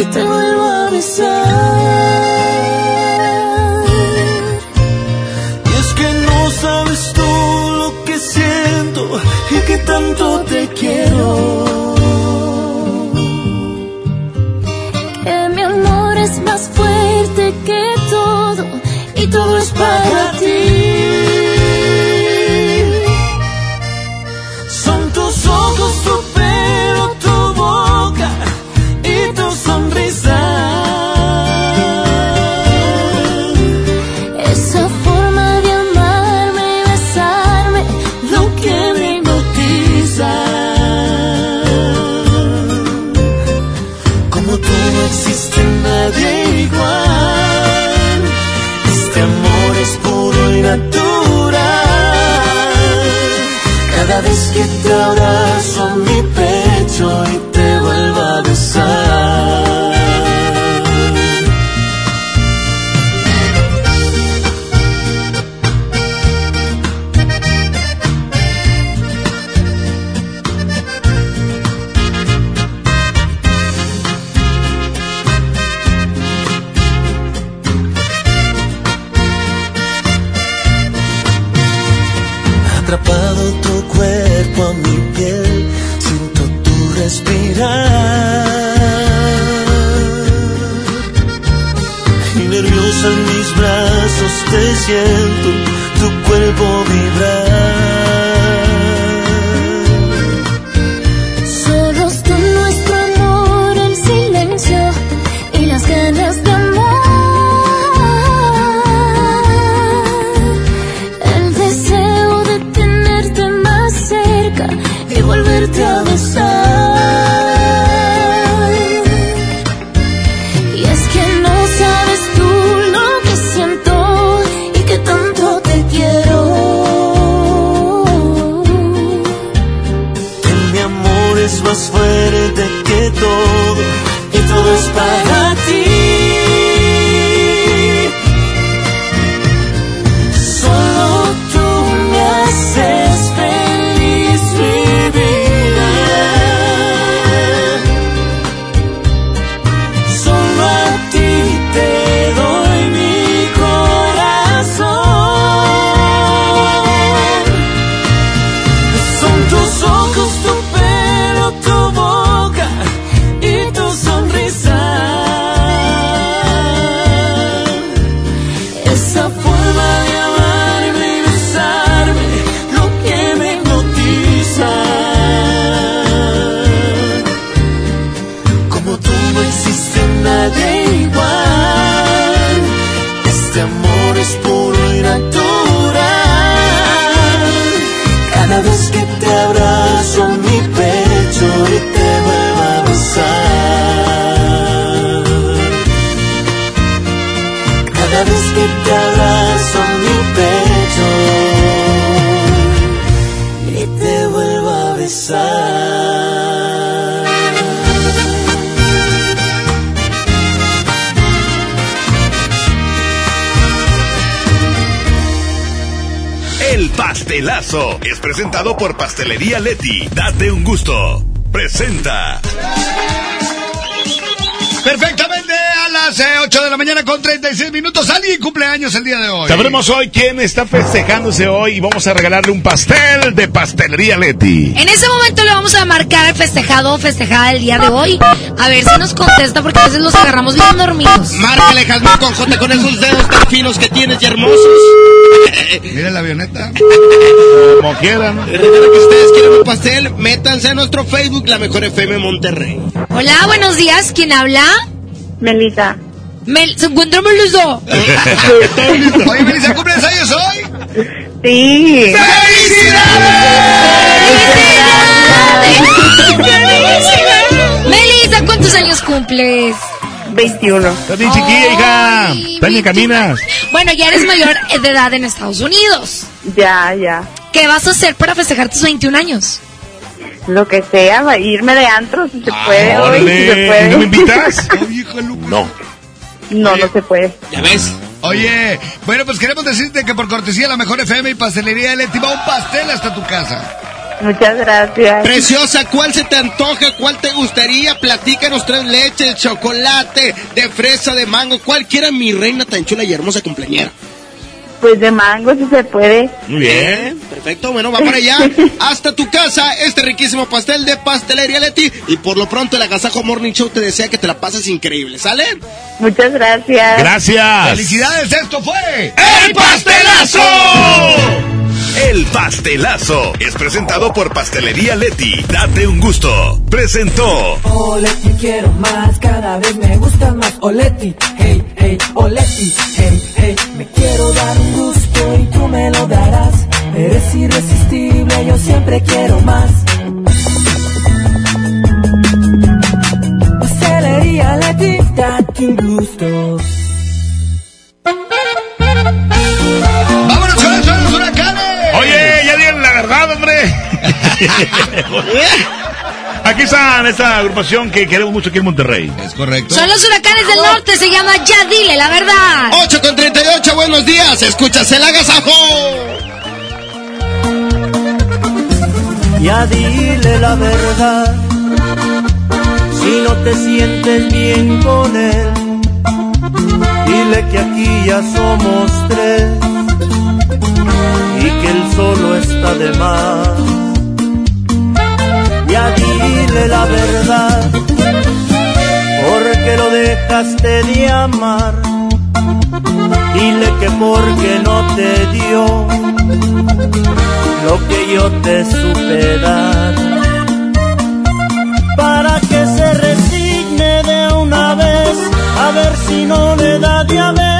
y te vuelvo a besar. Y es que no sabes tú lo que siento y que tanto te quiero. Que mi amor es más fuerte que todo y todo es para ti. Siento tu cuerpo presentado por Pastelería Leti. Date un gusto. Presenta. Perfectamente a las eh, 8 de la mañana con 36 minutos. Alguien cumpleaños el día de hoy. Sabremos hoy quién está festejándose hoy y vamos a regalarle un pastel de Pastelería Leti. En ese momento le vamos a marcar al festejado o festejada el día de hoy. A ver si nos contesta porque a veces los agarramos bien dormidos. Márcale, Jazmín, con J, con esos dedos tan finos que tienes y hermosos. (laughs) Mira la avioneta. Como quieran. Recuerda que ustedes quieren un pastel, métanse a nuestro Facebook, La Mejor FM Monterrey. Hola, buenos días. ¿Quién habla? Melissa. Mel ¿Se encuentra (laughs) Melissa? Oye, Melissa, ¿cumples años hoy? Sí. Melissa, ¿cuántos años cumples? 21. Estás bien chiquilla, hija. Estás caminas. Bueno, ya eres mayor de edad en Estados Unidos. Ya, ya. ¿Qué vas a hacer para festejar tus 21 años? Lo que sea, va- irme de antro si se puede hoy, si se puede. ¿No me invitas? (laughs) No. No, no se puede. ¿Ya ves? Oye, bueno, pues queremos decirte que por cortesía la mejor FM y pastelería Leti va un pastel hasta tu casa. Muchas gracias. Preciosa, ¿cuál se te antoja? ¿Cuál te gustaría? Platícanos tres leches, chocolate, de fresa, de mango, cualquiera, mi reina tan chula y hermosa cumpleañera. Pues de mango si se puede. Muy bien. Perfecto, bueno, va para allá. (laughs) Hasta tu casa, este riquísimo pastel de pastelería Leti. Y por lo pronto el Agasajo Morning Show te desea que te la pases increíble, ¿sale? Muchas gracias. Gracias. ¡Felicidades! Esto fue... ¡El pastelazo! El pastelazo es presentado por Pastelería Leti. Date un gusto. Presentó. Oleti quiero más, cada vez me gusta más. Oleti, hey, hey, Oleti, hey, hey. Me quiero dar un gusto y tú me lo darás. Eres irresistible, yo siempre quiero más. Pastelería Leti, date un gusto. (laughs) Aquí está esta agrupación que queremos mucho aquí en Monterrey. Es correcto. Son los huracanes del norte, se llama Ya Dile la verdad. 8 con 38, buenos días, escuchas el Agasajo. Ya dile la verdad, si no te sientes bien con él, dile que aquí ya somos tres y que él solo está de más. Dile la verdad, porque lo dejaste de amar, dile que porque no te dio lo que yo te supe dar. Para que se resigne de una vez a ver si no le da diabetes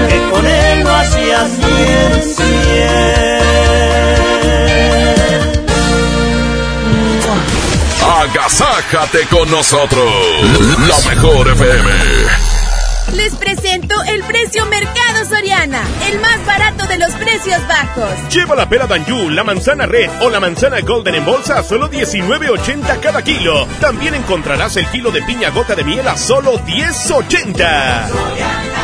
Agasájate con nosotros, la mejor FM. Les presento el precio Mercado Soriana, el más barato de los precios bajos. Lleva la pera Danju, la manzana red o la manzana golden en bolsa a solo 19.80 cada kilo. También encontrarás el kilo de piña gota de miel a solo 10.80.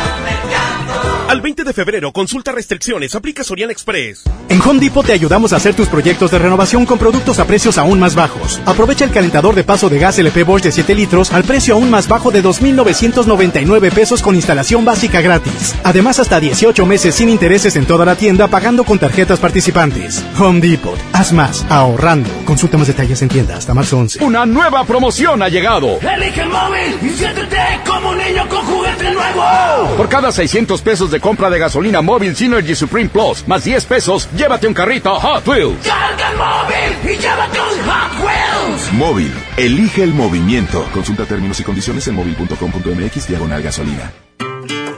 Al 20 de febrero, consulta restricciones, aplica Soriana Express. En Home Depot te ayudamos a hacer tus proyectos de renovación con productos a precios aún más bajos. Aprovecha el calentador de paso de gas LP Bosch de 7 litros al precio aún más bajo de 2.999 pesos con instalación básica gratis. Además, hasta 18 meses sin intereses en toda la tienda pagando con tarjetas participantes. Home Depot. Haz más, ahorrando. Consulta más detalles en tienda hasta marzo 11. Una nueva promoción ha llegado. Elige el móvil y siéntete como un niño con juguete nuevo. Por cada 600 pesos de compra de gasolina móvil Synergy Supreme Plus, más 10 pesos, llévate un carrito Hot Wheels. Carga el móvil y llévate un Hot Wheels. Móvil, elige el movimiento. Consulta términos y condiciones en móvil.com.mx diagonal gasolina.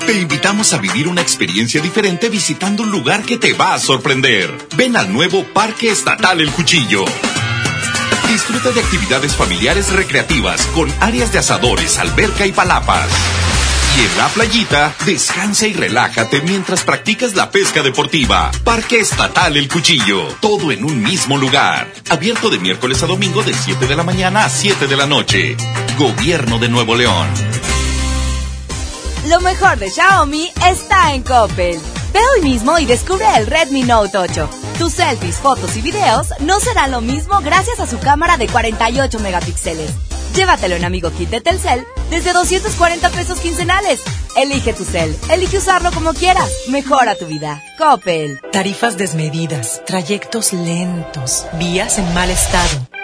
Te invitamos a vivir una experiencia diferente visitando un lugar que te va a sorprender. Ven al nuevo Parque Estatal El Cuchillo. Disfruta de actividades familiares recreativas con áreas de asadores, alberca y palapas. En la playita, descansa y relájate mientras practicas la pesca deportiva. Parque Estatal El Cuchillo. Todo en un mismo lugar. Abierto de miércoles a domingo de 7 de la mañana a 7 de la noche. Gobierno de Nuevo León. Lo mejor de Xiaomi está en Coppel. Ve hoy mismo y descubre el Redmi Note 8. Tus selfies, fotos y videos no serán lo mismo gracias a su cámara de 48 megapíxeles. Llévatelo en Amigo Kit de Telcel desde 240 pesos quincenales. Elige tu cel, elige usarlo como quieras. Mejora tu vida. Coppel. Tarifas desmedidas, trayectos lentos, vías en mal estado.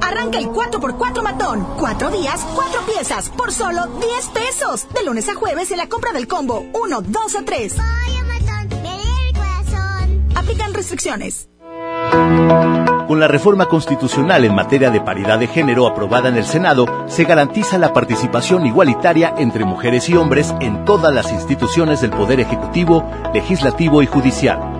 Arranca el 4x4 matón. Cuatro días, cuatro piezas, por solo 10 pesos. De lunes a jueves en la compra del combo 1, 2 o 3. Aplican restricciones. Con la reforma constitucional en materia de paridad de género aprobada en el Senado, se garantiza la participación igualitaria entre mujeres y hombres en todas las instituciones del Poder Ejecutivo, Legislativo y Judicial.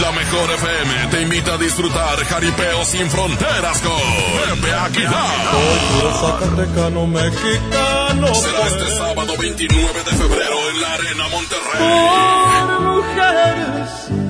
La mejor FM te invita a disfrutar Jaripeo sin fronteras con Pepe Aguilar. Mexicano. Será este sábado 29 de febrero en la Arena Por Monterrey. mujeres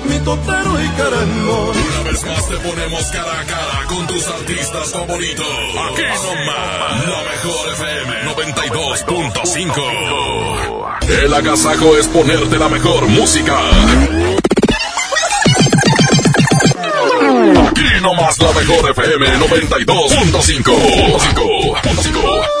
mi totero y querendón. Una vez más te ponemos cara a cara con tus artistas favoritos. Aquí nomás, la mejor FM 92.5. El agasajo es ponerte la mejor música. Aquí nomás la mejor FM 92.5.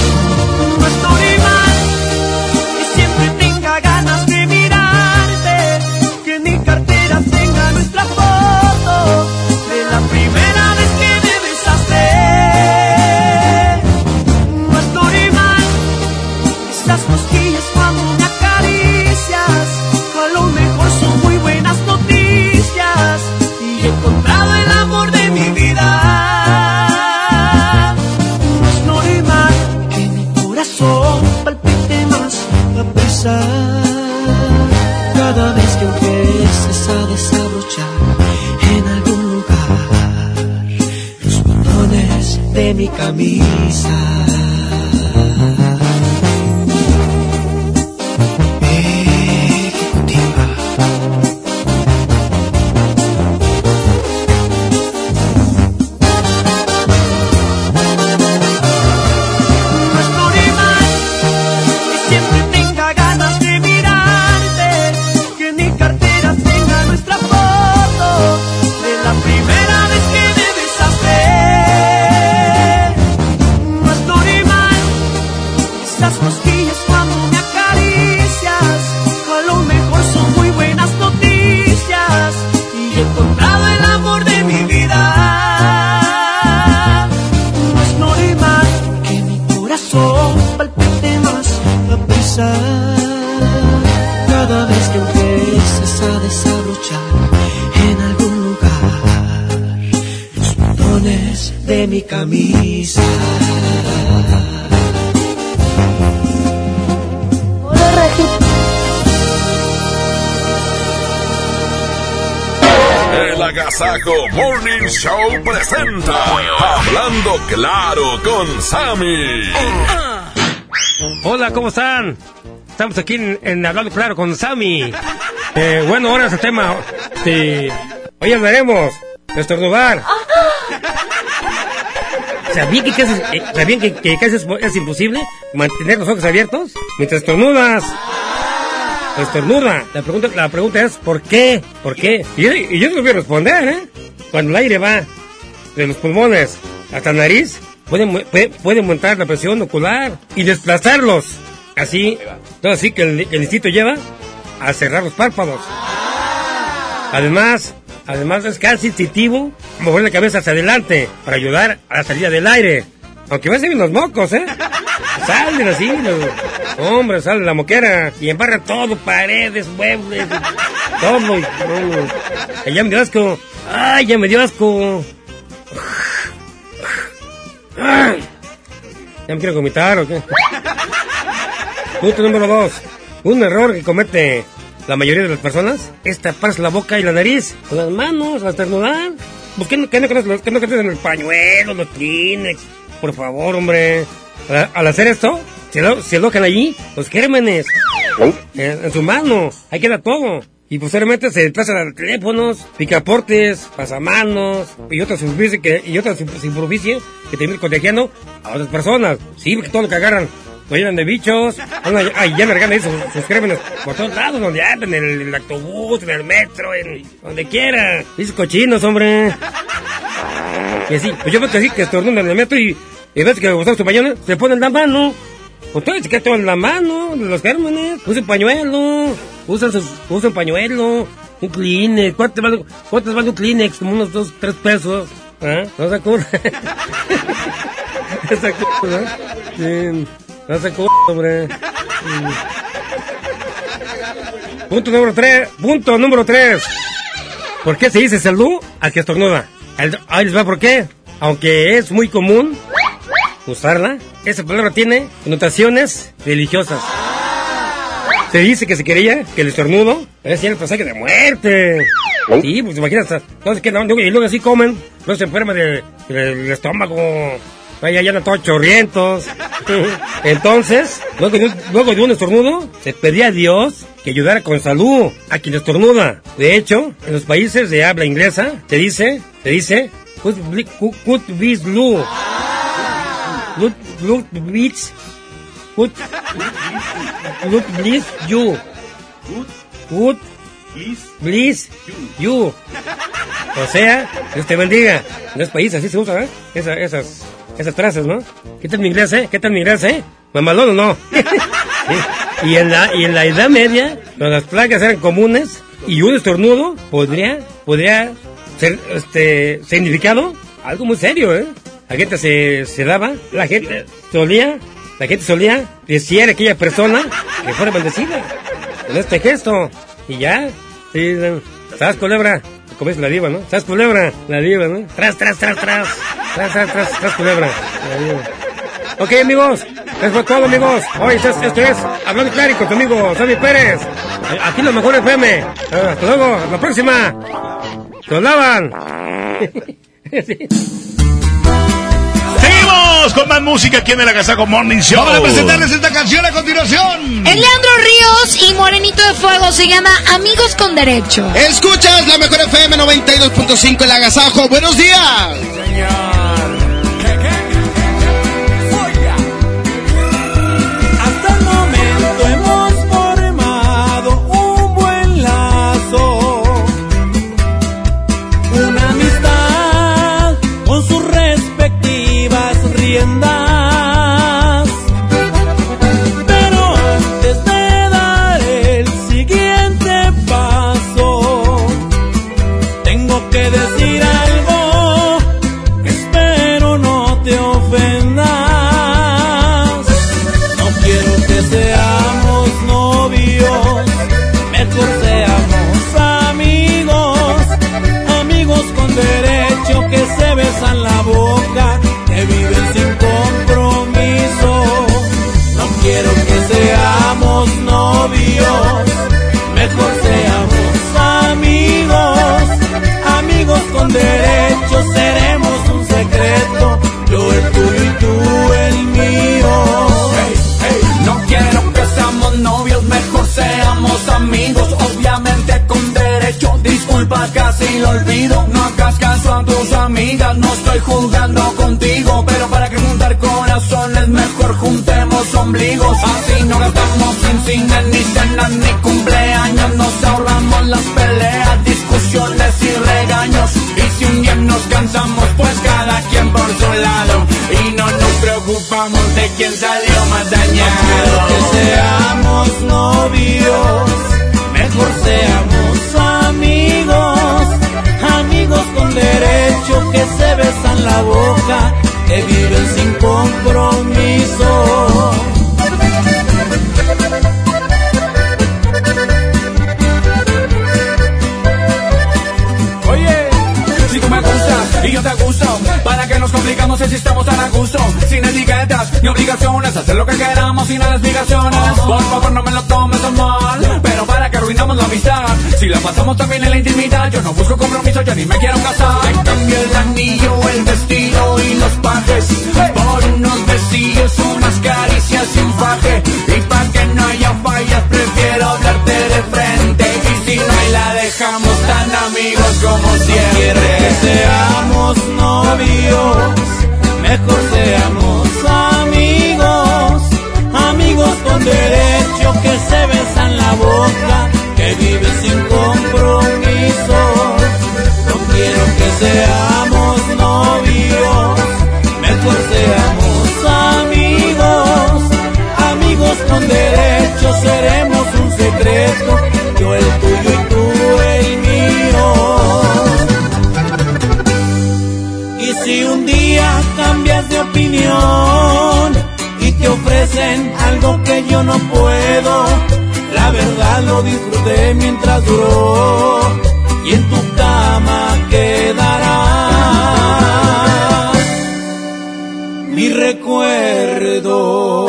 Camisa. Morning Show presenta Hablando Claro con Sammy. Hola, ¿cómo están? Estamos aquí en, en Hablando Claro con Sammy. Eh, bueno, ahora es el tema. Sí. Hoy hablaremos de estornudar. ¿Sabían que, casi, eh, ¿sabían que, que casi es, es imposible mantener los ojos abiertos mientras estornudas? Estornuda. La pregunta, la pregunta es ¿por qué? ¿Por qué? Y yo, y yo no voy a responder, ¿eh? Cuando el aire va de los pulmones hasta la nariz, puede, puede, puede aumentar la presión ocular y desplazarlos. Así, todo así que el, el instinto lleva a cerrar los párpados. Además, además es casi instintivo mover la cabeza hacia adelante para ayudar a la salida del aire. Aunque va a ser los mocos, ¿eh? (laughs) Salen así, los, hombre, sale la moquera y embarra todo, paredes, muebles, todo. y- no, ay, ya me asco. Ay, ya me dio asco. Ay, ¿Ya me quiero vomitar o qué? Punto número dos. Un error que comete la mayoría de las personas es taparse la boca y la nariz con las manos al estornudar. ¿Por qué no, qué no, crees en el pañuelo, los Kleenex? Por favor, hombre. Al, al hacer esto, se, lo- se alojan allí los gérmenes. En, en su mano. Ahí queda todo. Y posteriormente se desplazan a teléfonos, picaportes, pasamanos y otras superficie que, y otras super- superficie que terminan contagiando a otras personas. Sí, porque todo lo que agarran lo llenan de bichos. Ahí ya largando ahí sus, sus por todos lados, donde andan, en el, el autobús, en el metro, en donde quiera. Dice cochinos, hombre. Y así, pues yo veo que así que estornudan en el metro y, y ves que su pañuelo, se ponen la mano. Pues todo todo en la mano, los gérmenes. Usen pañuelo, usan, sus, pañuelo, un Kleenex. ¿Cuánto vale, vale un Kleenex? Como unos dos, tres pesos. ¿Ah? No se acuerda. (laughs) no se. Mm. Punto número tres. Punto número tres. ¿Por qué se dice salud al que estornuda? El- Ahí les va por qué. Aunque es muy común usarla, esa palabra tiene connotaciones religiosas. Se dice que se quería que el estornudo es el pasaje de muerte. Sí, pues imagínate, entonces que no, y luego así comen, no se enferma de- del estómago, Vaya, ya andan todos chorrientos. (laughs) Entonces, luego de, un, luego de un estornudo, se pedía a Dios que ayudara con salud a quien estornuda. De hecho, en los países de habla inglesa, se dice, se dice, could, be- could be blue. Could, could be- could, could bliss you. Could bliss you. O sea, Dios te bendiga. En los países así se usa, ¿eh? Esa- esas, esas frases, ¿no? ¿Qué tal mi inglés, eh? ¿Qué tal mi inglés, eh? ¿Mamalón o no? (laughs) Y, en la, y en la Edad Media, cuando las plagas eran comunes, y un estornudo podría, podría ser, este, significado algo muy serio, ¿eh? La gente se, se daba, la gente solía, la gente solía decir a aquella persona que fuera bendecida con este gesto. Y ya, sí, ¿sabes, culebra? Como es la diva, ¿no? ¿Sabes, culebra? La diva, ¿no? Tras, tras, tras, tras. Tras, tras, tras, tras, culebra. La diva. Ok, amigos. Eso fue todo, amigos. Hoy esto es, esto es Hablando Claro con tu amigo Sammy Pérez. Aquí la mejor FM. Hasta luego. La próxima. Se os lavan. Seguimos con más música aquí en el Agasajo Morning Show. Vamos a presentarles esta canción a continuación. Es Leandro Ríos y Morenito de Fuego se llama Amigos con Derecho. Escuchas la mejor FM 92.5 El Agasajo. Buenos días. Hasta respectivas novios, mejor seamos amigos, amigos con derecho, seremos un secreto, yo el tuyo y tú el mío. No quiero que seamos novios, mejor seamos amigos, obviamente con derecho. Disculpa, casi lo olvido. No hagas caso a tus amigas, no estoy jugando contigo. Pero para que juntar corazones, mejor juntemos ombligos. Así no gastamos en cine, nos cansamos, pues cada quien por su lado. Y no nos preocupamos de quién salió más dañado. que seamos novios, mejor seamos amigos, amigos con derecho que se besan la boca, que viven sin compromiso. Nos complicamos si estamos tan a gusto? Sin etiquetas ni obligaciones, hacer lo que queramos sin las explicaciones. Por favor, no me lo tomes a mal, pero para que arruinamos la amistad. Si la pasamos también en la intimidad, yo no busco compromiso, yo ni me quiero casar. En cambio, el anillo, el vestido y los pajes, por unos besillos, unas caricias y un faje. Y para que no haya fallas, prefiero hablarte de frente. Y si no la dejamos tan amigos como siempre. que seamos novios, mejor seamos amigos, amigos con derecho que se besan la boca, que viven sin compromiso. No quiero que seamos novios, mejor seamos amigos, amigos con derecho seremos un secreto, yo el tuyo si un día cambias de opinión y te ofrecen algo que yo no puedo, la verdad lo disfruté mientras duró y en tu cama quedará mi recuerdo.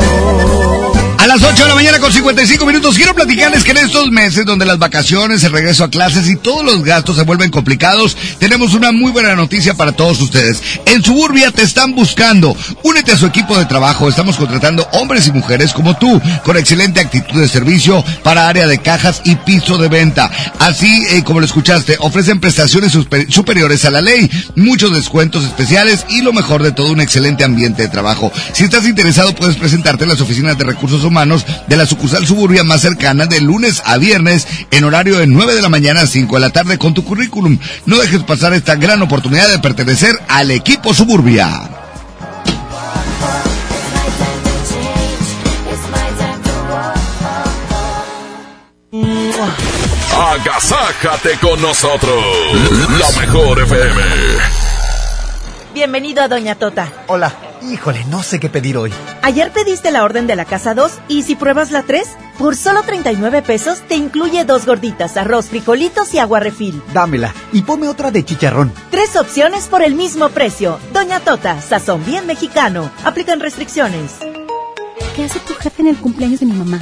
Las 8 de la mañana con 55 minutos. Quiero platicarles que en estos meses donde las vacaciones, el regreso a clases y todos los gastos se vuelven complicados, tenemos una muy buena noticia para todos ustedes. En Suburbia te están buscando. Únete a su equipo de trabajo. Estamos contratando hombres y mujeres como tú, con excelente actitud de servicio para área de cajas y piso de venta. Así eh, como lo escuchaste, ofrecen prestaciones super- superiores a la ley, muchos descuentos especiales y lo mejor de todo, un excelente ambiente de trabajo. Si estás interesado, puedes presentarte en las oficinas de recursos humanos de la sucursal suburbia más cercana de lunes a viernes en horario de 9 de la mañana a 5 de la tarde con tu currículum. No dejes pasar esta gran oportunidad de pertenecer al equipo suburbia. Agasájate con nosotros. La mejor FM. Bienvenido a Doña Tota. Hola. Híjole, no sé qué pedir hoy. Ayer pediste la orden de la casa 2 y si pruebas la 3, por solo 39 pesos te incluye dos gorditas, arroz, frijolitos y agua refil. Dámela y ponme otra de chicharrón. Tres opciones por el mismo precio. Doña Tota, sazón bien mexicano. Aplican restricciones. ¿Qué hace tu jefe en el cumpleaños de mi mamá?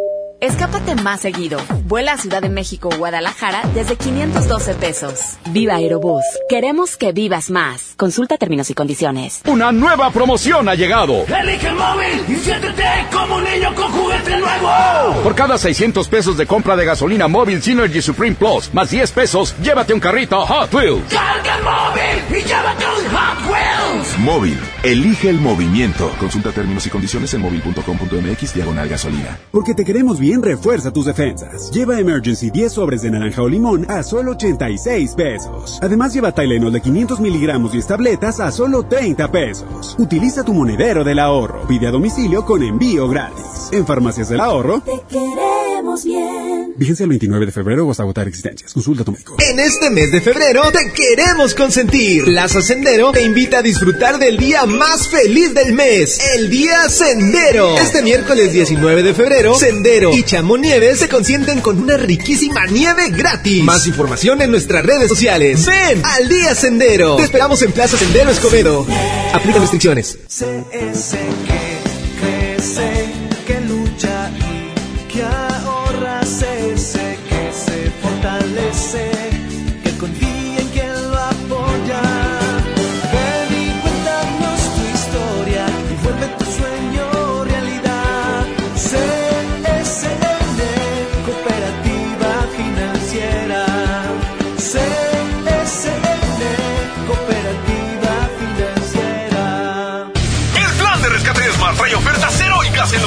Escápate más seguido. Vuela a Ciudad de México o Guadalajara desde 512 pesos. Viva Aerobús. Queremos que vivas más. Consulta términos y condiciones. Una nueva promoción ha llegado. Elige el móvil y siéntete como un niño con juguete nuevo. Por cada 600 pesos de compra de gasolina móvil Synergy Supreme Plus, más 10 pesos, llévate un carrito Hot Wheels. Carga el móvil y llévate un Hot Wheels. Móvil. Elige el movimiento. Consulta términos y condiciones en móvil.com.mx diagonal gasolina. Porque te queremos bien, refuerza tus defensas. Lleva Emergency 10 sobres de naranja o limón a solo 86 pesos. Además, lleva Tylenol de 500 miligramos y tabletas a solo 30 pesos. Utiliza tu monedero del ahorro. Pide a domicilio con envío gratis. En Farmacias del Ahorro, Te queremos bien. Fíjense el 29 de febrero o hasta agotar existencias. Consulta a tu médico. En este mes de febrero te queremos consentir. Plaza Sendero te invita a disfrutar del día más feliz del mes, el Día Sendero. Este miércoles 19 de febrero, Sendero y Chamonieves se consienten con una riquísima nieve gratis. Más información en nuestras redes sociales. Ven al Día Sendero. Te esperamos en Plaza Sendero Escobedo. Aplica restricciones. CS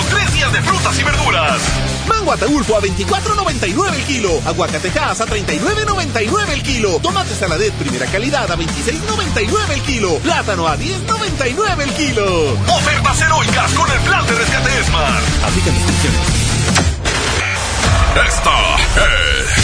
los tres días de frutas y verduras. Mango Ataulfo a 24.99 el kilo. Aguacatejas a 39.99 el kilo. Tomate saladet primera calidad a 26.99 el kilo. Plátano a 10.99 el kilo. Ofertas heroicas con el plan de rescate Smart. Aplica restricciones. Esta es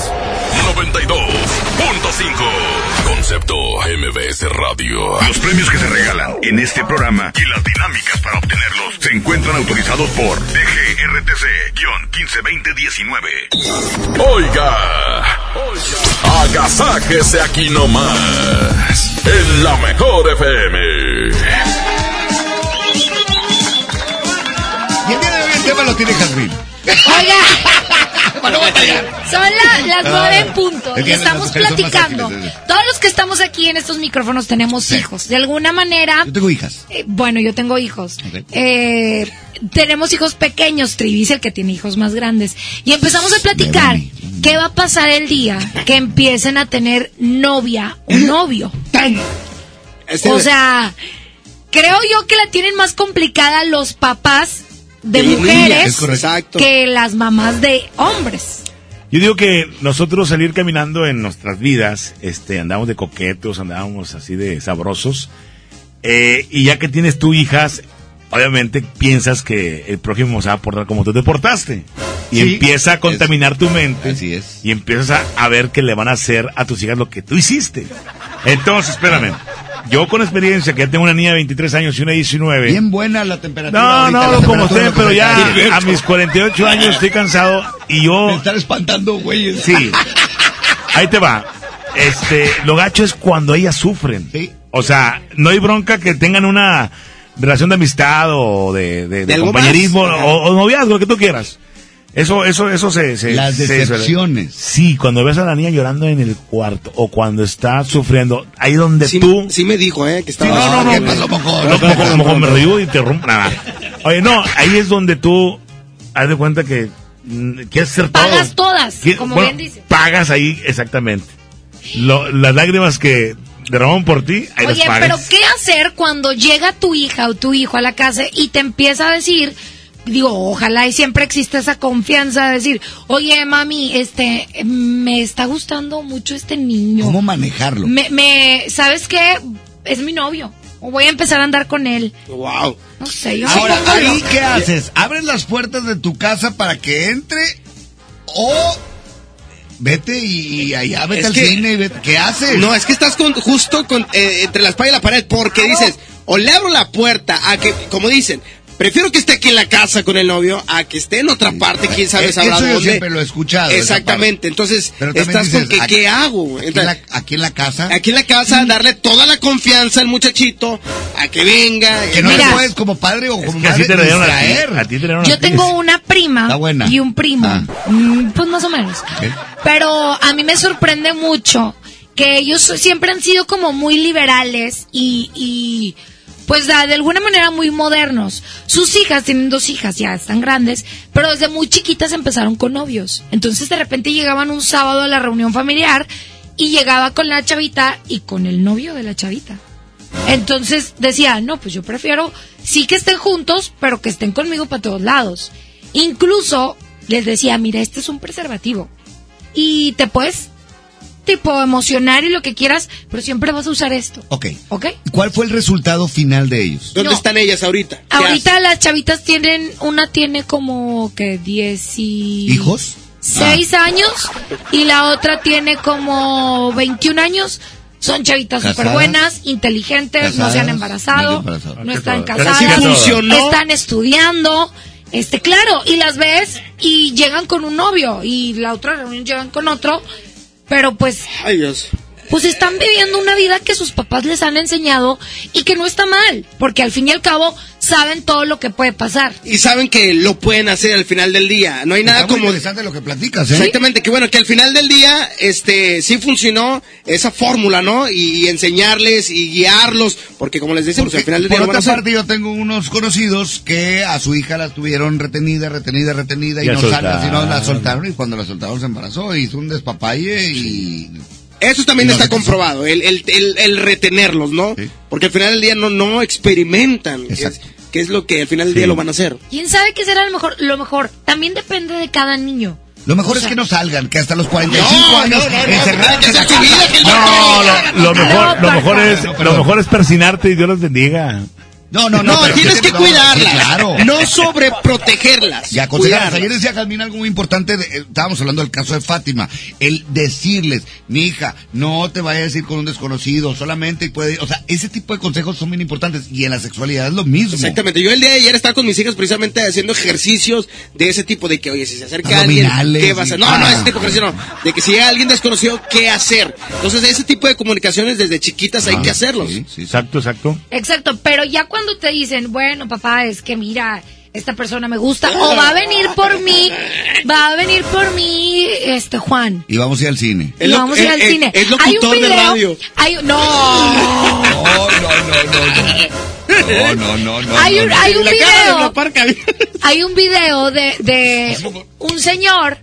92.5. Concepto MBS Radio. Los premios que se regalan en este programa y las dinámicas para obtenerlos se encuentran autorizados por DGRTC-152019. Oiga, agasáquese aquí nomás, en la mejor FM. Y el día de hoy el tema lo tiene Jazmín. (laughs) Son la- las nueve en punto y estamos platicando. ¿eh? Todos los que estamos aquí en estos micrófonos tenemos hijos. De alguna manera, Yo tengo hijas. eh, bueno, yo tengo hijos. Eh, tenemos hijos pequeños, Trivis, el que tiene hijos más grandes. Y empezamos a platicar qué va a pasar el día que empiecen a tener novia o novio. O sea, creo yo que la tienen más complicada los papás de mujeres que las mamás de hombres. Yo digo que nosotros salir caminando en nuestras vidas, este, andamos de coquetos, andamos así de sabrosos, eh, y ya que tienes tú hijas, obviamente piensas que el prójimo se va a portar como tú te portaste. Y Sí, empieza a contaminar tu mente. Así es. Y empiezas a, a ver que le van a hacer a tus hijas lo que tú hiciste. Entonces, espérame. Yo con experiencia, que ya tengo una niña de 23 años y una de 19. Bien buena la temperatura. No, ahorita, no, como usted, pero ya a mis 48 años estoy cansado y yo... Me están espantando, güey. Sí. Ahí te va. Este, lo gacho es cuando ellas sufren. O sea, no hay bronca que tengan una relación de amistad o de, de- de ¿De algo compañerismo o, o noviazgo, lo que tú quieras. Eso, eso, eso se, se Las se- decepciones. sí, cuando ves a la niña llorando en el cuarto o cuando está sufriendo, ahí donde tú. Sí me dijo, ¿eh? Que estaba... Sí, no, no, no. ¿Qué pasó? No, como me río y te rompo. Nada. Oye, no, ahí es donde tú haz de cuenta que mm, quieres hacer todo. Pagas todas, como bueno, bien dice. Pagas ahí, exactamente. Lo- las lágrimas que por ti, ahí Oye, las pero ¿qué hacer cuando llega tu hija o tu hijo a la casa y te empieza a decir, digo, ojalá y siempre existe esa confianza de decir, oye, mami, este, me está gustando mucho este niño. ¿Cómo manejarlo? Me, me, ¿sabes qué? Es mi novio. O voy a empezar a andar con él. Wow. No sé, yo Ahora, ¿ahí qué haces? ¿Abres las puertas de tu casa para que entre o vete y, allá vete Es al que- cine y vete? ¿Qué haces? No, es que estás con, justo con, eh, entre la espada y la pared porque dices, o le abro la puerta a que, como dicen, prefiero que esté aquí en la casa con el novio a que esté en otra parte, quién sabe sabrá eso yo dónde. siempre lo he escuchado, Exactamente, entonces Pero también estás dices, con que, aquí- ¿qué hago? Aquí en, la, aquí en la casa. Aquí en la casa, darle toda la confianza al muchachito a que venga. Que no Mira. te puedes como padre o como que así madre te dieron a ti, distraer. a ti te la dieron a Yo ti. tengo una prima Está buena. y un primo. Ah. Mm, Pues más o menos. Pero a mí me sorprende mucho que ellos siempre han sido como muy liberales y, y pues da- de alguna manera muy modernos. Sus hijas, tienen dos hijas, ya están grandes, pero desde muy chiquitas empezaron con novios. Entonces de repente llegaban un sábado a la reunión familiar y llegaba con la chavita y con el novio de la chavita. Entonces decía, no, pues yo prefiero sí que estén juntos, pero que estén conmigo para todos lados. Incluso les decía, mira, este es un preservativo. Y te puedes, tipo, emocionar y lo que quieras, pero siempre vas a usar esto. Ok. ¿Ok? ¿Cuál fue el resultado final de ellos? ¿Dónde No. están ellas ahorita? ¿Qué Ahorita las chavitas tienen, una tiene como que 10 y... ¿Hijos? Seis años y la otra tiene como 21 años. Son chavitas súper buenas, inteligentes, no se ¿Casadas? han No embarazado, se han embarazado. no están casadas, sí funcionó. están estudiando. Este, claro, y las ves y llegan con un novio y la otra reunión llegan con otro, pero pues Ay, Dios. Pues están viviendo una vida que sus papás les han enseñado y que no está mal, porque al fin y al cabo saben todo lo que puede pasar. Y saben que lo pueden hacer al final del día. No hay nada Está muy como... interesante lo que platicas, ¿eh? Exactamente, que bueno, que al final del día, este, sí funcionó esa fórmula, ¿no? Y, y enseñarles y guiarlos, porque como les decimos, al final del día Por lo van a otra parte, yo tengo unos conocidos que a su hija la tuvieron retenida, retenida, retenida y Ya no si no la soltaron y cuando la soltaron se embarazó, hizo un despapalle y... Eso también no está comprobado, el, el, el, el retenerlos, ¿no? Porque al final del día no, no experimentan, que es, que es lo que al final del día lo van a hacer. ¿Quién sabe qué será lo mejor? Lo mejor también depende de cada niño. Lo mejor O es que no salgan, que hasta los 45 No, años no, no, encerrados en la casa. lo, lo mejor, lo mejor es, lo mejor es persinarte y Dios los bendiga. No, no, no. No, tienes que no, cuidarlas, claro. no sobreprotegerlas. Y aconsejarlas. cuidarlas. Ayer decía Calmina algo muy importante, de- eh, estábamos hablando del caso de Fátima, el decirles, mi hija, no te vayas a ir con un desconocido, solamente puede, o sea, ese tipo de consejos son bien importantes y en la sexualidad es lo mismo. Exactamente. Yo el día de ayer estaba con mis hijas precisamente haciendo ejercicios de ese tipo de que, oye, si se acerca alguien, ¿qué vas a No, no, Ah. ese tipo de ejercicio no. De que si llega alguien desconocido, ¿qué hacer? Entonces, ese tipo de comunicaciones desde chiquitas hay Ah, que hacerlos. sí, sí, sí. Exacto, exacto. Exacto, pero ya cuando te dicen, bueno, papá, es que mira, esta persona me gusta, o va a venir por mí, va a venir por mí, este Juan. Y vamos a ir al cine. Y vamos a ir al cine. Es hay locutor un de video, radio. Hay, no, No, no, no, no. No, no, no, no. hay un, hay un de video, (laughs) hay un video de, de un señor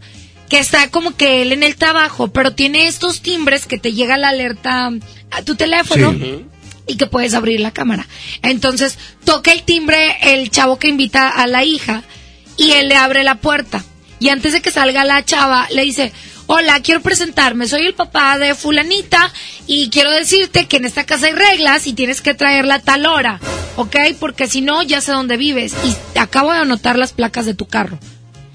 que está como que él en el trabajo, pero tiene estos timbres que te llega la alerta a tu teléfono. Y que puedes abrir la cámara. Entonces, toca el timbre el chavo que invita a la hija y él le abre la puerta. y antes de que salga la chava le dice, hola, quiero presentarme, soy el papá de fulanita y quiero decirte que en esta casa hay reglas y tienes que traerla a tal hora, ¿ok? Porque si no, ya sé dónde vives y acabo de anotar las placas de tu carro.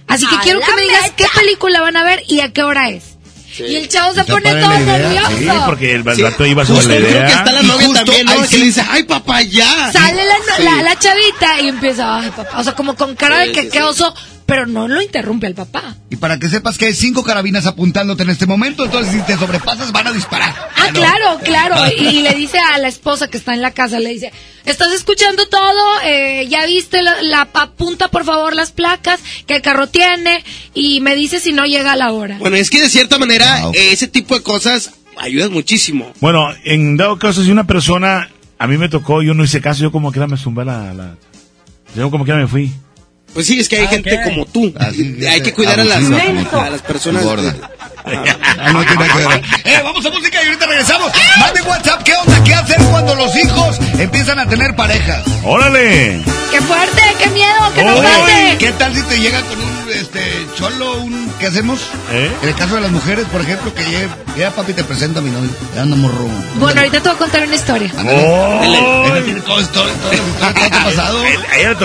Así que ¡A quiero que me digas qué película van a ver y a qué hora es. Y el chavo se pone todo nervioso. Sí, porque el Sí, iba sobre la idea. creo que está la Y novia justo también, ¿no? ahí Que sí. le dice, ay, papá, ya. Sale la, Sí. la, la chavita y empieza, ay, papá. O sea, como con cara de que sí, qué sí. oso, pero no lo interrumpe al papá. Y para que sepas que hay cinco carabinas apuntándote en este momento, entonces si te sobrepasas van a disparar. Ah, claro, claro. Y, y le dice a la esposa que está en la casa, le dice, ¿estás escuchando todo? Eh, ¿Ya viste la, la- apunta por favor las placas que el carro tiene? Y me dice si no llega a la hora. Bueno, es que de cierta manera, eh, ese tipo de cosas ayudan muchísimo. Bueno, en dado caso, si una persona, a mí me tocó, yo no hice caso, yo como que era me zumbé la, la- Yo como que me fui. Pues sí, es que hay gente como tú. (laughs) hay que cuidar a las, a las personas. (laughs) no tiene que ver. (laughs) Eh, vamos a música y ahorita regresamos. Mande WhatsApp, ¿qué onda? ¿Qué hacer cuando los hijos empiezan a tener parejas? ¡Órale! ¡Qué fuerte! ¡Qué miedo! ¡Que no Oye, pase! ¿Qué tal si te llega con un este cholo, un ¿qué hacemos? ¿Eh? En el caso de las mujeres, por ejemplo, que llegue, ya papi te presenta a mi novio, ya anda morro. Bueno, ahorita te voy a contar una historia. Él tiene todo esto, todo esto, todo esto ha pasado. ¿A ella le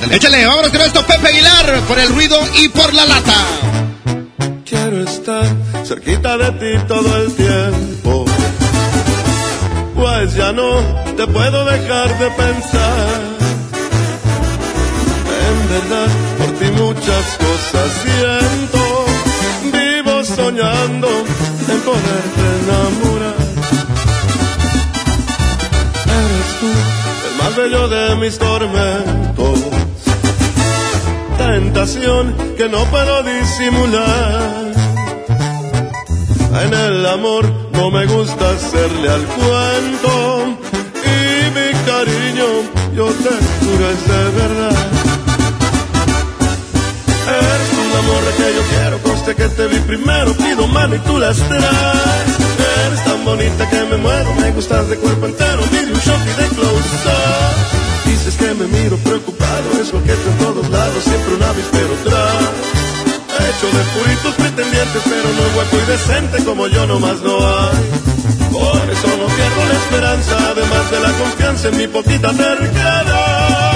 tocó? Échale, vámonos con esto, Pepe Aguilar, por el ruido y por la lata. Quiero estar cerquita de ti todo el tiempo. Pues ya no te puedo dejar de pensar. En verdad, por ti muchas cosas siento. Vivo soñando en poderte enamorar. Eres tú el más bello de mis tormentos tentación que no puedo disimular. En el amor no me gusta hacerle al cuento y mi cariño yo te juro es de verdad. Eres un amor que yo quiero, conste que te vi primero, pido mano y tú las traes. Eres tan bonita que me muero, me gustas de cuerpo entero, mire un shot y de close up. Dices que me miro preocupado, es coqueto en todos lados, siempre un avispero tras. Hecho de puritos pretendientes, pero no guapo y decente como yo nomás no hay. Por eso no pierdo la esperanza, además de la confianza en mi poquita terquedad.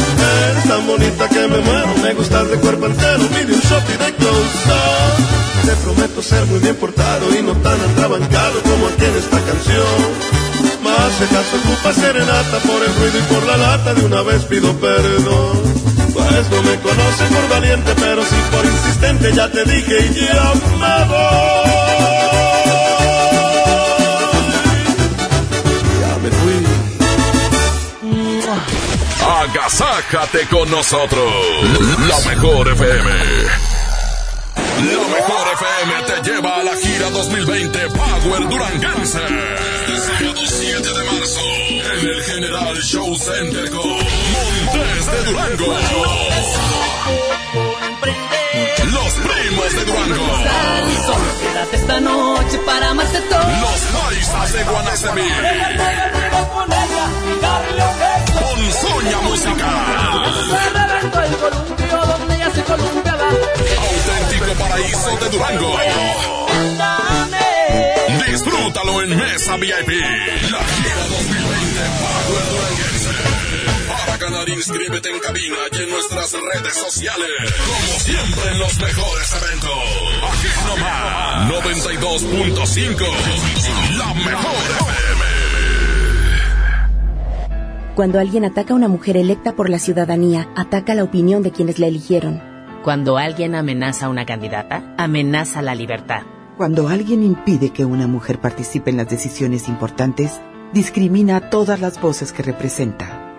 Eres tan bonita que me muero, me gustas de cuerpo entero, pide un shot y de close up. Te prometo ser muy bien portado y no tan atrabancado como aquí en esta canción. Más si acaso ocupa serenata por el ruido y por la lata, de una vez pido perdón. Pues no me conoces por valiente, pero sí por insistente, ya te dije y ya me voy. Agasájate con nosotros. La mejor FM. La mejor FM te lleva a la gira 2020 Power Duranguense. Este sábado 7 de marzo en el General Show Center con Montes de Durango. Los primos de Durango. Quédate esta noche para amarte todo. Los paisas de Guanacemí. Con Soña Musical. el. Auténtico paraíso de Durango. Disfrútalo en Mesa VIP. La gira 2020 Power Duranguense. Para ganar, inscríbete en cabina y en nuestras redes sociales. Como siempre en los mejores eventos. Aquí nomás. 92.5. La mejor FM. Cuando alguien ataca a una mujer electa por la ciudadanía, ataca la opinión de quienes la eligieron. Cuando alguien amenaza a una candidata, amenaza la libertad. Cuando alguien impide que una mujer participe en las decisiones importantes, discrimina a todas las voces que representa.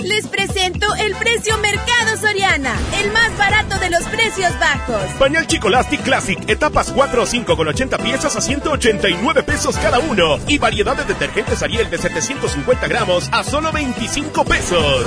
Les presento el precio Mercado Soriana, el más barato de los precios bajos. Pañal Chicolastic Classic, etapas 4 o 5 con 80 piezas a 189 pesos cada uno. Y variedad de detergentes Ariel de 750 gramos a solo 25 pesos.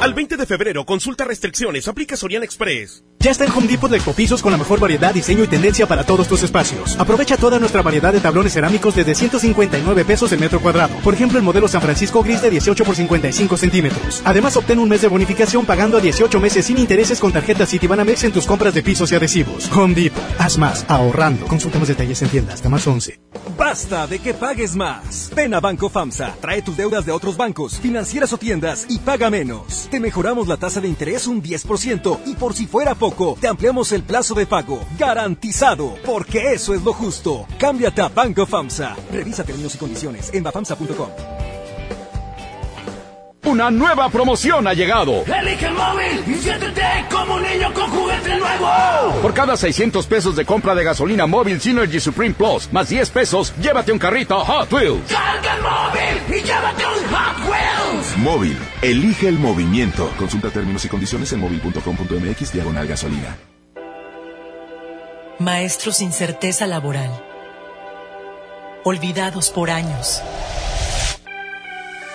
Al 20 de febrero, consulta restricciones, aplica Soriana Express. Ya está en Home Depot de Ecopisos con la mejor variedad, diseño y tendencia para todos tus espacios. Aprovecha toda nuestra variedad de tablones cerámicos desde 159 pesos el metro cuadrado. Por ejemplo, el modelo San Francisco Gris de 18 por 55 centímetros. Además, obtén un mes de bonificación pagando a 18 meses sin intereses con tarjeta Citibanamex en tus compras de pisos y adhesivos. Home Depot. Haz más, ahorrando. Consulta más detalles en tiendas. Hasta más 11. Basta de que pagues más. Ven a Banco FAMSA. Trae tus deudas de otros bancos, financieras o tiendas y paga menos. Te mejoramos la tasa de interés un 10% y por si fuera poco, te ampliamos el plazo de pago. Garantizado, porque eso es lo justo. Cámbiate a Banco FAMSA. Revisa términos y condiciones en bafamsa.com. Una nueva promoción ha llegado. Elige el móvil y siéntete como un niño con juguete nuevo. Por cada 600 pesos de compra de gasolina móvil Synergy Supreme Plus, más 10 pesos, llévate un carrito Hot Wheels. Carga el móvil y llévate un Hot Wheels. Móvil, elige el movimiento. Consulta términos y condiciones en móvil.com.mx diagonal gasolina. Maestros sin certeza laboral. Olvidados por años.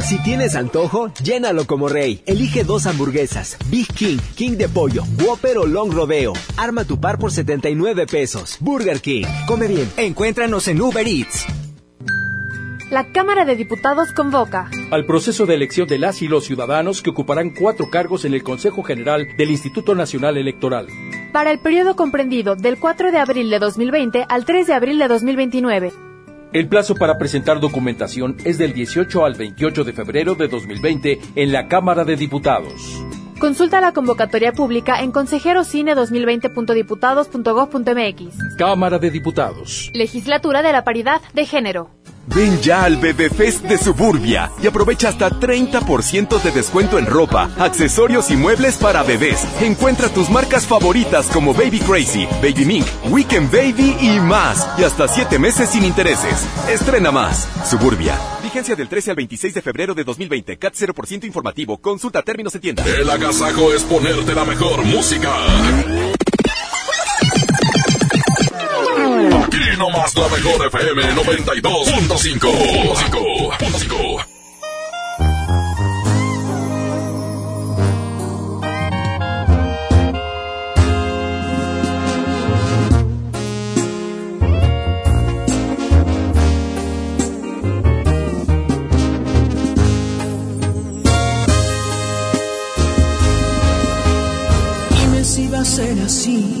Si tienes antojo, llénalo como rey. Elige dos hamburguesas, Big King, King de pollo, Whopper o Long Rodeo. Arma tu par por 79 pesos. Burger King. Come bien. Encuéntranos en Uber Eats. La Cámara de Diputados convoca al proceso de elección de las y los ciudadanos que ocuparán cuatro cargos en el Consejo General del Instituto Nacional Electoral. Para el periodo comprendido del 4 de abril de 2020 al 3 de abril de 2029. El plazo para presentar documentación es del 18 al 28 de febrero de 2020 en la Cámara de Diputados. Consulta la convocatoria pública en consejerocine2020.diputados.gov.mx. Cámara de Diputados. Legislatura de la Paridad de Género. Ven ya al Bebé Fest de Suburbia y aprovecha hasta 30% de descuento en ropa, accesorios y muebles para bebés. Encuentra tus marcas favoritas como Baby Crazy, Baby Mink, Weekend Baby y más. Y hasta 7 meses sin intereses. Estrena más. Suburbia. Vigencia del 13 al 26 de febrero de 2020. CAT 0% informativo. Consulta términos en tienda. El agasajo es ponerte la mejor música. Nomás la mejor FM 92.5. Dime si va a ser así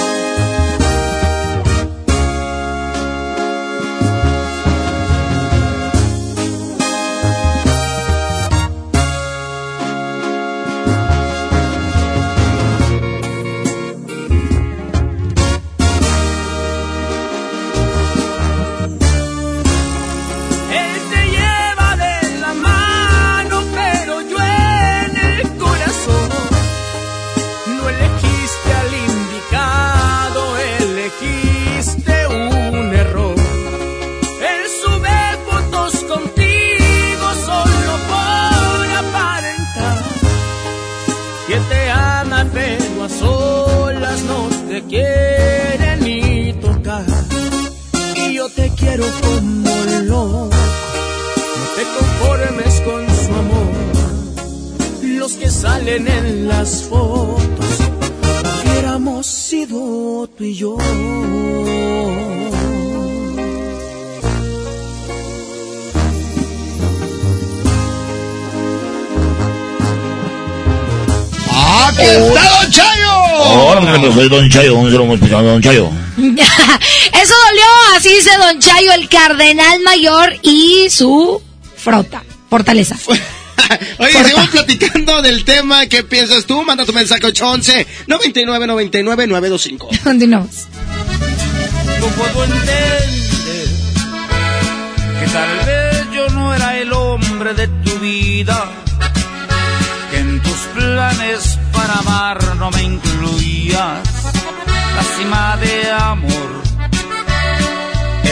Quiero como loco. No te conformes con su amor. Los que salen en las fotos, hubiéramos sido tú y yo. ¡Aquí está Don Chayo! Hola, mi soy Don Chayo, ¿dónde se lo hemos explicado, Don Chayo? (laughs) Así dice Don Chayo, el cardenal mayor y su frota, fortaleza. (laughs) Oye, seguimos platicando del tema. ¿Qué piensas tú? Manda tu mensaje 811 99 99 925. Continuamos. No puedo entender que tal vez yo no era el hombre de tu vida, que en tus planes para amar no me incluías la cima de amor,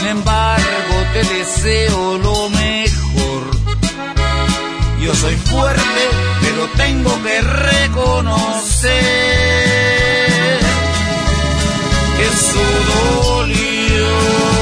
Sin embargo, te deseo lo mejor. Yo soy fuerte, pero tengo que reconocer que eso dolió.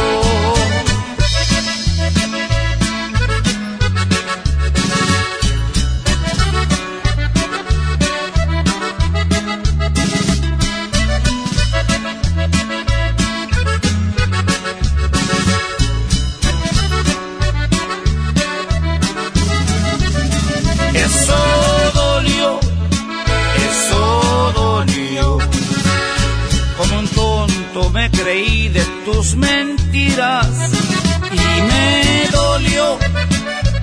Mentiras y me dolió,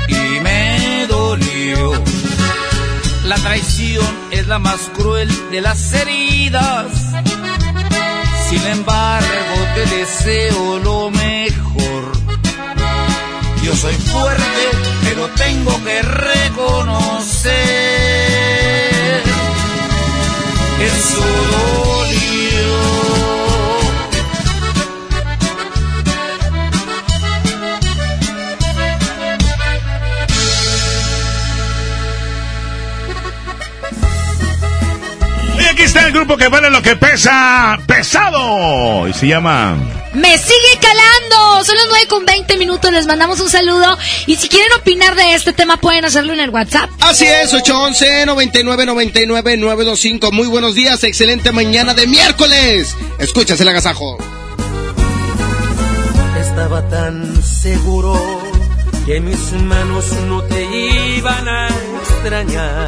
y me dolió. La traición es la más cruel de las heridas. Sin embargo, te deseo lo mejor. Yo soy fuerte, pero tengo que reconocer que eso dolió. Está el grupo que vale lo que pesa, pesado. Y se llama... Me sigue calando. Son las 9 con 20 minutos. Les mandamos un saludo. Y si quieren opinar de este tema, pueden hacerlo en el WhatsApp. Así es, 811 99 99 925. Muy buenos días, excelente mañana de miércoles. Escuchas el agasajo. Estaba tan seguro que mis manos no te iban a extrañar,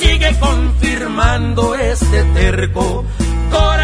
Sigue confirmando este terco corazón.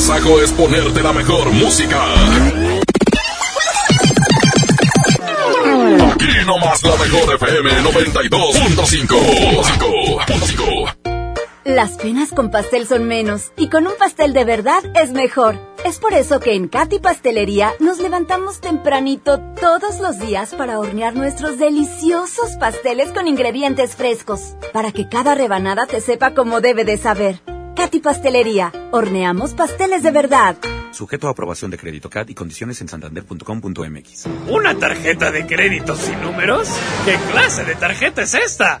agasajo es ponerte la mejor música. Aquí nomás la mejor FM 92.5. Las penas con pastel son menos y con un pastel de verdad es mejor. Es por eso que en Katy Pastelería nos levantamos tempranito todos los días para hornear nuestros deliciosos pasteles con ingredientes frescos, para que cada rebanada te sepa como debe de saber. Katy Pastelería, horneamos pasteles de verdad. Sujeto a aprobación de crédito CAT y condiciones en santander.com.mx. ¿Una tarjeta de crédito sin números? ¿Qué clase de tarjeta es esta?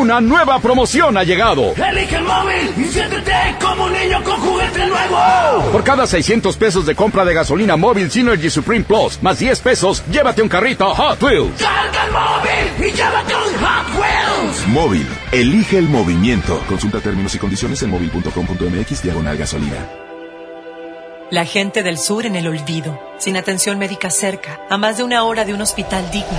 Una nueva promoción ha llegado. Elige el móvil y siéntete como un niño con juguete nuevo. Por cada 600 pesos de compra de gasolina móvil Synergy Supreme Plus, más 10 pesos, llévate un carrito Hot Wheels. Carga el móvil y llévate un Hot Wheels. Móvil. Elige el movimiento. Consulta términos y condiciones en móvil.com.mx diagonal gasolina. La gente del sur en el olvido, sin atención médica cerca, a más de una hora de un hospital digno.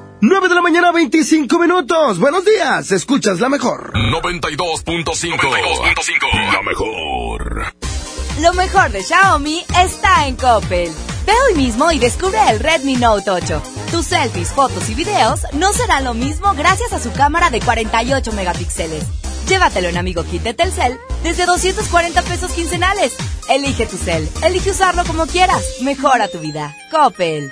9 de la mañana, 25 minutos. Buenos días. Escuchas la mejor. 92.5. La mejor. Lo mejor de Xiaomi está en Coppel. Ve hoy mismo y descubre el Redmi Note 8. Tus selfies, fotos y videos no serán lo mismo gracias a su cámara de 48 megapíxeles. Llévatelo en Amigo Kit de Telcel desde 240 pesos quincenales. Elige tu cel, elige usarlo como quieras. Mejora tu vida. Coppel.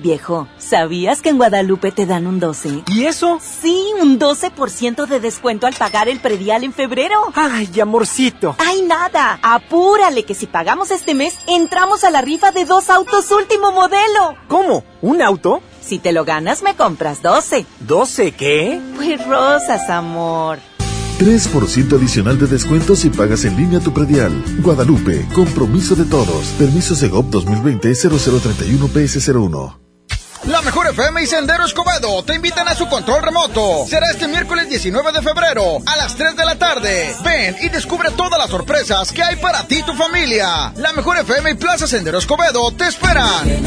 Viejo, ¿sabías que en Guadalupe te dan un 12? ¿Y eso? Sí, un 12% de descuento al pagar el predial en febrero. Ay, amorcito. Ay, nada. Apúrale que si pagamos este mes, entramos a la rifa de dos autos último modelo. ¿Cómo? ¿Un auto? Si te lo ganas, me compras 12. ¿12 qué? Pues rosas, amor. 3% adicional de descuento si pagas en línea tu predial. Guadalupe, compromiso de todos. Permiso Segov 2020-0031 PS01. La Mejor FM y Sendero Escobedo te invitan a su control remoto. Será este miércoles 19 de febrero a las 3 de la tarde. Ven y descubre todas las sorpresas que hay para ti y tu familia. La Mejor FM y Plaza Sendero Escobedo te esperan.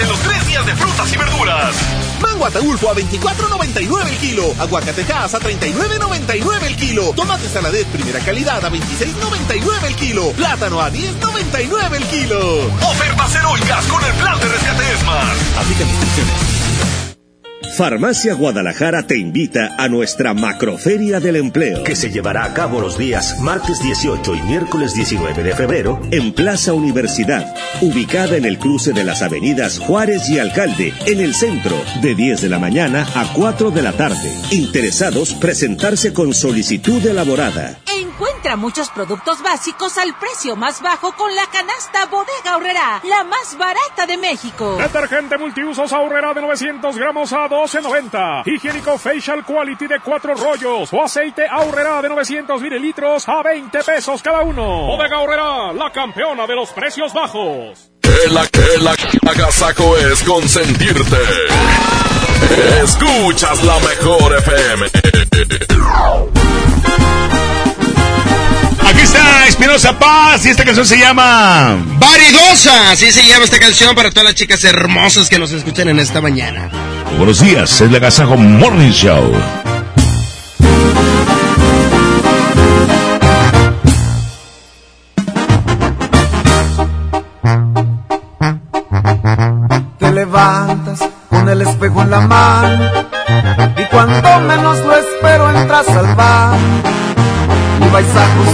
En los tres días de frutas y verduras. Mango Ataulfo a 24.99 el kilo. Aguacatejas a 39.99 el kilo. Tomate saladet primera calidad a 26.99 el kilo. Plátano a 10.99 el kilo. Ofertas heroicas con el plan de rescate Smart. Aplica restricciones. Farmacia Guadalajara te invita a nuestra Macroferia del Empleo, que se llevará a cabo los días martes 18 y miércoles 19 de febrero en Plaza Universidad, ubicada en el cruce de las avenidas Juárez y Alcalde, en el centro, de 10 de la mañana a 4 de la tarde. Interesados presentarse con solicitud elaborada. Encuentra muchos productos básicos al precio más bajo con la canasta Bodega Horrera, la más barata de México. Detergente multiusos Ahorrera de 900 gramos a 12.90. Higiénico Facial Quality de 4 rollos o aceite Ahorrera de 900 mililitros a 20 pesos cada uno. Bodega Horrera, la campeona de los precios bajos. El, el agasaco es consentirte. Escuchas la mejor FM. Aquí está Espinosa Paz y esta canción se llama Varidosa. Así se llama esta canción para todas las chicas hermosas que nos escuchan en esta mañana. Buenos días, es la Agasajo Morning Show. Te levantas con el espejo en la mano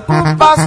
Si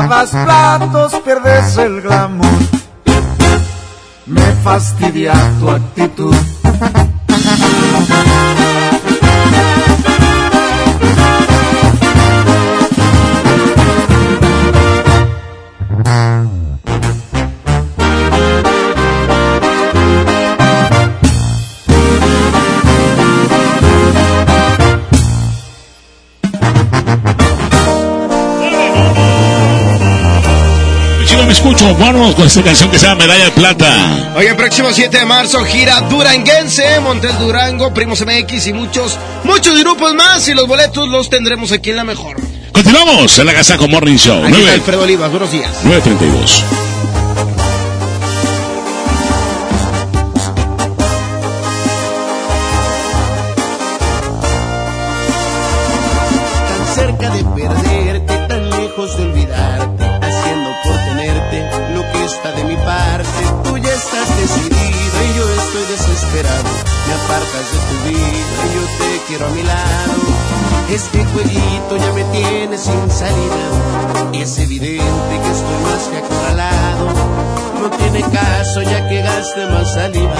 lavas platos, pierdes el glamour. Me fastidia tu actitud. Con esta canción que se llama Medalla de Plata. Hoy el próximo 7 de marzo gira Duranguense, Montes Durango, Primos MX y muchos, muchos grupos más. Y los boletos los tendremos aquí en la mejor. Continuamos en la Gazaco Morning Show. Aquí está 9, Alfredo Olivas, buenos días. 932. Sin salida. Es evidente que estoy más que acorralado. No tiene caso ya que gaste más saliva.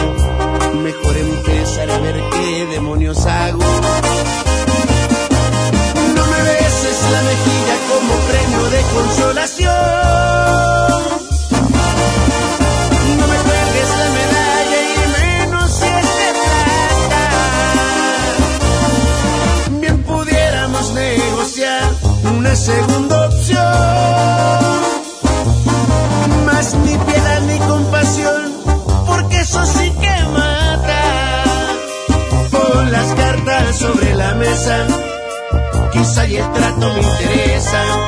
Mejor empezar a ver qué demonios hago. Y el trato me interesa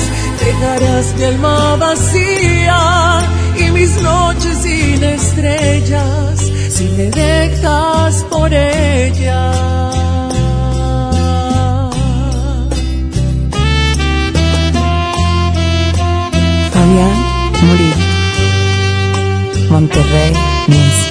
Dejarás mi alma vacía y mis noches sin estrellas si me dejas por ella. Fabián Murillo. Monterrey, México.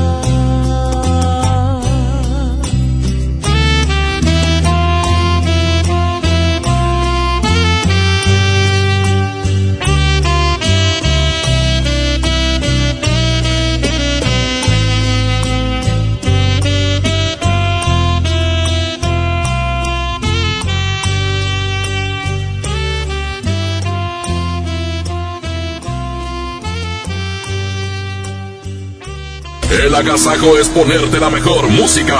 El agasajo es ponerte la mejor música.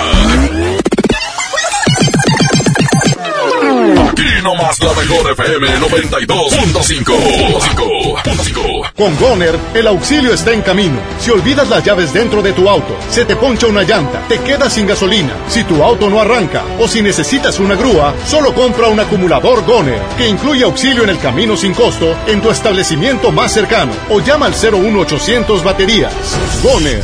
Aquí nomás la mejor FM 92.5. Con Goner, el auxilio está en camino. Si olvidas las llaves dentro de tu auto, se te poncha una llanta, te quedas sin gasolina, si tu auto no arranca o si necesitas una grúa, solo compra un acumulador Goner, que incluye auxilio en el camino sin costo en tu establecimiento más cercano o llama al 01800 baterías. Goner,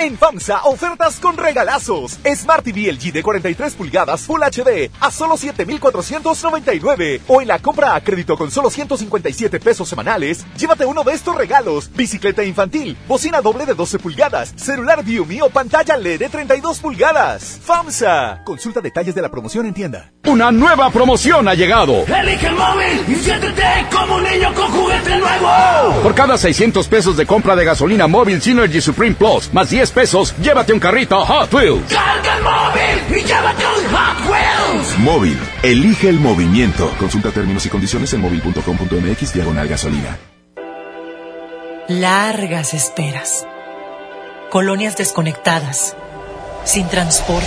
En FAMSA, ofertas con regalazos. Smart TV LG de 43 pulgadas Full HD a solo 7,499. O en la compra a crédito con solo 157 pesos semanales, llévate uno de estos regalos. Bicicleta infantil, bocina doble de 12 pulgadas, celular Viumi o pantalla LED de 32 pulgadas. FAMSA. Consulta detalles de la promoción en tienda. Una nueva promoción ha llegado. Elige el móvil y siéntete como un niño con juguete nuevo. Por cada 600 pesos de compra de gasolina móvil Synergy Supreme Plus, más 10 pesos, llévate un carrito Hot Wheels. Carga el móvil y llévate un Hot Wheels. Móvil, elige el movimiento. Consulta términos y condiciones en móvil.com.mx diagonal gasolina. Largas esperas. Colonias desconectadas. Sin transporte.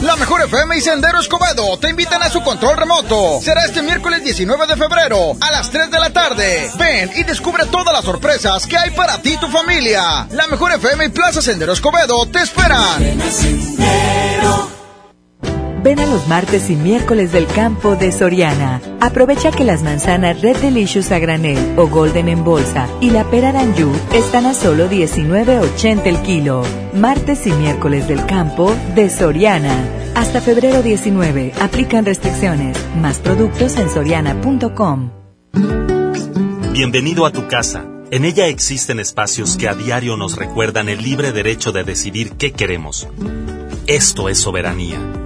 La Mejor FM y Sendero Escobedo te invitan a su control remoto. Será este miércoles 19 de febrero a las 3 de la tarde. Ven y descubre todas las sorpresas que hay para ti y tu familia. La Mejor FM y Plaza Sendero Escobedo te esperan. Ven a los martes y miércoles del campo de Soriana. Aprovecha que las manzanas Red Delicious a granel o Golden en bolsa y la pera Danju están a solo 19.80 el kilo. Martes y miércoles del campo de Soriana. Hasta febrero 19. Aplican restricciones. Más productos en soriana.com. Bienvenido a tu casa. En ella existen espacios que a diario nos recuerdan el libre derecho de decidir qué queremos. Esto es soberanía.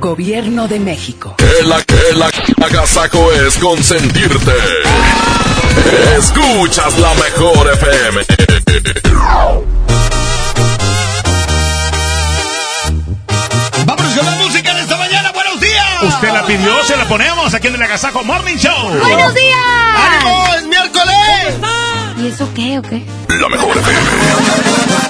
Gobierno de México. El, el agasaco es consentirte. Escuchas la mejor FM. Vámonos con la música en esta mañana. ¡Buenos días! Usted la pidió, se la ponemos aquí en el Agasajo Morning Show. ¡Buenos días! ¡Ánimo! ¡Es miércoles! ¿Y eso qué o qué? La mejor FM.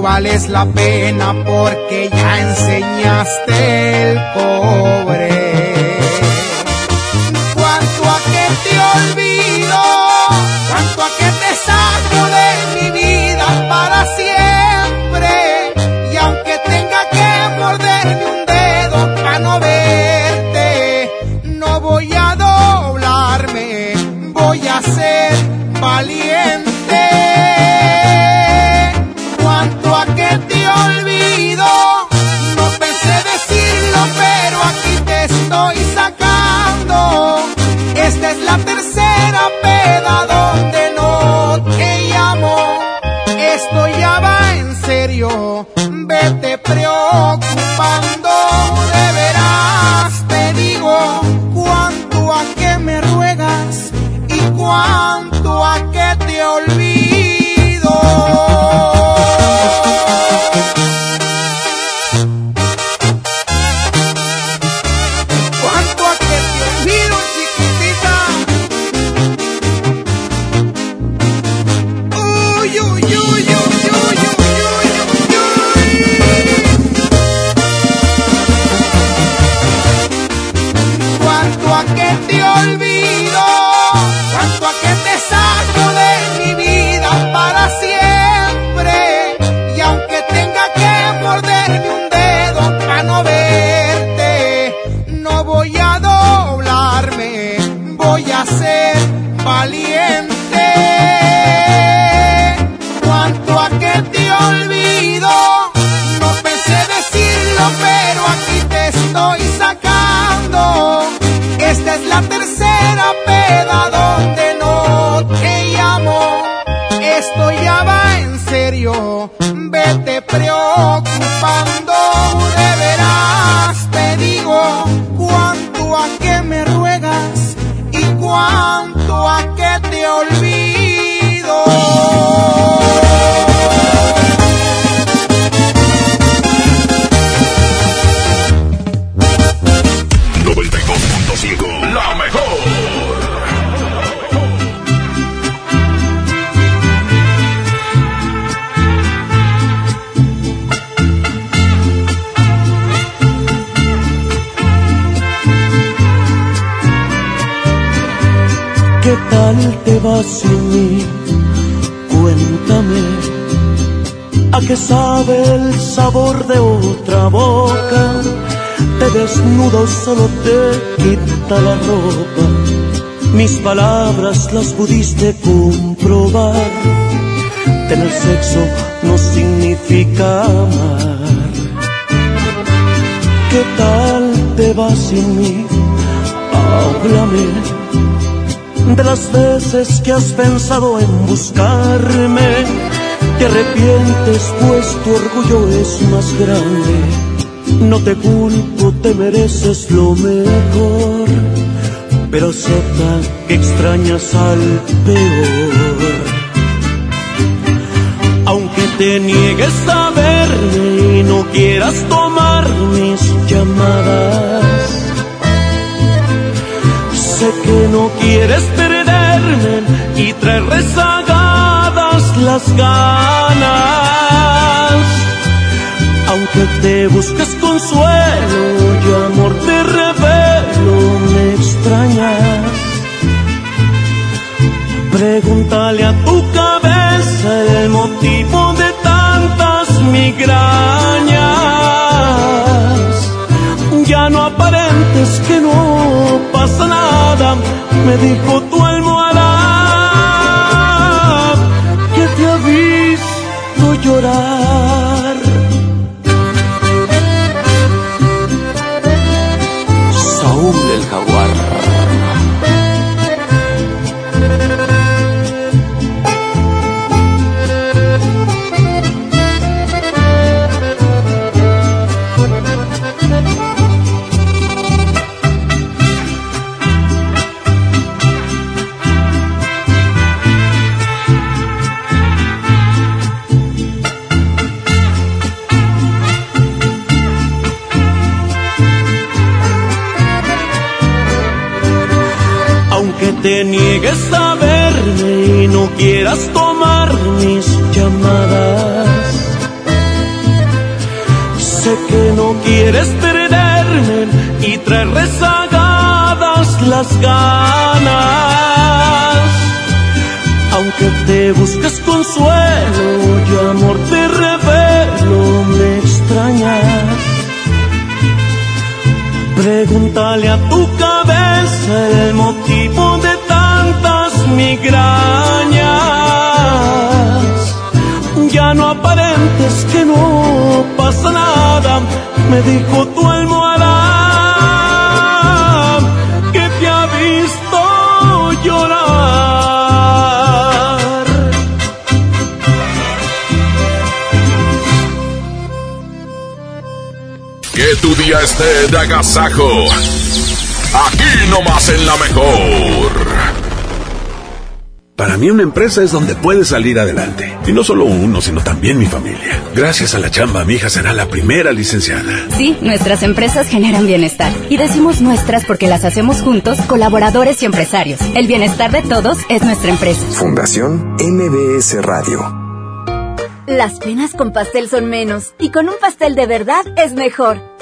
Vales la pena porque ya enseñaste el cobre. Quita la ropa. Mis palabras las pudiste comprobar. Tener sexo no significa amar. ¿Qué tal te va sin mí? Háblame de las veces que has pensado en buscarme. Te arrepientes pues tu orgullo es más grande. No te culpo, te mereces lo mejor, pero acepta que extrañas al peor. Aunque te niegues a verme y no quieras tomar mis llamadas, sé que no quieres perderme y traer rezagadas las ganas. Aunque te busques consuelo y amor te revelo, me extrañas. Pregúntale a tu cabeza el motivo de tantas migrañas. Ya no aparentes que no pasa nada, me dijo agasajo. Aquí nomás en la mejor. Para mí una empresa es donde puedes salir adelante. Y no solo uno, sino también mi familia. Gracias a la chamba, mi hija será la primera licenciada. Sí, nuestras empresas generan bienestar. Y decimos nuestras porque las hacemos juntos, colaboradores y empresarios. El bienestar de todos es nuestra empresa. Fundación MBS Radio. Las penas con pastel son menos y con un pastel de verdad es mejor.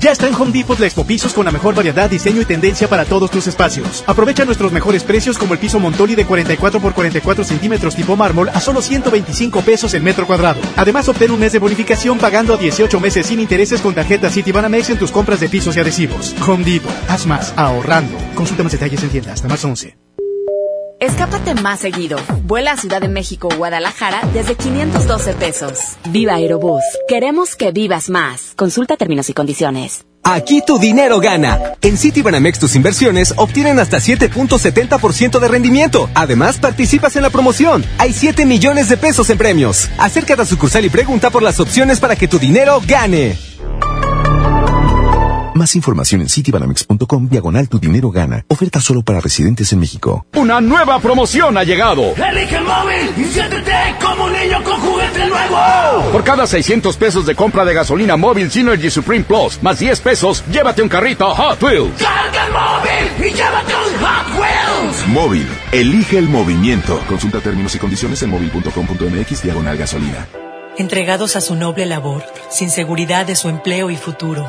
Ya está en Home Depot la Expo Pisos con la mejor variedad, diseño y tendencia para todos tus espacios. Aprovecha nuestros mejores precios como el piso Montoli de 44 por 44 centímetros tipo mármol a solo 125 pesos el metro cuadrado. Además, obtén un mes de bonificación pagando a 18 meses sin intereses con tarjeta Citibanamex en tus compras de pisos y adhesivos. Home Depot. Haz más ahorrando. Consulta más detalles en tienda hasta más 11. Escápate más seguido. Vuela a Ciudad de México o Guadalajara desde 512 pesos. Viva Aerobús. Queremos que vivas más. Consulta términos y condiciones. Aquí tu dinero gana. En Citibanamex tus inversiones obtienen hasta 7.70% de rendimiento. Además, participas en la promoción. Hay 7 millones de pesos en premios. Acércate a sucursal y pregunta por las opciones para que tu dinero gane. Más información en citibanamex.com diagonal tu dinero gana. Oferta solo para residentes en México. Una nueva promoción ha llegado. Elige el móvil y siéntete como un niño con juguete nuevo. Por cada 600 pesos de compra de gasolina móvil Synergy Supreme Plus, más 10 pesos, llévate un carrito Hot Wheels. Carga el móvil y llévate un Hot Wheels. Móvil. Elige el movimiento. Consulta términos y condiciones en móvil.com.mx diagonal gasolina. Entregados a su noble labor, sin seguridad de su empleo y futuro,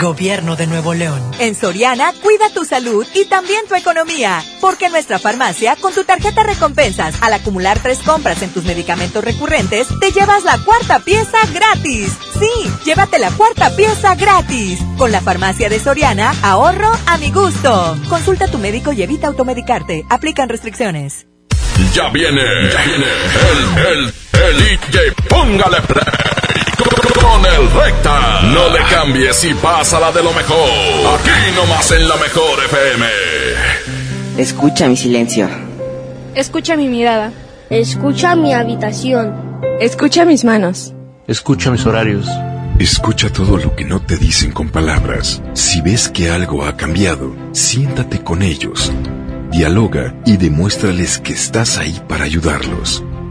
Gobierno de Nuevo León. En Soriana, cuida tu salud y también tu economía. Porque en nuestra farmacia, con tu tarjeta recompensas, al acumular tres compras en tus medicamentos recurrentes, te llevas la cuarta pieza gratis. Sí, llévate la cuarta pieza gratis. Con la farmacia de Soriana, ahorro a mi gusto. Consulta a tu médico y evita automedicarte. Aplican restricciones. Ya viene, ya viene el, el, el DJ, póngale play con el recta. No le cambies y pásala de lo mejor. Aquí nomás en la mejor FM. Escucha mi silencio. Escucha mi mirada. Escucha mi habitación. Escucha mis manos. Escucha mis horarios. Escucha todo lo que no te dicen con palabras. Si ves que algo ha cambiado, siéntate con ellos. Dialoga y demuéstrales que estás ahí para ayudarlos.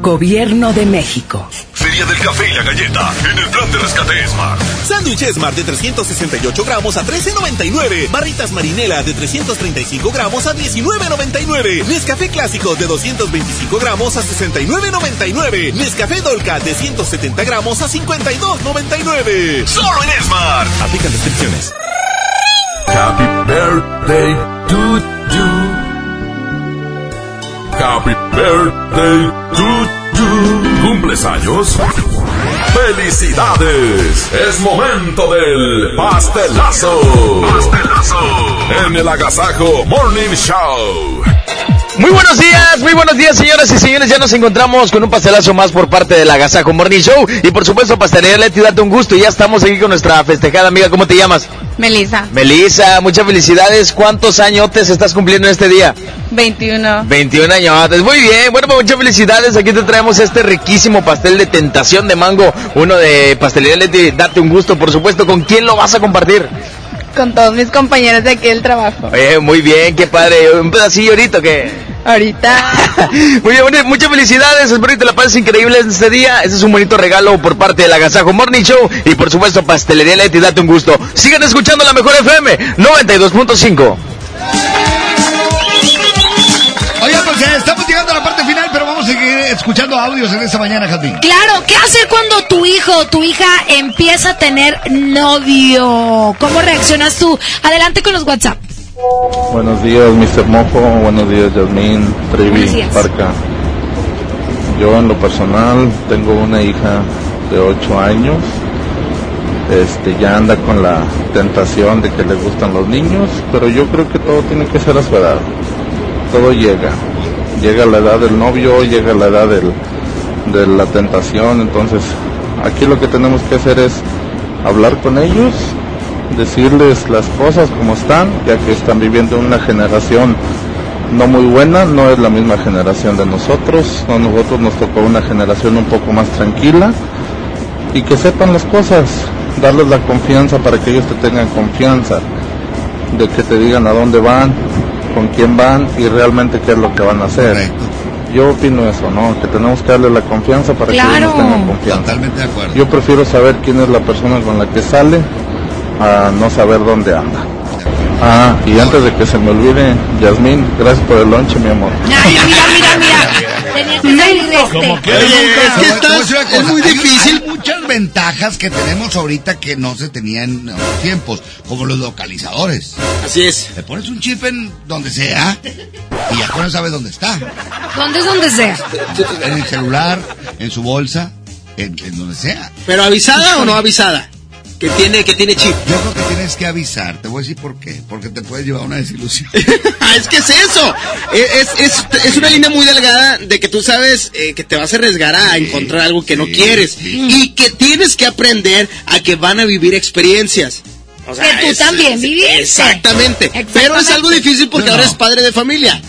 Gobierno de México. Feria del café y la galleta en el plan de rescate Smart. Sándwich Smart de 368 gramos a 13.99. Barritas Marinela de 335 gramos a 19.99. Nescafé Clásico de 225 gramos a 69.99. Nescafé Dolca de 170 gramos a 52.99. Solo en Smart. Aplican descripciones. Happy birthday to you. Happy birthday to you. ¿Cumples años? ¡Felicidades! Es momento del pastelazo. Pastelazo. En el Agasajo Morning Show. Muy buenos días, muy buenos días señoras y señores, ya nos encontramos con un pastelazo más por parte del Agasajo Morning Show. Y por supuesto Pastelería Leti, date un gusto, ya estamos aquí con nuestra festejada amiga, ¿cómo te llamas? Melissa. Melissa, muchas felicidades, ¿cuántos añotes estás cumpliendo en este día? 21. 21 añotes, muy bien, bueno pues muchas felicidades, aquí te traemos este riquísimo pastel de tentación de mango, uno de Pastelería Leti, date un gusto por supuesto, ¿con quién lo vas a compartir? Con todos mis compañeros de aquí del trabajo. Oye, muy bien, qué padre. Un pedacillo ahorita, ¿qué? Ahorita. (laughs) muy bien, muchas felicidades. Espero que te la pases increíble en este día. Este es un bonito regalo por parte del Agasajo Morning Show. Y por supuesto, Pastelería Leti, date un gusto. Sigan escuchando la mejor FM 92.5. Oigan, pues ya estamos llegando a la parte vamos a seguir escuchando audios en esta mañana, Jazmín. Claro, ¿qué hacer cuando tu hijo o tu hija empieza a tener novio? ¿Cómo reaccionas tú? Adelante con los WhatsApp. Buenos días, Mr. Mojo. Buenos días, Yasmín, días. Parca. Yo, en lo personal, tengo una hija de 8 años. Este, ya anda con la tentación de que le gustan los niños, pero yo creo que todo tiene que ser a su edad. Todo llega. Llega la edad del novio, llega la edad del, de la tentación, entonces aquí lo que tenemos que hacer es hablar con ellos, decirles las cosas como están, ya que están viviendo una generación no muy buena, no es la misma generación de nosotros, a nosotros nos tocó una generación un poco más tranquila y que sepan las cosas, darles la confianza para que ellos te tengan confianza, de que te digan a dónde van, con quién van y realmente qué es lo que van a hacer. Yo opino eso, ¿no? Que tenemos que darle la confianza para que ellos tengan confianza. Totalmente de acuerdo. Yo prefiero saber quién es la persona con la que sale a no saber dónde anda. Ah, y antes de que se me olvide, Yasmín, gracias por el lonche, mi amor. Ay, mira, mira, mira. Tenía que salir este. Oye, es que te a estás- es muy difícil. Hay muchas ventajas que tenemos ahorita que no se tenían en otros tiempos, como los localizadores. Así es. Le pones un chip en donde sea y ya él sabes dónde está. ¿Dónde es donde sea? En el celular, en su bolsa, en, en donde sea. ¿Pero avisada o no avisada? Que tiene, que tiene chip. Yo creo que tienes que avisar. Te voy a decir por qué. Porque te puedes llevar una desilusión. (laughs) Ah, es que es eso. Es, es, es una línea muy delgada de que tú sabes eh, que te vas a arriesgar a encontrar algo que no quieres. Y que tienes que aprender a que van a vivir experiencias. O sea, Que tú es- también viviste. Exactamente. Pero es Exactamente. algo difícil porque No, ahora no. es padre de familia.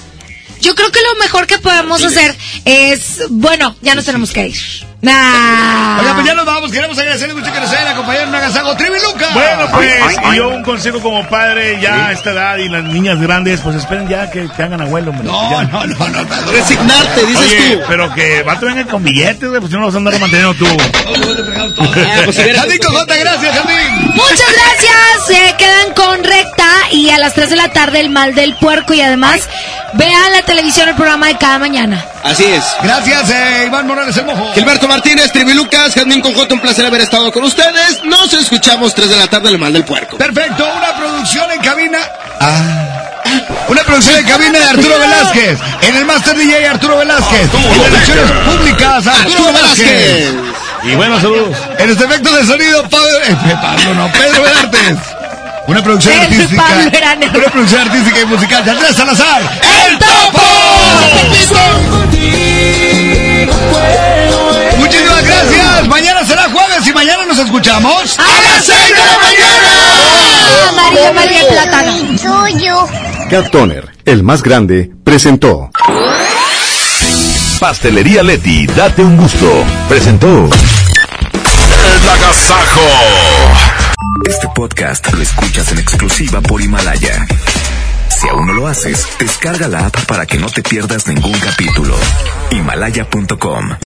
Yo creo que lo mejor que podemos hacer es, bueno, ya nos tenemos que ir. Nah. Oiga, pues ya nos vamos. Queremos agradecerle mucho que nos hayan acompañado en un agasajo Trivi Luca. Bueno, pues, y yo un consejo como padre ya a esta edad y las niñas grandes, pues esperen ya que te hagan abuelo, hombre. No, no, no, no. Resignarte, dices Oye, tú. pero que va a venga con billetes, güey, pues si no los vas a andar manteniendo tú. (laughs) Gracias. Muchas gracias. Se quedan con recta y a las 3 de la tarde el mal del puerco y además vean la televisión el programa de cada mañana. Así es. Gracias, eh, Iván Morales el Mojo. Gilberto Martínez, Trivi Lucas, Jazmín Conjota, un placer haber estado con ustedes. Nos escuchamos 3 de la tarde en el Mal del Puerco. Perfecto, una producción en cabina. Ah. Una producción en cabina de Arturo Velázquez. En el Master DJ Arturo Velázquez. En las relaciones públicas Arturo, Arturo Velázquez. Velázquez. Y buenos saludos. En los efectos de sonido, Pablo, eh, Pablo no, Pedro Velartes. Una producción El artística. Una producción artística y musical de Andrés Salazar. ¡El Topo! Gracias. Mañana será jueves y mañana nos escuchamos. ¡A las 6 de la mañana! María María el Plátano. Suyo. Cat Toner, el más grande, presentó. Pastelería Leti, date un gusto. Presentó. El agasajo. Este podcast lo escuchas en exclusiva por Himalaya. Si aún no lo haces, descarga la app para que no te pierdas ningún capítulo. Himalaya.com